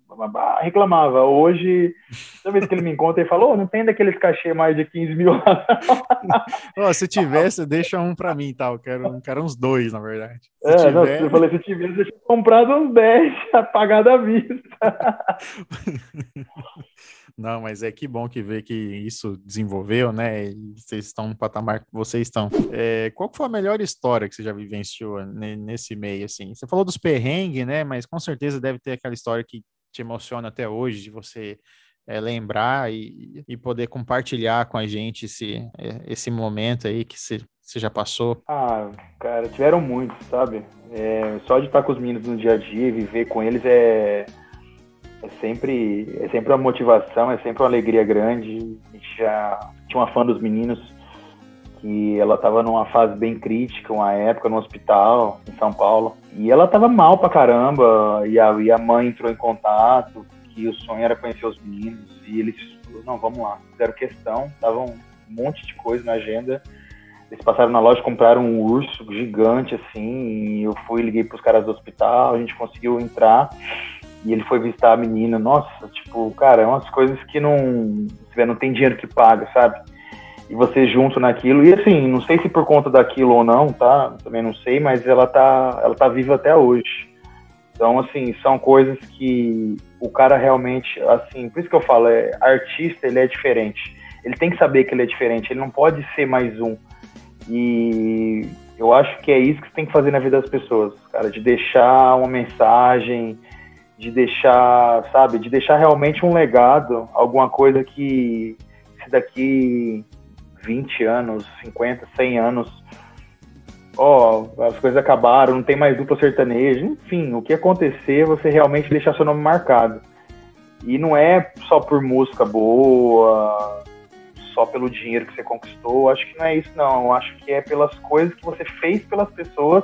reclamava. Hoje, toda vez que ele me encontra, ele falou, oh, não tem daqueles cachê mais de 15 mil [laughs] oh, se tivesse, deixa um para mim, tal, tá? quero, quero uns dois, na verdade. Se é, tiver... não, eu falei, se tivesse, deixa eu comprado uns 10, apagado à vista. [laughs] Não, mas é que bom que ver que isso desenvolveu, né? E vocês estão no patamar que vocês estão. É, qual foi a melhor história que você já vivenciou nesse meio, assim? Você falou dos perrengues, né? Mas com certeza deve ter aquela história que te emociona até hoje, de você é, lembrar e, e, poder compartilhar com a gente esse, é, esse momento aí que você, você já passou? Ah, cara, tiveram muitos, sabe? É, só de estar com os meninos no dia a dia, viver com eles é é sempre, é sempre uma motivação, é sempre uma alegria grande. A gente já tinha uma fã dos meninos que ela estava numa fase bem crítica, uma época no hospital em São Paulo, e ela estava mal pra caramba, e a, e a mãe entrou em contato, que o sonho era conhecer os meninos, e eles não, vamos lá, fizeram questão, estavam um monte de coisa na agenda, eles passaram na loja, compraram um urso gigante, assim, e eu fui, liguei pros caras do hospital, a gente conseguiu entrar, e ele foi visitar a menina, nossa, tipo, cara, é umas coisas que não, não tem dinheiro que paga, sabe? E você junto naquilo, e assim, não sei se por conta daquilo ou não, tá? Também não sei, mas ela tá, ela tá viva até hoje. Então, assim, são coisas que o cara realmente, assim, por isso que eu falo, é, artista, ele é diferente. Ele tem que saber que ele é diferente, ele não pode ser mais um. E eu acho que é isso que você tem que fazer na vida das pessoas, cara, de deixar uma mensagem, de deixar, sabe, de deixar realmente um legado, alguma coisa que se daqui 20 anos, 50, 100 anos, ó, as coisas acabaram, não tem mais dupla sertaneja, enfim, o que acontecer, você realmente deixar seu nome marcado. E não é só por música boa, só pelo dinheiro que você conquistou, acho que não é isso não, acho que é pelas coisas que você fez pelas pessoas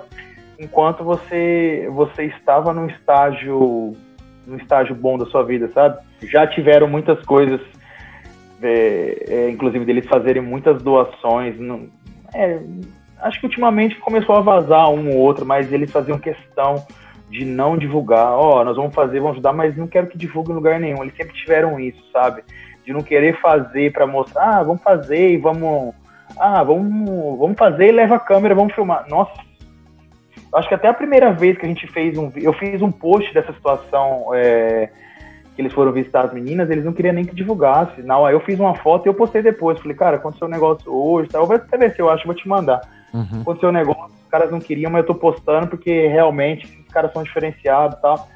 enquanto você você estava num estágio num estágio bom da sua vida, sabe? Já tiveram muitas coisas, é, é, inclusive deles fazerem muitas doações. Não, é, acho que ultimamente começou a vazar um ou outro, mas eles faziam questão de não divulgar. Ó, oh, nós vamos fazer, vamos ajudar, mas não quero que divulgue em lugar nenhum. Eles sempre tiveram isso, sabe? De não querer fazer para mostrar, ah, vamos fazer e vamos Ah, vamos, vamos fazer e leva a câmera, vamos filmar. Nossa, acho que até a primeira vez que a gente fez um. Eu fiz um post dessa situação. É, que eles foram visitar as meninas, eles não queriam nem que divulgasse. Não, aí eu fiz uma foto e eu postei depois. Falei, cara, aconteceu um negócio hoje, tal. Vai até ver se eu acho, vou te mandar. Uhum. Aconteceu um negócio, os caras não queriam, mas eu tô postando porque realmente os caras são diferenciados e tal.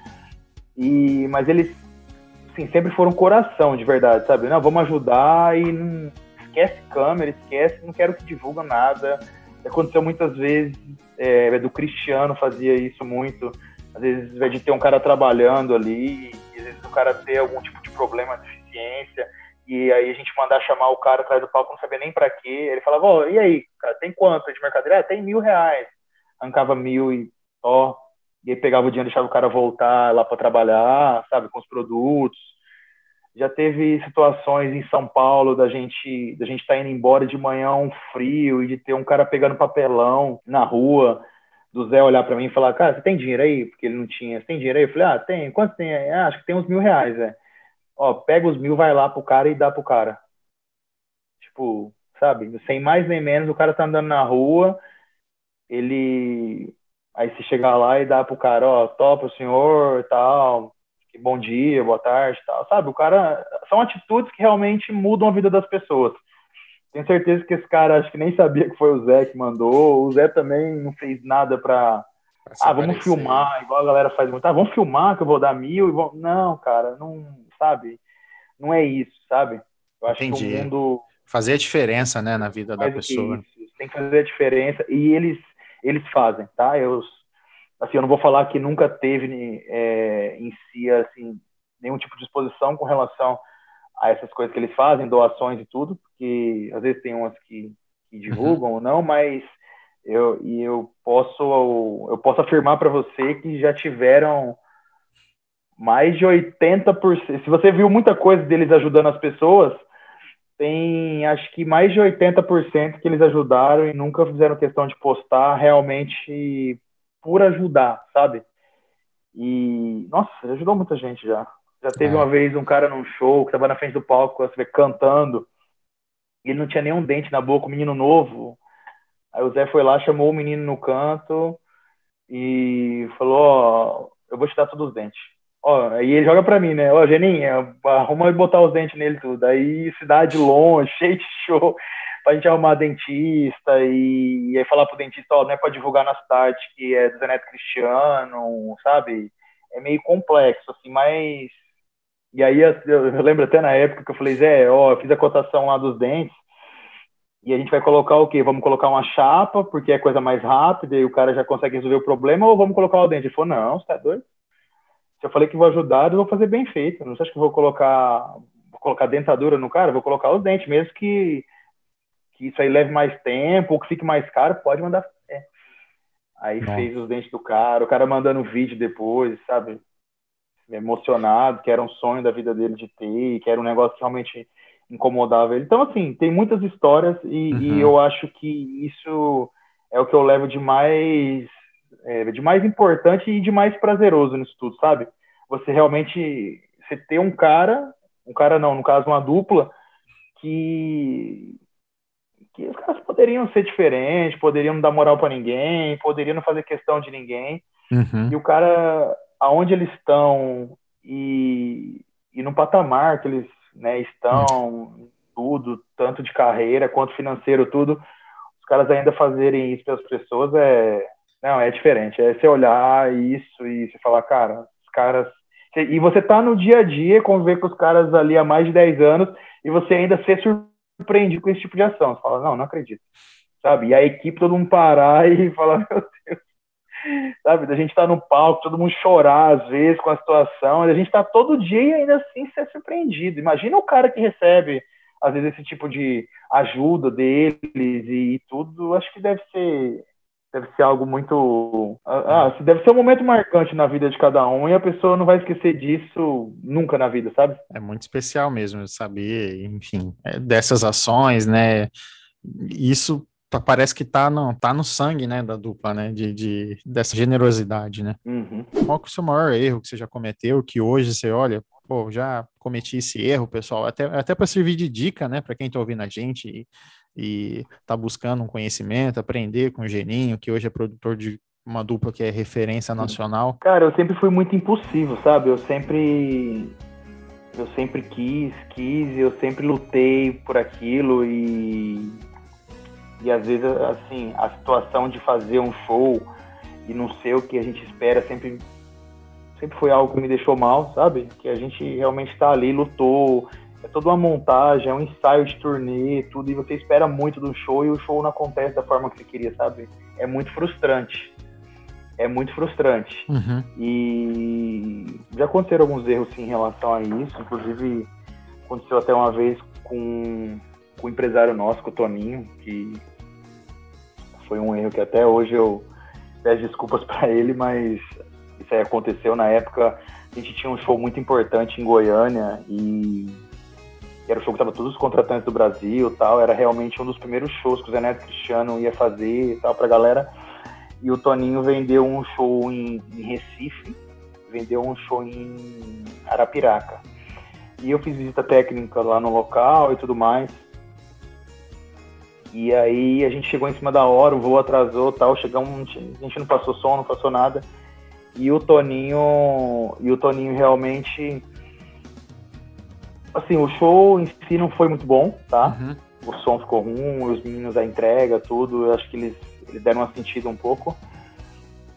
E, mas eles, assim, sempre foram coração, de verdade, sabe? Não, vamos ajudar e não esquece câmera, esquece, não quero que divulga nada. Aconteceu muitas vezes, é, do Cristiano fazia isso muito. Às vezes, invés de ter um cara trabalhando ali, às vezes o cara ter algum tipo de problema, deficiência, e aí a gente mandar chamar o cara atrás do palco, não sabia nem para quê. Ele falava, oh, e aí, cara, tem quanto de mercadoria? Ah, tem mil reais. Arrancava mil e ó, e aí pegava o dinheiro, deixava o cara voltar lá para trabalhar, sabe, com os produtos. Já teve situações em São Paulo da gente da gente estar tá indo embora de manhã um frio e de ter um cara pegando papelão na rua, do Zé olhar para mim e falar, cara, você tem dinheiro aí? Porque ele não tinha. Você tem dinheiro aí? Eu falei, ah, tem. Quanto tem? Ah, acho que tem uns mil reais, Zé. Ó, pega os mil, vai lá pro cara e dá pro cara. Tipo, sabe? Sem mais nem menos, o cara tá andando na rua, ele Aí você chegar lá e dá pro cara, ó, topa o senhor, tal, bom dia, boa tarde, tal, sabe? O cara são atitudes que realmente mudam a vida das pessoas. Tenho certeza que esse cara acho que nem sabia que foi o Zé que mandou. O Zé também não fez nada para ah, vamos filmar, igual a galera faz muito. Ah, vamos filmar que eu vou dar mil e vou... Não, cara, não, sabe? Não é isso, sabe? Eu acho Entendi. que o mundo fazer a diferença, né, na vida da pessoa. Tem que fazer a diferença e eles eles fazem, tá? Eu, assim, eu não vou falar que nunca teve é, em si, assim, nenhum tipo de exposição com relação a essas coisas que eles fazem, doações e tudo, porque às vezes tem umas que, que divulgam uhum. ou não, mas eu, e eu posso eu posso afirmar para você que já tiveram mais de 80%. Se você viu muita coisa deles ajudando as pessoas, tem acho que mais de 80% que eles ajudaram e nunca fizeram questão de postar realmente por ajudar, sabe? E, nossa, ajudou muita gente já. Já teve é. uma vez um cara num show que tava na frente do palco, você vê, cantando, e ele não tinha nenhum dente na boca, um menino novo. Aí o Zé foi lá, chamou o menino no canto e falou: Ó, eu vou te dar todos os dentes. Ó, aí ele joga pra mim, né? Ó, Geninha, arruma e botar os dentes nele tudo. Aí cidade longe, [laughs] cheio de show, pra gente arrumar dentista e, e aí falar pro dentista, ó, não é pra divulgar na cidade que é do Zeneto Cristiano, sabe? É meio complexo, assim, mas. E aí eu, eu lembro até na época que eu falei, Zé, ó, eu fiz a cotação lá dos dentes. E a gente vai colocar o quê? Vamos colocar uma chapa, porque é coisa mais rápida e o cara já consegue resolver o problema, ou vamos colocar o dente? Ele falou, não, você tá doido? Se eu falei que vou ajudar, eu vou fazer bem feito. Não sei que vou colocar, vou colocar dentadura no cara, vou colocar os dentes, mesmo que, que isso aí leve mais tempo ou que fique mais caro, pode mandar. É. Aí Nossa. fez os dentes do cara, o cara mandando vídeo depois, sabe? Emocionado, que era um sonho da vida dele de ter, que era um negócio que realmente incomodava ele. Então, assim, tem muitas histórias e, uhum. e eu acho que isso é o que eu levo de mais é, de mais importante e de mais prazeroso nisso tudo, sabe? Você realmente você ter um cara, um cara não, no caso uma dupla, que que os caras poderiam ser diferentes, poderiam não dar moral para ninguém, poderiam não fazer questão de ninguém. Uhum. E o cara, aonde eles estão e, e no patamar que eles né, estão, uhum. tudo, tanto de carreira quanto financeiro, tudo, os caras ainda fazerem isso para as pessoas é, não, é diferente. É você olhar isso e você falar, cara, os caras. E você tá no dia a dia, conviver com os caras ali há mais de 10 anos e você ainda ser surpreendido com esse tipo de ação. Você fala, não, não acredito. Sabe? E a equipe, todo mundo parar [laughs] e falar, meu Deus. Sabe? Da gente tá no palco, todo mundo chorar às vezes com a situação, a gente tá todo dia e ainda assim ser surpreendido. Imagina o cara que recebe, às vezes, esse tipo de ajuda deles e, e tudo, acho que deve ser deve ser algo muito. Ah, ah deve ser um momento marcante na vida de cada um e a pessoa não vai esquecer disso nunca na vida, sabe? É muito especial mesmo saber, enfim, é, dessas ações, né? Isso parece que tá no, tá no sangue, né, da dupla, né, de, de dessa generosidade, né? Uhum. Qual que é o seu maior erro que você já cometeu, que hoje você olha, pô, já cometi esse erro, pessoal, até, até para servir de dica, né, para quem tá ouvindo a gente, e tá buscando um conhecimento, aprender com o Geninho, que hoje é produtor de uma dupla que é referência nacional? Cara, eu sempre fui muito impulsivo, sabe? Eu sempre eu sempre quis, quis, eu sempre lutei por aquilo e e às vezes assim, a situação de fazer um show e não ser o que a gente espera sempre sempre foi algo que me deixou mal, sabe? Que a gente realmente está ali, lutou, é toda uma montagem, é um ensaio de turnê, tudo, e você espera muito do show e o show não acontece da forma que você queria, sabe? É muito frustrante é muito frustrante. Uhum. E já aconteceram alguns erros sim, em relação a isso. Inclusive, aconteceu até uma vez com, com o empresário nosso, com o Toninho, que foi um erro que até hoje eu peço desculpas [laughs] para ele, mas isso aí aconteceu na época. A gente tinha um show muito importante em Goiânia e era o show que estava todos os contratantes do Brasil tal. Era realmente um dos primeiros shows que o Zé Neto Cristiano ia fazer e tal pra galera e o Toninho vendeu um show em, em Recife, vendeu um show em Arapiraca. E eu fiz visita técnica lá no local e tudo mais. E aí a gente chegou em cima da hora, o voo atrasou tal, chegamos, a gente não passou som, não passou nada. E o Toninho, e o Toninho realmente assim, o show em si não foi muito bom, tá? Uhum. O som ficou ruim, os meninos a entrega, tudo, eu acho que eles eles deram uma sentida um pouco.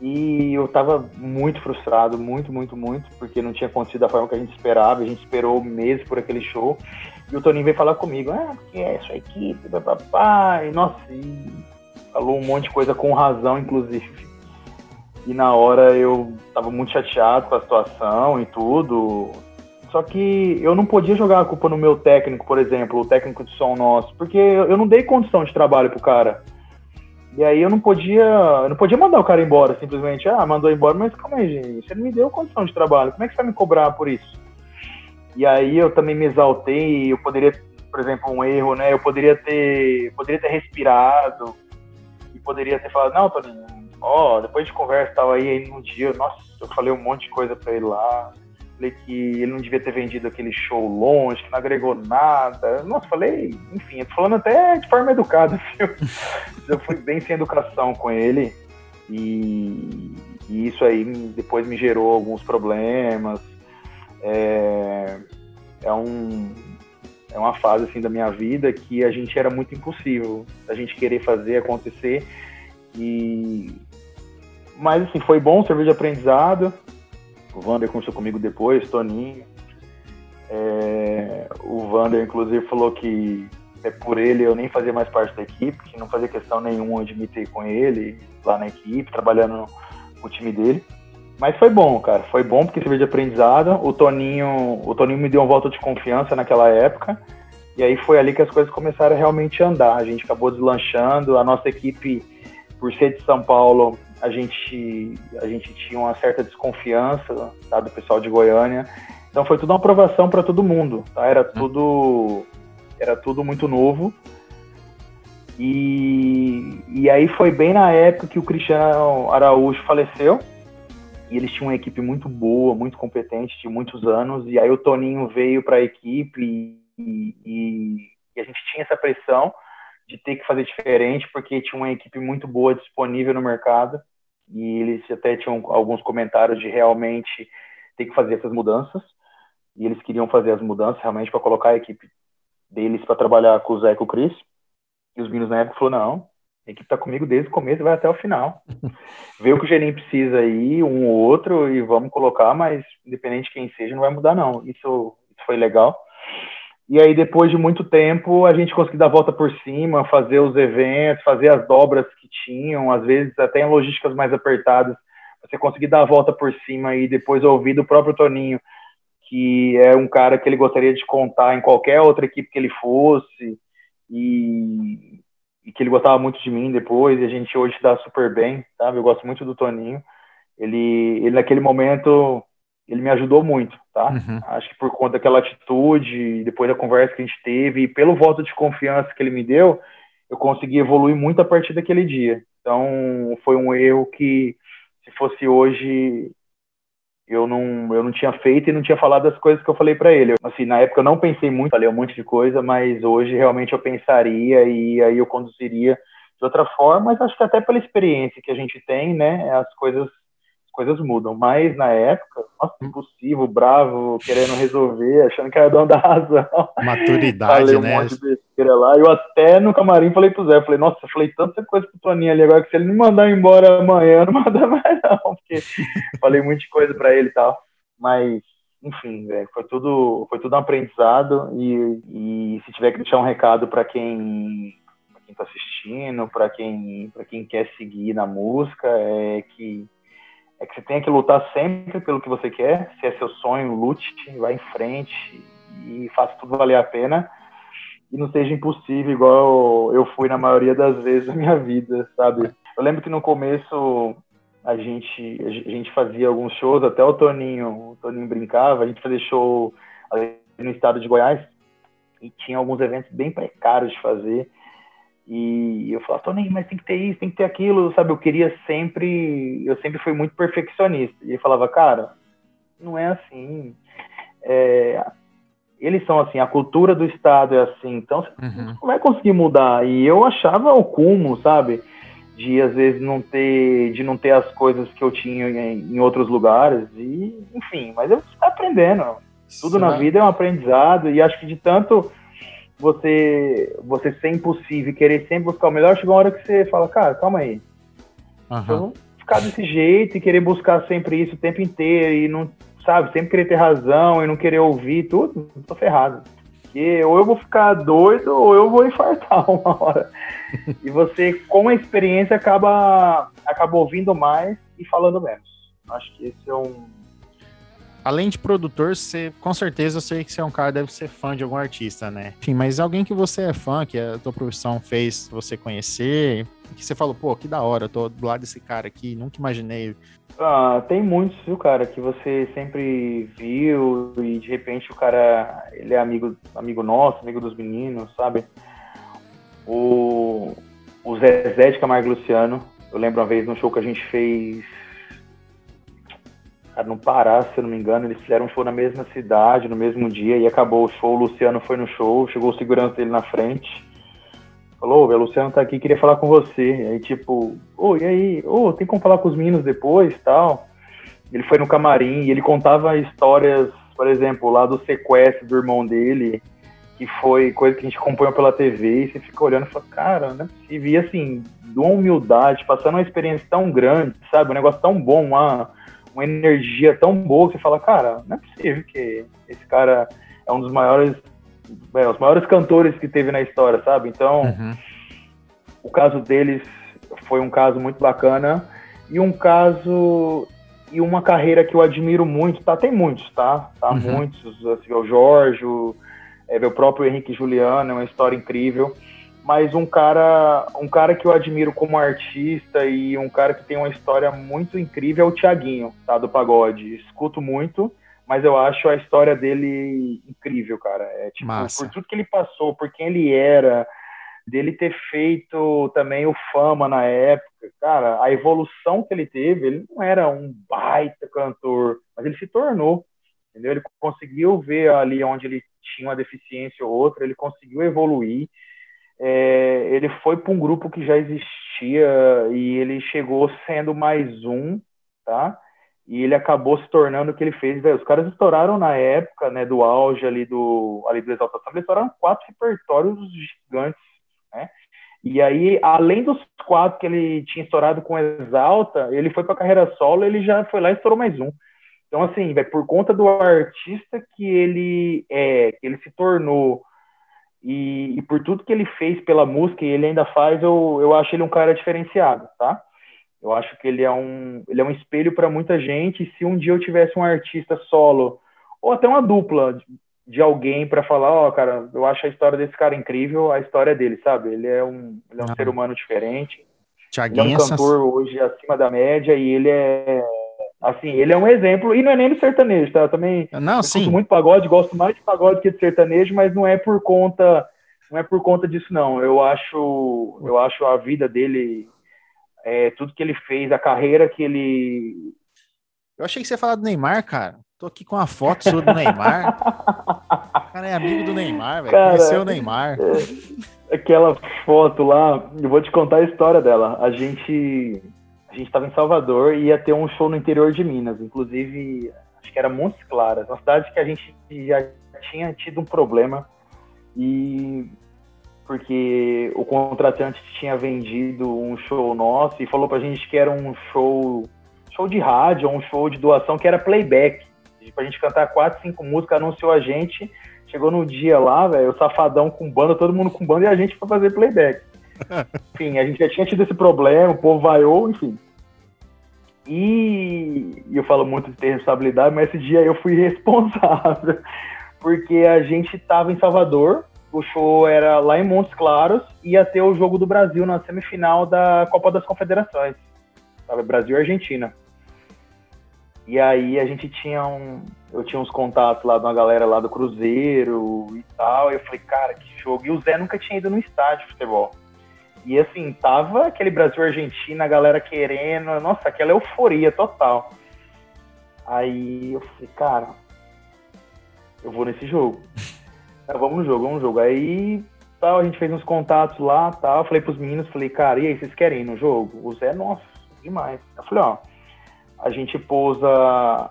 E eu tava muito frustrado, muito, muito, muito, porque não tinha acontecido da forma que a gente esperava. A gente esperou meses por aquele show. E o Toninho veio falar comigo, ah, porque é sua equipe, papapá. E nossa, e falou um monte de coisa com razão, inclusive. E na hora eu tava muito chateado com a situação e tudo. Só que eu não podia jogar a culpa no meu técnico, por exemplo, o técnico de som nosso, porque eu não dei condição de trabalho pro cara. E aí eu não podia, eu não podia mandar o cara embora, simplesmente, ah, mandou embora, mas calma aí, gente, você não me deu condição de trabalho, como é que você vai me cobrar por isso? E aí eu também me exaltei, eu poderia, por exemplo, um erro, né? Eu poderia ter, poderia ter respirado e poderia ter falado, não, Toninho, ó, depois de conversa tal aí, aí num dia, nossa, eu falei um monte de coisa para ele lá. Falei que ele não devia ter vendido aquele show longe, que não agregou nada. Nossa, falei, enfim, falando até de forma educada, [laughs] assim, eu fui bem sem educação com ele. E, e, isso aí depois me gerou alguns problemas. É, é, um, é uma fase assim da minha vida que a gente era muito impossível, a gente querer fazer acontecer. E, mas assim, foi bom, servir de aprendizado. O Vander conversou comigo depois, Toninho. É, o Vander, inclusive, falou que é por ele eu nem fazia mais parte da equipe, que não fazia questão nenhuma de me ter com ele lá na equipe, trabalhando no, time dele. Mas foi bom, cara. Foi bom porque serviu de aprendizado. O Toninho, o Toninho me deu uma volta de confiança naquela época. E aí foi ali que as coisas começaram a realmente andar. A gente acabou deslanchando. A nossa equipe, por ser de São Paulo, a gente, a gente tinha uma certa desconfiança tá, do pessoal de Goiânia. Então foi tudo uma aprovação para todo mundo, tá? Era tudo, era tudo muito novo. E, e aí foi bem na época que o Cristiano Araújo faleceu. E eles tinham uma equipe muito boa, muito competente, de muitos anos. E aí o Toninho veio para a equipe e, e, e a gente tinha essa pressão de ter que fazer diferente, porque tinha uma equipe muito boa disponível no mercado, e eles até tinham alguns comentários de realmente ter que fazer essas mudanças, e eles queriam fazer as mudanças realmente para colocar a equipe deles para trabalhar com o Zé e com o Chris, e os meninos na época falaram, não, a equipe está comigo desde o começo e vai até o final. [laughs] Vê o que o Gerim precisa aí, um ou outro, e vamos colocar, mas independente de quem seja, não vai mudar não. Isso, isso foi legal. E aí, depois de muito tempo, a gente conseguiu dar a volta por cima, fazer os eventos, fazer as dobras que tinham, às vezes até em logísticas mais apertadas, você conseguir dar a volta por cima e depois ouvir do próprio Toninho, que é um cara que ele gostaria de contar em qualquer outra equipe que ele fosse, e, e que ele gostava muito de mim depois, e a gente hoje dá super bem, sabe? Eu gosto muito do Toninho. Ele, ele naquele momento ele me ajudou muito, tá? Uhum. Acho que por conta daquela atitude, depois da conversa que a gente teve, e pelo voto de confiança que ele me deu, eu consegui evoluir muito a partir daquele dia. Então, foi um erro que, se fosse hoje, eu não, eu não tinha feito e não tinha falado as coisas que eu falei para ele. Assim, na época eu não pensei muito, falei um monte de coisa, mas hoje realmente eu pensaria e aí eu conduziria de outra forma, mas acho que até pela experiência que a gente tem, né, as coisas coisas mudam. Mas na época, nossa, impossível, bravo, querendo resolver, achando que era dono da razão. [laughs] Maturidade, falei um né? monte de besteira lá. Eu até no camarim falei pro Zé, falei, nossa, eu falei tanta coisa pro Toninho ali agora que se ele me mandar embora amanhã, não manda mais não, [laughs] porque [laughs] falei muita coisa para ele e tal. Mas enfim, véio, foi tudo foi tudo um aprendizado e, e se tiver que deixar um recado para quem pra quem tá assistindo, para quem para quem quer seguir na música, é que é que você tem que lutar sempre pelo que você quer. Se é seu sonho, lute, vá em frente e faça tudo valer a pena. E não seja impossível, igual eu fui na maioria das vezes da minha vida, sabe? Eu lembro que no começo a gente, a gente fazia alguns shows, até o Toninho, o Toninho brincava, a gente fazia show no estado de Goiás e tinha alguns eventos bem precários de fazer. E eu falava, Toninho, mas tem que ter isso, tem que ter aquilo, sabe? Eu queria sempre, eu sempre fui muito perfeccionista. E ele falava, cara, não é assim. É, eles são assim, a cultura do Estado é assim, então você uhum. não vai conseguir mudar. E eu achava o cumo, sabe? De às vezes não ter, de não ter as coisas que eu tinha em, em outros lugares. E, enfim, mas eu estou aprendendo. Tudo Sim. na vida é um aprendizado, e acho que de tanto você você ser impossível e querer sempre buscar o melhor, chega uma hora que você fala, cara, calma aí. Uhum. Então, ficar desse jeito e querer buscar sempre isso o tempo inteiro e não, sabe, sempre querer ter razão e não querer ouvir tudo, tô ferrado. Porque ou eu vou ficar doido ou eu vou infartar [laughs] uma hora. e você, com a experiência, acaba, acaba ouvindo mais e falando menos. Acho que esse é um, além de produtor, você, com certeza eu sei que você é um cara deve ser fã de algum artista, né? Enfim, mas alguém que você é fã, que a tua profissão fez você conhecer, que você falou, pô, que da hora, eu tô do lado desse cara aqui, nunca imaginei. Ah, tem muitos, viu, cara, que você sempre viu e de repente o cara, ele é amigo, amigo nosso, amigo dos meninos, sabe? O, o Zezé de Camargo Luciano, eu lembro uma vez no show que a gente fez no Pará, se eu não me engano, eles fizeram um show na mesma cidade, no mesmo dia, e acabou o show, o Luciano foi no show, chegou o segurança dele na frente, falou, o Luciano tá aqui, queria falar com você, aí tipo, ô, oh, e aí, ô, oh, tem como falar com os meninos depois, tal, ele foi no camarim, e ele contava histórias, por exemplo, lá do sequestro do irmão dele, que foi coisa que a gente acompanhou pela TV, e você fica olhando e fala, cara, não é possível, e assim, de uma humildade, passando uma experiência tão grande, sabe, um negócio tão bom, uma uma energia tão boa que você fala, cara, não é possível que esse cara é um dos maiores, é, os maiores cantores que teve na história, sabe? Então, uhum. o caso deles foi um caso muito bacana e um caso e uma carreira que eu admiro muito, tá? Tem muitos, tá? Tá uhum. muitos, assim, o Jorge, o, é, o próprio Henrique Juliano, é uma história incrível mas um cara, um cara que eu admiro como artista e um cara que tem uma história muito incrível é o Tiaguinho, tá, do pagode. Escuto muito, mas eu acho a história dele incrível, cara. É tipo, Massa. por tudo que ele passou, por quem ele era, dele ter feito também o fama na época, cara, a evolução que ele teve, ele não era um baita cantor, mas ele se tornou, entendeu? Ele conseguiu ver ali onde ele tinha uma deficiência ou outra, ele conseguiu evoluir é, ele foi para um grupo que já existia e ele chegou sendo mais um, tá? E ele acabou se tornando o que ele fez. Véio, os caras estouraram na época, né, do auge ali do, ali do Exaltação, eles estouraram quatro repertórios gigantes, né? E aí, além dos quatro que ele tinha estourado com Exalta, ele foi para a carreira solo, ele já foi lá e estourou mais um. Então, assim, véio, por conta do artista que ele é, que ele se tornou, e, e, por tudo que ele fez pela música e ele ainda faz, eu, eu acho ele um cara diferenciado, tá? Eu acho que ele é um, ele é um espelho para muita gente. E se um dia eu tivesse um artista solo ou até uma dupla de, de alguém para falar, ó, oh, cara, eu acho a história desse cara incrível, a história dele, sabe? Ele é um, ele é um ah. ser humano diferente. Thiaguinho ele é um cantor hoje acima da média e ele é Assim, ele é um exemplo, e não é nem do sertanejo, tá? Eu também não, sim. muito pagode, gosto mais de pagode que de sertanejo, mas não é por conta, não é por conta disso, não. Eu acho, eu acho a vida dele, é, tudo que ele fez, a carreira que ele Eu achei que você ia falar do Neymar, cara. Tô aqui com a foto sua do Neymar. o cara é amigo do Neymar, velho. Conheceu o Neymar. É, aquela foto lá, eu vou te contar a história dela. A gente a gente estava em Salvador e ia ter um show no interior de Minas, inclusive acho que era Montes Claras, uma cidade que a gente já tinha tido um problema e porque o contratante tinha vendido um show nosso e falou pra gente que era um show show de rádio, um show de doação que era playback. Pra gente cantar quatro, cinco músicas, anunciou a gente. Chegou no dia lá, velho, o safadão com banda, todo mundo com banda e a gente pra fazer playback. Enfim, a gente já tinha tido esse problema, o povo vaiou, enfim. E, eu falo muito de ter responsabilidade, mas esse dia eu fui [laughs] responsável, porque a gente tava em Salvador, o show era lá em Montes Claros, ia ter o jogo do Brasil na semifinal da Copa das Confederações. Sabe? Brasil e Argentina. E aí a gente tinha um. Eu tinha uns contatos lá de uma galera lá do Cruzeiro e tal. E eu falei, cara, que jogo. E o Zé nunca tinha ido no estádio de futebol. E assim, tava aquele Brasil-Argentina, a galera querendo. Nossa, aquela euforia total. Aí eu falei, cara, eu vou nesse jogo. [laughs] vamos no jogo, vamos no jogo. Aí tal, a gente fez uns contatos lá, tal. Falei pros meninos, falei, cara, e aí, vocês querem ir no jogo? O Zé, nossa, demais. Eu falei, ó, a gente pousa.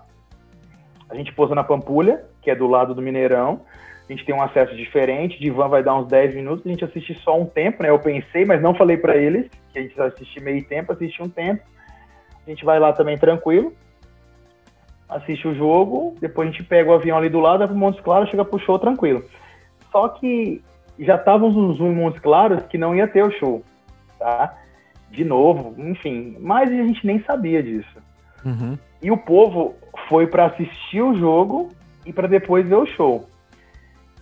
A gente pousa na Pampulha, que é do lado do Mineirão. A gente tem um acesso diferente, de van vai dar uns 10 minutos, a gente assiste só um tempo, né? Eu pensei, mas não falei para eles que a gente vai assistir meio tempo, assiste um tempo. A gente vai lá também tranquilo, assiste o jogo, depois a gente pega o avião ali do lado, vai pro Montes Claros, chega pro show tranquilo. Só que já estávamos em Montes Claros que não ia ter o show, tá? De novo, enfim, mas a gente nem sabia disso. Uhum. E o povo foi para assistir o jogo e para depois ver o show.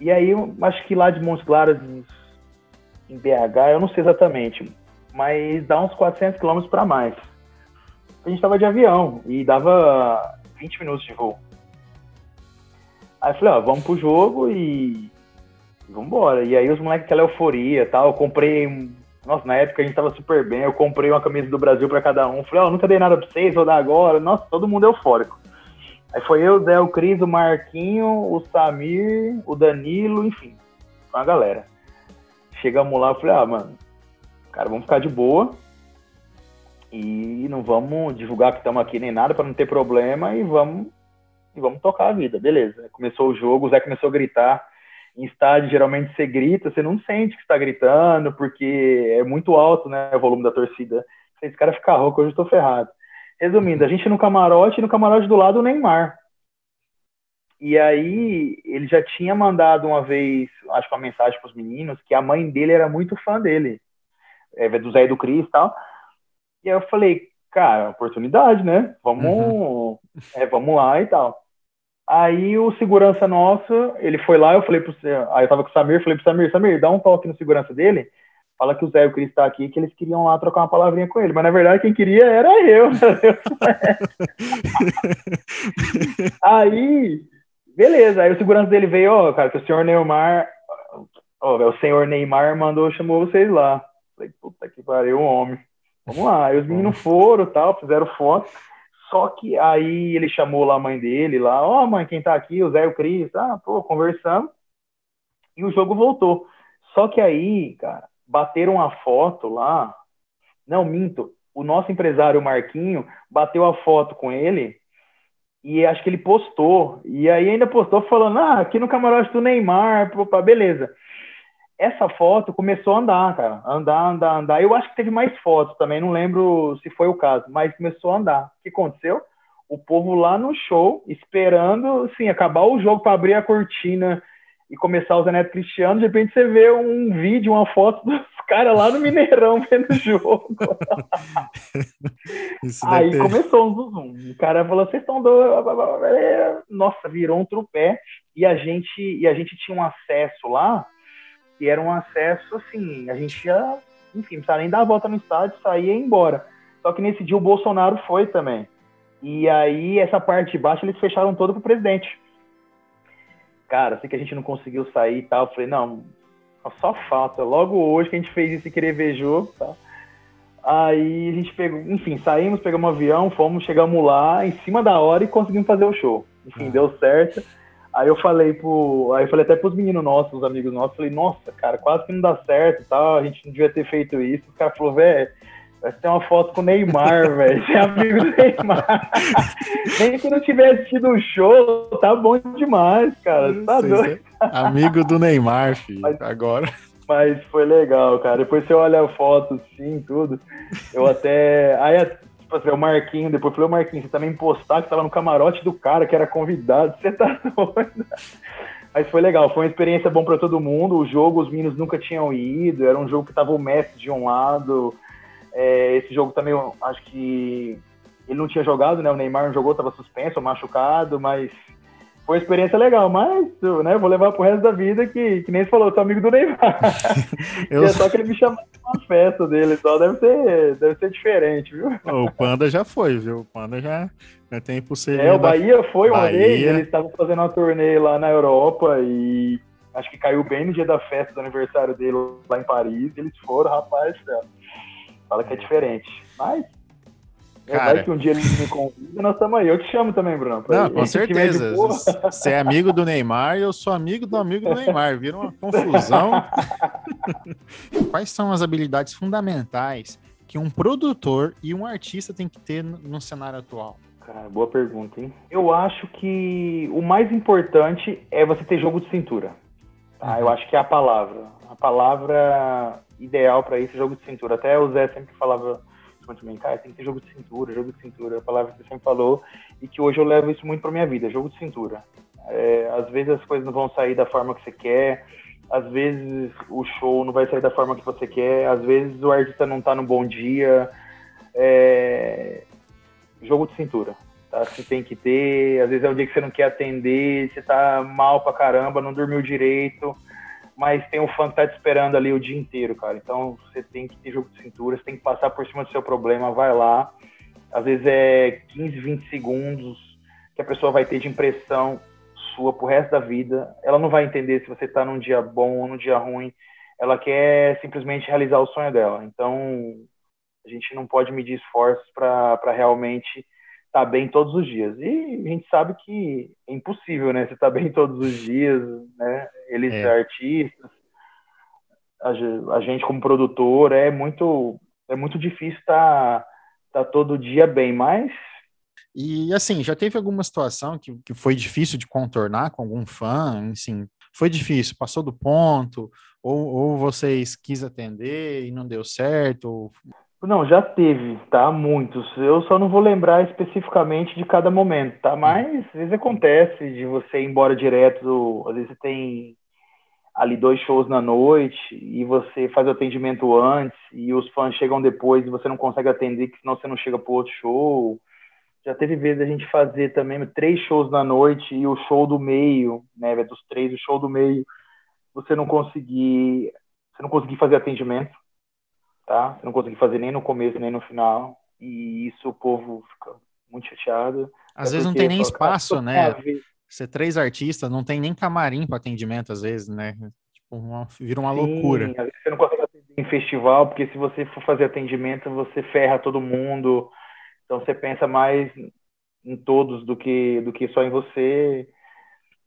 E aí, acho que lá de Montes Claros, em BH, eu não sei exatamente, mas dá uns 400 quilômetros para mais. A gente estava de avião e dava 20 minutos de voo. Aí eu falei, ó, vamos pro jogo e vamos embora. E aí os moleques, aquela euforia e tal, eu comprei nossa, na época a gente tava super bem. Eu comprei uma camisa do Brasil para cada um. Falei, ó, oh, nunca dei nada pra vocês, vou dar agora. Nossa, todo mundo eufórico. Aí foi eu, Zé, o Cris, o Marquinho, o Samir, o Danilo, enfim, com a galera. Chegamos lá, eu falei, ah, mano, cara, vamos ficar de boa. E não vamos divulgar que estamos aqui nem nada para não ter problema e vamos e vamos tocar a vida, beleza. Começou o jogo, o Zé começou a gritar em estádio, geralmente você grita, você não sente que está gritando, porque é muito alto, né, o volume da torcida. Se esse cara ficar rouco, hoje eu estou ferrado. Resumindo, a gente no camarote, e no camarote do lado o Neymar. E aí, ele já tinha mandado uma vez, acho que uma mensagem para os meninos, que a mãe dele era muito fã dele, é, do Zé e do Cris e tal. E aí eu falei, cara, oportunidade, né? Vamos, uhum. [laughs] é, vamos lá e tal. Aí o segurança nosso, ele foi lá, eu falei pro aí eu tava com o Samir, falei pro Samir, Samir, dá um toque no segurança dele, fala que o Zé e o Cris tá aqui, que eles queriam lá trocar uma palavrinha com ele, mas na verdade quem queria era eu. [laughs] aí, beleza, aí o segurança dele veio, ó, oh, cara, que o senhor Neymar, ó, oh, o senhor Neymar mandou, chamou vocês lá. Falei, puta que pariu, homem. Vamos lá, aí os meninos foram, tal, fizeram foto. Só que aí ele chamou lá a mãe dele, lá, ó, oh, mãe, quem tá aqui? O Zé e o Cris. Ah, pô, conversamos. E o jogo voltou. Só que aí, cara, bateram a foto lá. Não, minto. O nosso empresário, Marquinho, bateu a foto com ele e acho que ele postou. E aí ainda postou falando, ah, aqui no camarote do Neymar, opa, beleza essa foto começou a andar, cara. Andar, andar, andar. Eu acho que teve mais fotos também, não lembro se foi o caso, mas começou a andar. O que aconteceu? O povo lá no show, esperando, assim, acabar o jogo para abrir a cortina e começar o Zé Neto Cristiano, de repente você vê um vídeo, uma foto dos [laughs] caras lá no Mineirão vendo o jogo. [laughs] Aí ter... começou um zoom. O cara falou, vocês estão do... Nossa, virou um trupé. E a gente, e a gente tinha um acesso lá que era um acesso assim, a gente ia, enfim, precisava nem dar a volta no estádio, sair e ir embora. Só que nesse dia o Bolsonaro foi também. E aí essa parte de baixo eles fecharam todo pro presidente. Cara, sei que a gente não conseguiu sair e tal. Eu falei, não, só falta. Logo hoje que a gente fez isso e querer ver jogo, tá? Aí a gente pegou, enfim, saímos, pegamos um avião, fomos, chegamos lá em cima da hora e conseguimos fazer o show. Enfim, ah. deu certo. Aí eu falei pro. Aí eu falei até pros meninos nossos, os amigos nossos, falei, nossa, cara, quase que não dá certo e tal, a gente não devia ter feito isso. O cara falou, velho, vai ter uma foto com o Neymar, [laughs] velho. Você é amigo do Neymar. [laughs] Nem que não tivesse tido um show, tá bom demais, cara. Tá doido. Amigo do Neymar, filho, mas, agora. Mas foi legal, cara. Depois você olha a foto, sim, tudo. Eu até. Aí tipo assim, o Marquinho, depois falei, o Marquinho, você também postar que tava no camarote do cara que era convidado, [laughs] você tá doido. Mas foi legal, foi uma experiência bom para todo mundo. O jogo, os meninos nunca tinham ido, era um jogo que tava o Messi de um lado. É, esse jogo também, eu acho que ele não tinha jogado, né? O Neymar não jogou, tava suspenso, machucado, mas foi uma experiência legal, mas né, vou levar pro resto da vida que, que nem você falou, eu sou amigo do Neymar. [laughs] eu... É só que ele me chamou uma festa dele, só deve ser, deve ser diferente, viu? O Panda já foi, viu? O Panda já, já tem pulseira. É, o Bahia foi uma Bahia... vez, eles estavam fazendo uma turnê lá na Europa e acho que caiu bem no dia da festa do aniversário dele lá em Paris, eles foram, rapaz, fala que é diferente. Mas é, Cara, vai que um dia ele me convida, nós estamos aí. Eu te chamo também, Bruno. Não, com certeza. Você é [laughs] amigo do Neymar e eu sou amigo do amigo do Neymar. Vira uma confusão. [laughs] Quais são as habilidades fundamentais que um produtor e um artista tem que ter no cenário atual? Cara, boa pergunta, hein? Eu acho que o mais importante é você ter jogo de cintura. Tá? Uhum. Eu acho que é a palavra. A palavra ideal para isso é jogo de cintura. Até o Zé sempre falava também, cara, tem que ter jogo de cintura, jogo de cintura, a palavra que você sempre falou, e que hoje eu levo isso muito para minha vida, jogo de cintura. É, às vezes as coisas não vão sair da forma que você quer, às vezes o show não vai sair da forma que você quer, às vezes o artista não tá no bom dia. É... Jogo de cintura. Tá? Você tem que ter, às vezes é um dia que você não quer atender, você tá mal pra caramba, não dormiu direito mas tem um fã que tá te esperando ali o dia inteiro, cara. Então você tem que ter jogo de cintura, você tem que passar por cima do seu problema, vai lá. Às vezes é 15, 20 segundos que a pessoa vai ter de impressão sua pro resto da vida. Ela não vai entender se você tá num dia bom ou num dia ruim. Ela quer simplesmente realizar o sonho dela. Então a gente não pode medir esforços para realmente estar tá bem todos os dias. E a gente sabe que é impossível, né? Você estar tá bem todos os dias, né? Eles é. artistas, a, gente como produtor, é muito, é muito difícil estar tá, tá todo dia bem, mas... E assim, já teve alguma situação que, que foi difícil de contornar com algum fã, assim, foi difícil, passou do ponto, ou, ou vocês quis atender e não deu certo, ou não, já teve, tá? Muitos. Eu só não vou lembrar especificamente de cada momento, tá? Mas às vezes acontece de você ir embora direto, às vezes você tem ali dois shows na noite e você faz o atendimento antes e os fãs chegam depois e você não consegue atender, que senão você não chega pro outro show. Já teve vezes a gente fazer também três shows na noite e o show do meio, né, dos três, o show do meio, você não conseguir, você não conseguir fazer atendimento tá? Você não consegui fazer nem no começo nem no final. E isso o povo fica muito chateado. Às vezes não tem nem espaço, né? Ser três artistas, não tem nem camarim para atendimento, às vezes, né? Tipo, uma, vira uma Sim, loucura. Às vezes você não consegue atender em festival, porque se você for fazer atendimento, você ferra todo mundo. Então você pensa mais em todos do que, do que só em você.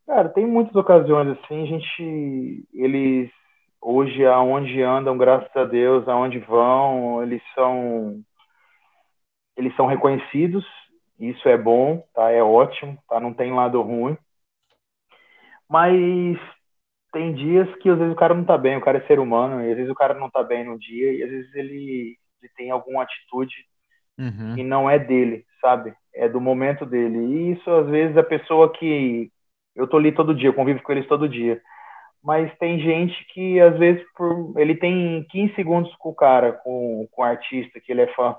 Cara, tem muitas ocasiões assim, a gente. Eles hoje aonde andam, graças a Deus, aonde vão, eles são eles são reconhecidos, isso é bom, tá? É ótimo, tá? Não tem lado ruim. Mas tem dias que às vezes o cara não tá bem, o cara é ser humano, e às vezes o cara não tá bem no dia, e às vezes ele, ele tem alguma atitude uhum. que não é dele, sabe? É do momento dele. E isso, às vezes, a pessoa que. Eu tô ali todo dia, convivo com eles todo dia mas tem gente que às vezes por, ele tem 15 segundos com o cara, com, com o artista que ele é fã.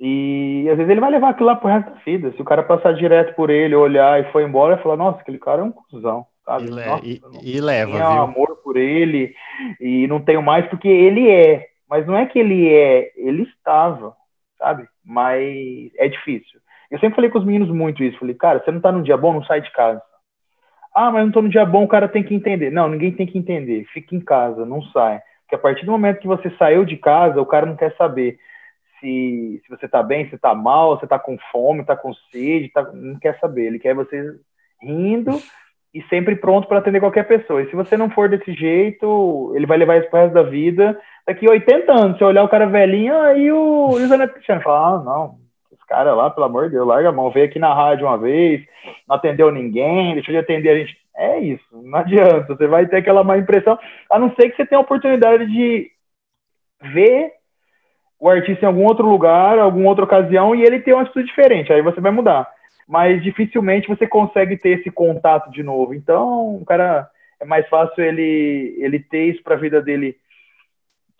E às vezes ele vai levar aquilo lá pro resto da vida. Se o cara passar direto por ele, olhar e for embora, vai falar, nossa, aquele cara é um cuzão. Sabe? E, le nossa, e, e leva, viu? amor por ele e não tenho mais porque ele é. Mas não é que ele é, ele estava, sabe? Mas é difícil. Eu sempre falei com os meninos muito isso. Falei, cara, você não tá num dia bom, não sai de casa. Ah, mas não tô no dia bom, o cara tem que entender. Não, ninguém tem que entender. Fica em casa, não sai. Porque a partir do momento que você saiu de casa, o cara não quer saber. se, se você tá bem, se tá mal, se tá com fome, tá com sede, tá, não quer saber. Ele quer você rindo e sempre pronto para atender qualquer pessoa. E se você não for desse jeito, ele vai levar isso pro resto da vida. Daqui 80 anos, se olhar o cara velhinho, aí o, e o Zé Cristiano fala, ah, não, cara lá, pelo amor de Deus, larga a mão, veio aqui na rádio uma vez, não atendeu ninguém, deixou de atender a gente. É isso, não adianta, você vai ter aquela má impressão, a não ser que você tenha a oportunidade de ver o artista em algum outro lugar, alguma outra ocasião, e ele tem uma atitude diferente, aí você vai mudar. Mas dificilmente você consegue ter esse contato de novo. Então, o cara é mais fácil ele, ele ter isso para a vida dele,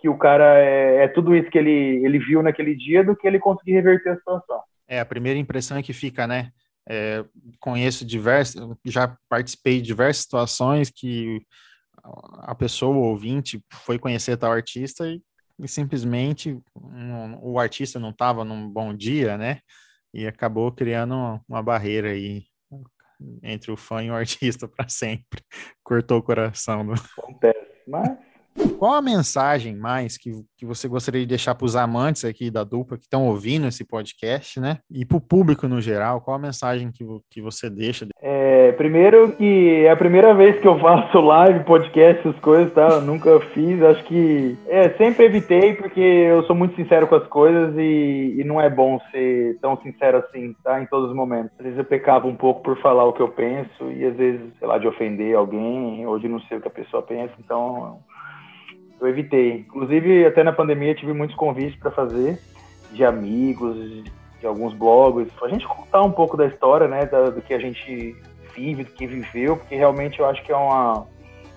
que o cara é, é, tudo isso que ele, ele viu naquele dia, do que ele conseguir reverter a situação. É, a primeira impressão é que fica, né? É, conheço diversas, já participei de diversas situações que a pessoa, o ouvinte, foi conhecer tal artista e e simplesmente um, o artista não estava num bom dia, né? E acabou criando uma, uma barreira aí entre o fã e o [laughs] artista para sempre. Cortou o coração. Do... Acontece, mas qual a mensagem mais que, que você gostaria de deixar para os amantes aqui da dupla que estão ouvindo esse podcast, né? E para o público no geral, qual a mensagem que, que você deixa? É, primeiro que é a primeira vez que eu [laughs] faço live, podcast, essas coisas, tá? Eu nunca fiz, acho que é, sempre evitei porque eu sou muito sincero com as coisas e, e não é bom ser tão sincero assim, tá? Em todos os momentos. Às vezes eu pecava um pouco por falar o que eu penso e às vezes, sei lá, de ofender alguém ou de não sei o que a pessoa pensa, então eu evitei. Inclusive, até na pandemia, tive muitos convites para fazer de amigos, de alguns blogs, a gente contar um pouco da história, né, da, do que a gente vive, do que viveu, porque realmente eu acho que é uma,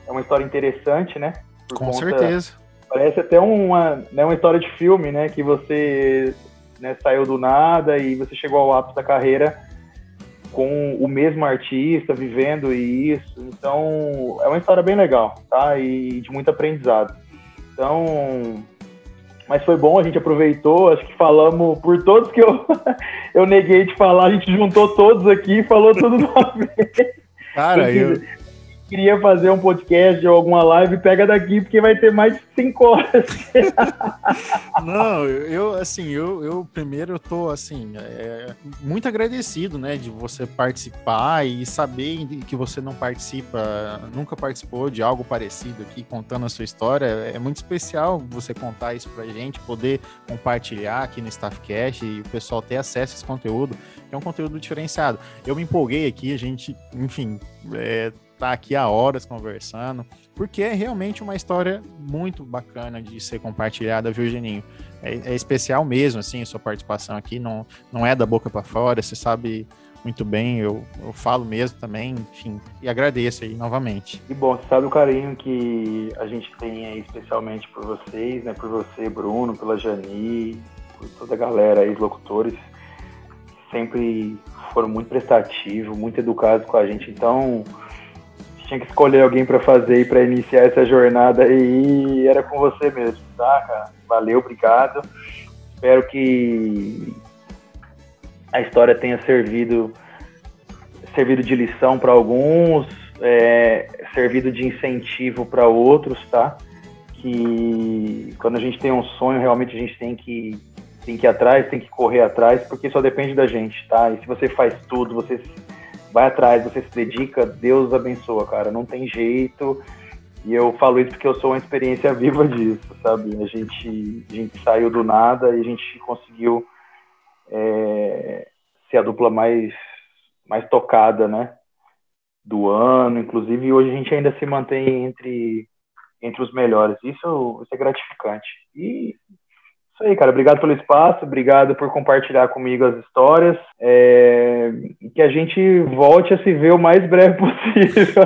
é uma história interessante, né? Com conta, certeza. Parece até uma, né, uma história de filme, né, que você né, saiu do nada e você chegou ao ápice da carreira com o mesmo artista vivendo isso. Então, é uma história bem legal, tá? E de muito aprendizado. Então, mas foi bom, a gente aproveitou, acho que falamos por todos que eu, [laughs] eu neguei de falar, a gente juntou todos aqui e falou tudo uma [laughs] vez. Cara, eu, queria fazer um podcast ou alguma live, pega daqui, porque vai ter mais de cinco horas. [laughs] Não, eu, assim, eu, eu primeiro eu tô, assim, é, muito agradecido, né, de você participar e saber que você não participa, nunca participou de algo parecido aqui, contando a sua história. É muito especial você contar isso pra gente, poder compartilhar aqui no Staffcast e o pessoal ter acesso a esse conteúdo, que é um conteúdo diferenciado. Eu me empolguei aqui, a gente, enfim, é, tá aqui há horas conversando, porque é realmente uma história muito bacana de ser compartilhada, viu, Geninho? É, é especial mesmo, assim, sua participação aqui, não, não é da boca para fora, você sabe muito bem, eu, eu falo mesmo também, enfim, e agradeço aí novamente. E bom, você sabe o carinho que a gente tem aí, especialmente por vocês, né, por você, Bruno, pela Jani, por toda a galera aí, os locutores, sempre foram muito prestativos, muito educados com a gente, então tinha que escolher alguém para fazer e para iniciar essa jornada aí, era com você mesmo, tá, cara? Valeu, obrigado. Espero que a história tenha servido servido de lição para alguns, é, servido de incentivo para outros, tá? Que quando a gente tem um sonho, realmente a gente tem que tem que ir atrás, tem que correr atrás, porque só depende da gente, tá? E se você faz tudo, você vai atrás, você se dedica, Deus abençoa, cara. Não tem jeito. E eu falo isso porque eu sou uma experiência [laughs] viva disso, sabe? A gente, a gente saiu do nada e a gente conseguiu é, ser a dupla mais, mais tocada, né? Do ano, inclusive hoje a gente ainda se mantém entre, entre os melhores. Isso, isso é gratificante. E isso aí, cara. Obrigado pelo espaço, obrigado por compartilhar comigo as histórias. É... Que a gente volte a se ver o mais breve [laughs] possível.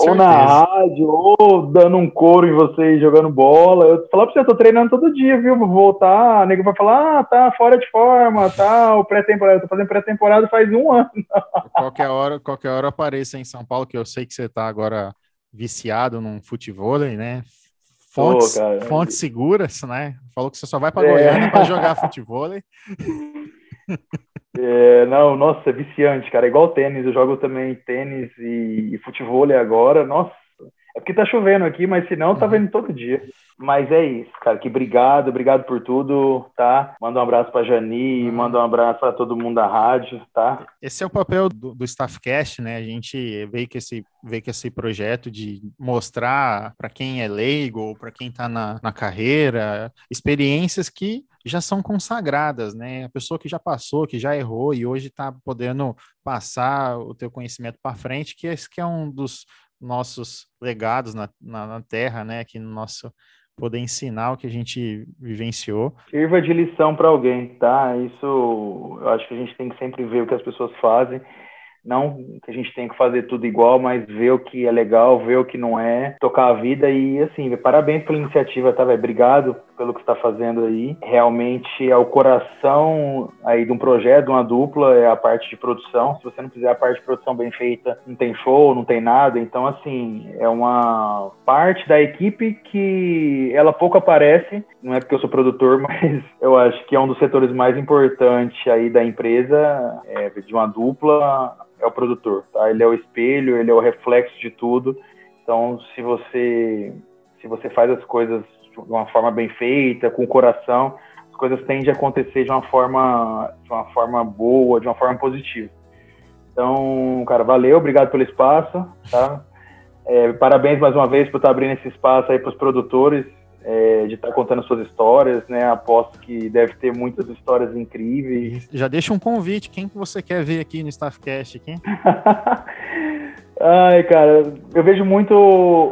ou na rádio, ou dando um couro em vocês jogando bola. Eu falar pra você, eu tô treinando todo dia, viu? Vou voltar, a nego vai falar, ah, tá fora de forma, tá, o pré-temporada. Eu tô fazendo pré-temporada faz um ano. qualquer hora, qualquer hora apareça em São Paulo, que eu sei que você tá agora viciado num futebol, né? Fontes, Pô, fontes seguras, né? Falou que você só vai para é. Goiânia para jogar futebol. [laughs] É, não, nossa, é viciante, cara. É igual tênis. Eu jogo também tênis e, e futebol agora. Nossa, é porque tá chovendo aqui, mas se não, tá vendo todo dia. Mas é isso, cara. Que obrigado, obrigado por tudo, tá? Manda um abraço pra Jani, manda um abraço pra todo mundo da rádio, tá? Esse é o papel do, do Staffcast, né? A gente veio que esse, veio que esse projeto de mostrar para quem é leigo, para quem tá na, na carreira, experiências que já são consagradas, né? A pessoa que já passou, que já errou e hoje está podendo passar o teu conhecimento para frente, que esse que é um dos nossos legados na, na, na Terra, né? Aqui no nosso poder ensinar o que a gente vivenciou. Sirva de lição para alguém, tá? Isso eu acho que a gente tem que sempre ver o que as pessoas fazem não que a gente tem que fazer tudo igual, mas ver o que é legal, ver o que não é, tocar a vida e assim, parabéns pela iniciativa, tá, velho? Obrigado pelo que está fazendo aí. Realmente é o coração aí de um projeto, de uma dupla, é a parte de produção. Se você não fizer a parte de produção bem feita, não tem show, não tem nada. Então, assim, é uma parte da equipe que ela pouco aparece. Não é porque eu sou produtor, [laughs] mas eu acho que é um dos setores mais importantes aí da empresa, é, de uma dupla é o produtor, tá? Ele é o espelho, ele é o reflexo de tudo. Então, se você se você faz as coisas de uma forma bem feita, com coração, as coisas tendem a acontecer de uma forma de uma forma boa, de uma forma positiva. Então, cara, valeu, obrigado pelo espaço, tá? É, parabéns mais uma vez por estar abrindo esse espaço aí para os produtores é, de estar tá contando suas histórias, né? Aposto que deve ter muitas histórias incríveis. Já deixa um convite, quem que você quer ver aqui no Staffcast aqui? [laughs] Ai, cara, eu vejo muito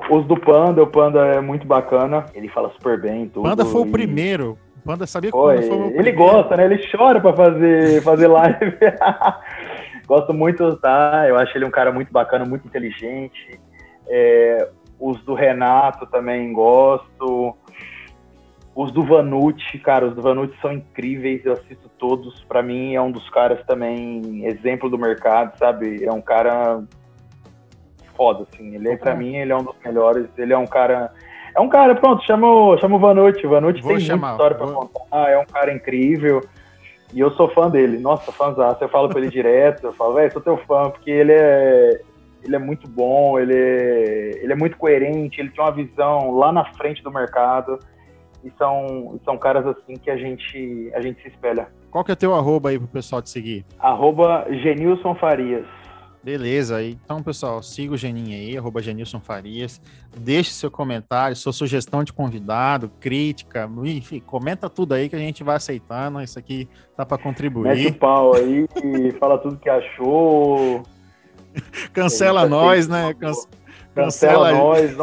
os do Panda, o Panda é muito bacana, ele fala super bem tudo. Panda foi e... o primeiro. O Panda sabia que foi, foi o primeiro. Ele gosta, né? Ele chora para fazer, fazer live. [laughs] Gosto muito, tá? Eu acho ele um cara muito bacana, muito inteligente. É, os do Renato também gosto. Os do Vanucci, cara, os do Vanucci são incríveis, eu assisto todos. Para mim é um dos caras também exemplo do mercado, sabe? É um cara foda, assim. Ele, é, para mim, ele é um dos melhores. Ele é um cara. É um cara, pronto, chama, chama o Vanucci. O Vanucci Vou tem chamar. muita história pra Vou... contar. É um cara incrível. E eu sou fã dele. Nossa, fãzaço. Eu falo pra ele [laughs] direto. Eu falo, velho, sou teu fã, porque ele é. Ele é muito bom, ele é, ele é muito coerente, ele tem uma visão lá na frente do mercado. E são, são caras assim que a gente, a gente se espelha. Qual que é teu arroba aí pro pessoal te seguir? Arroba Genilson Farias. Beleza, então pessoal, siga o Geninho aí, arroba Genilson Farias, deixe seu comentário, sua sugestão de convidado, crítica, enfim, comenta tudo aí que a gente vai aceitando, isso aqui tá para contribuir. Mete o pau aí, [laughs] fala tudo que achou. Cancela nós, né? Cancela, cancela nós,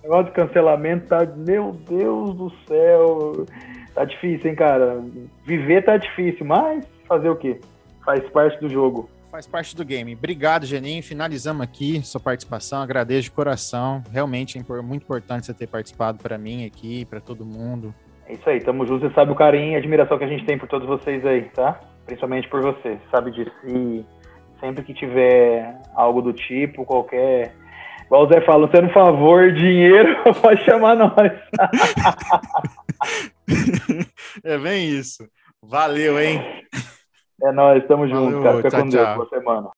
o negócio de cancelamento tá. Meu Deus do céu. Tá difícil, hein, cara? Viver tá difícil, mas fazer o quê? Faz parte do jogo. Faz parte do game. Obrigado, Geninho. Finalizamos aqui sua participação. Agradeço de coração. Realmente é muito importante você ter participado para mim aqui, para todo mundo. É isso aí, tamo junto. Você sabe o carinho e a admiração que a gente tem por todos vocês aí, tá? Principalmente por você, sabe disso. E sempre que tiver algo do tipo, qualquer Igual o Zé falou, sendo um favor, dinheiro, [laughs] pode chamar nós. [laughs] é bem isso. Valeu, hein? É nóis, tamo Valeu, junto, cara. Fica tchau, com Deus, boa semana.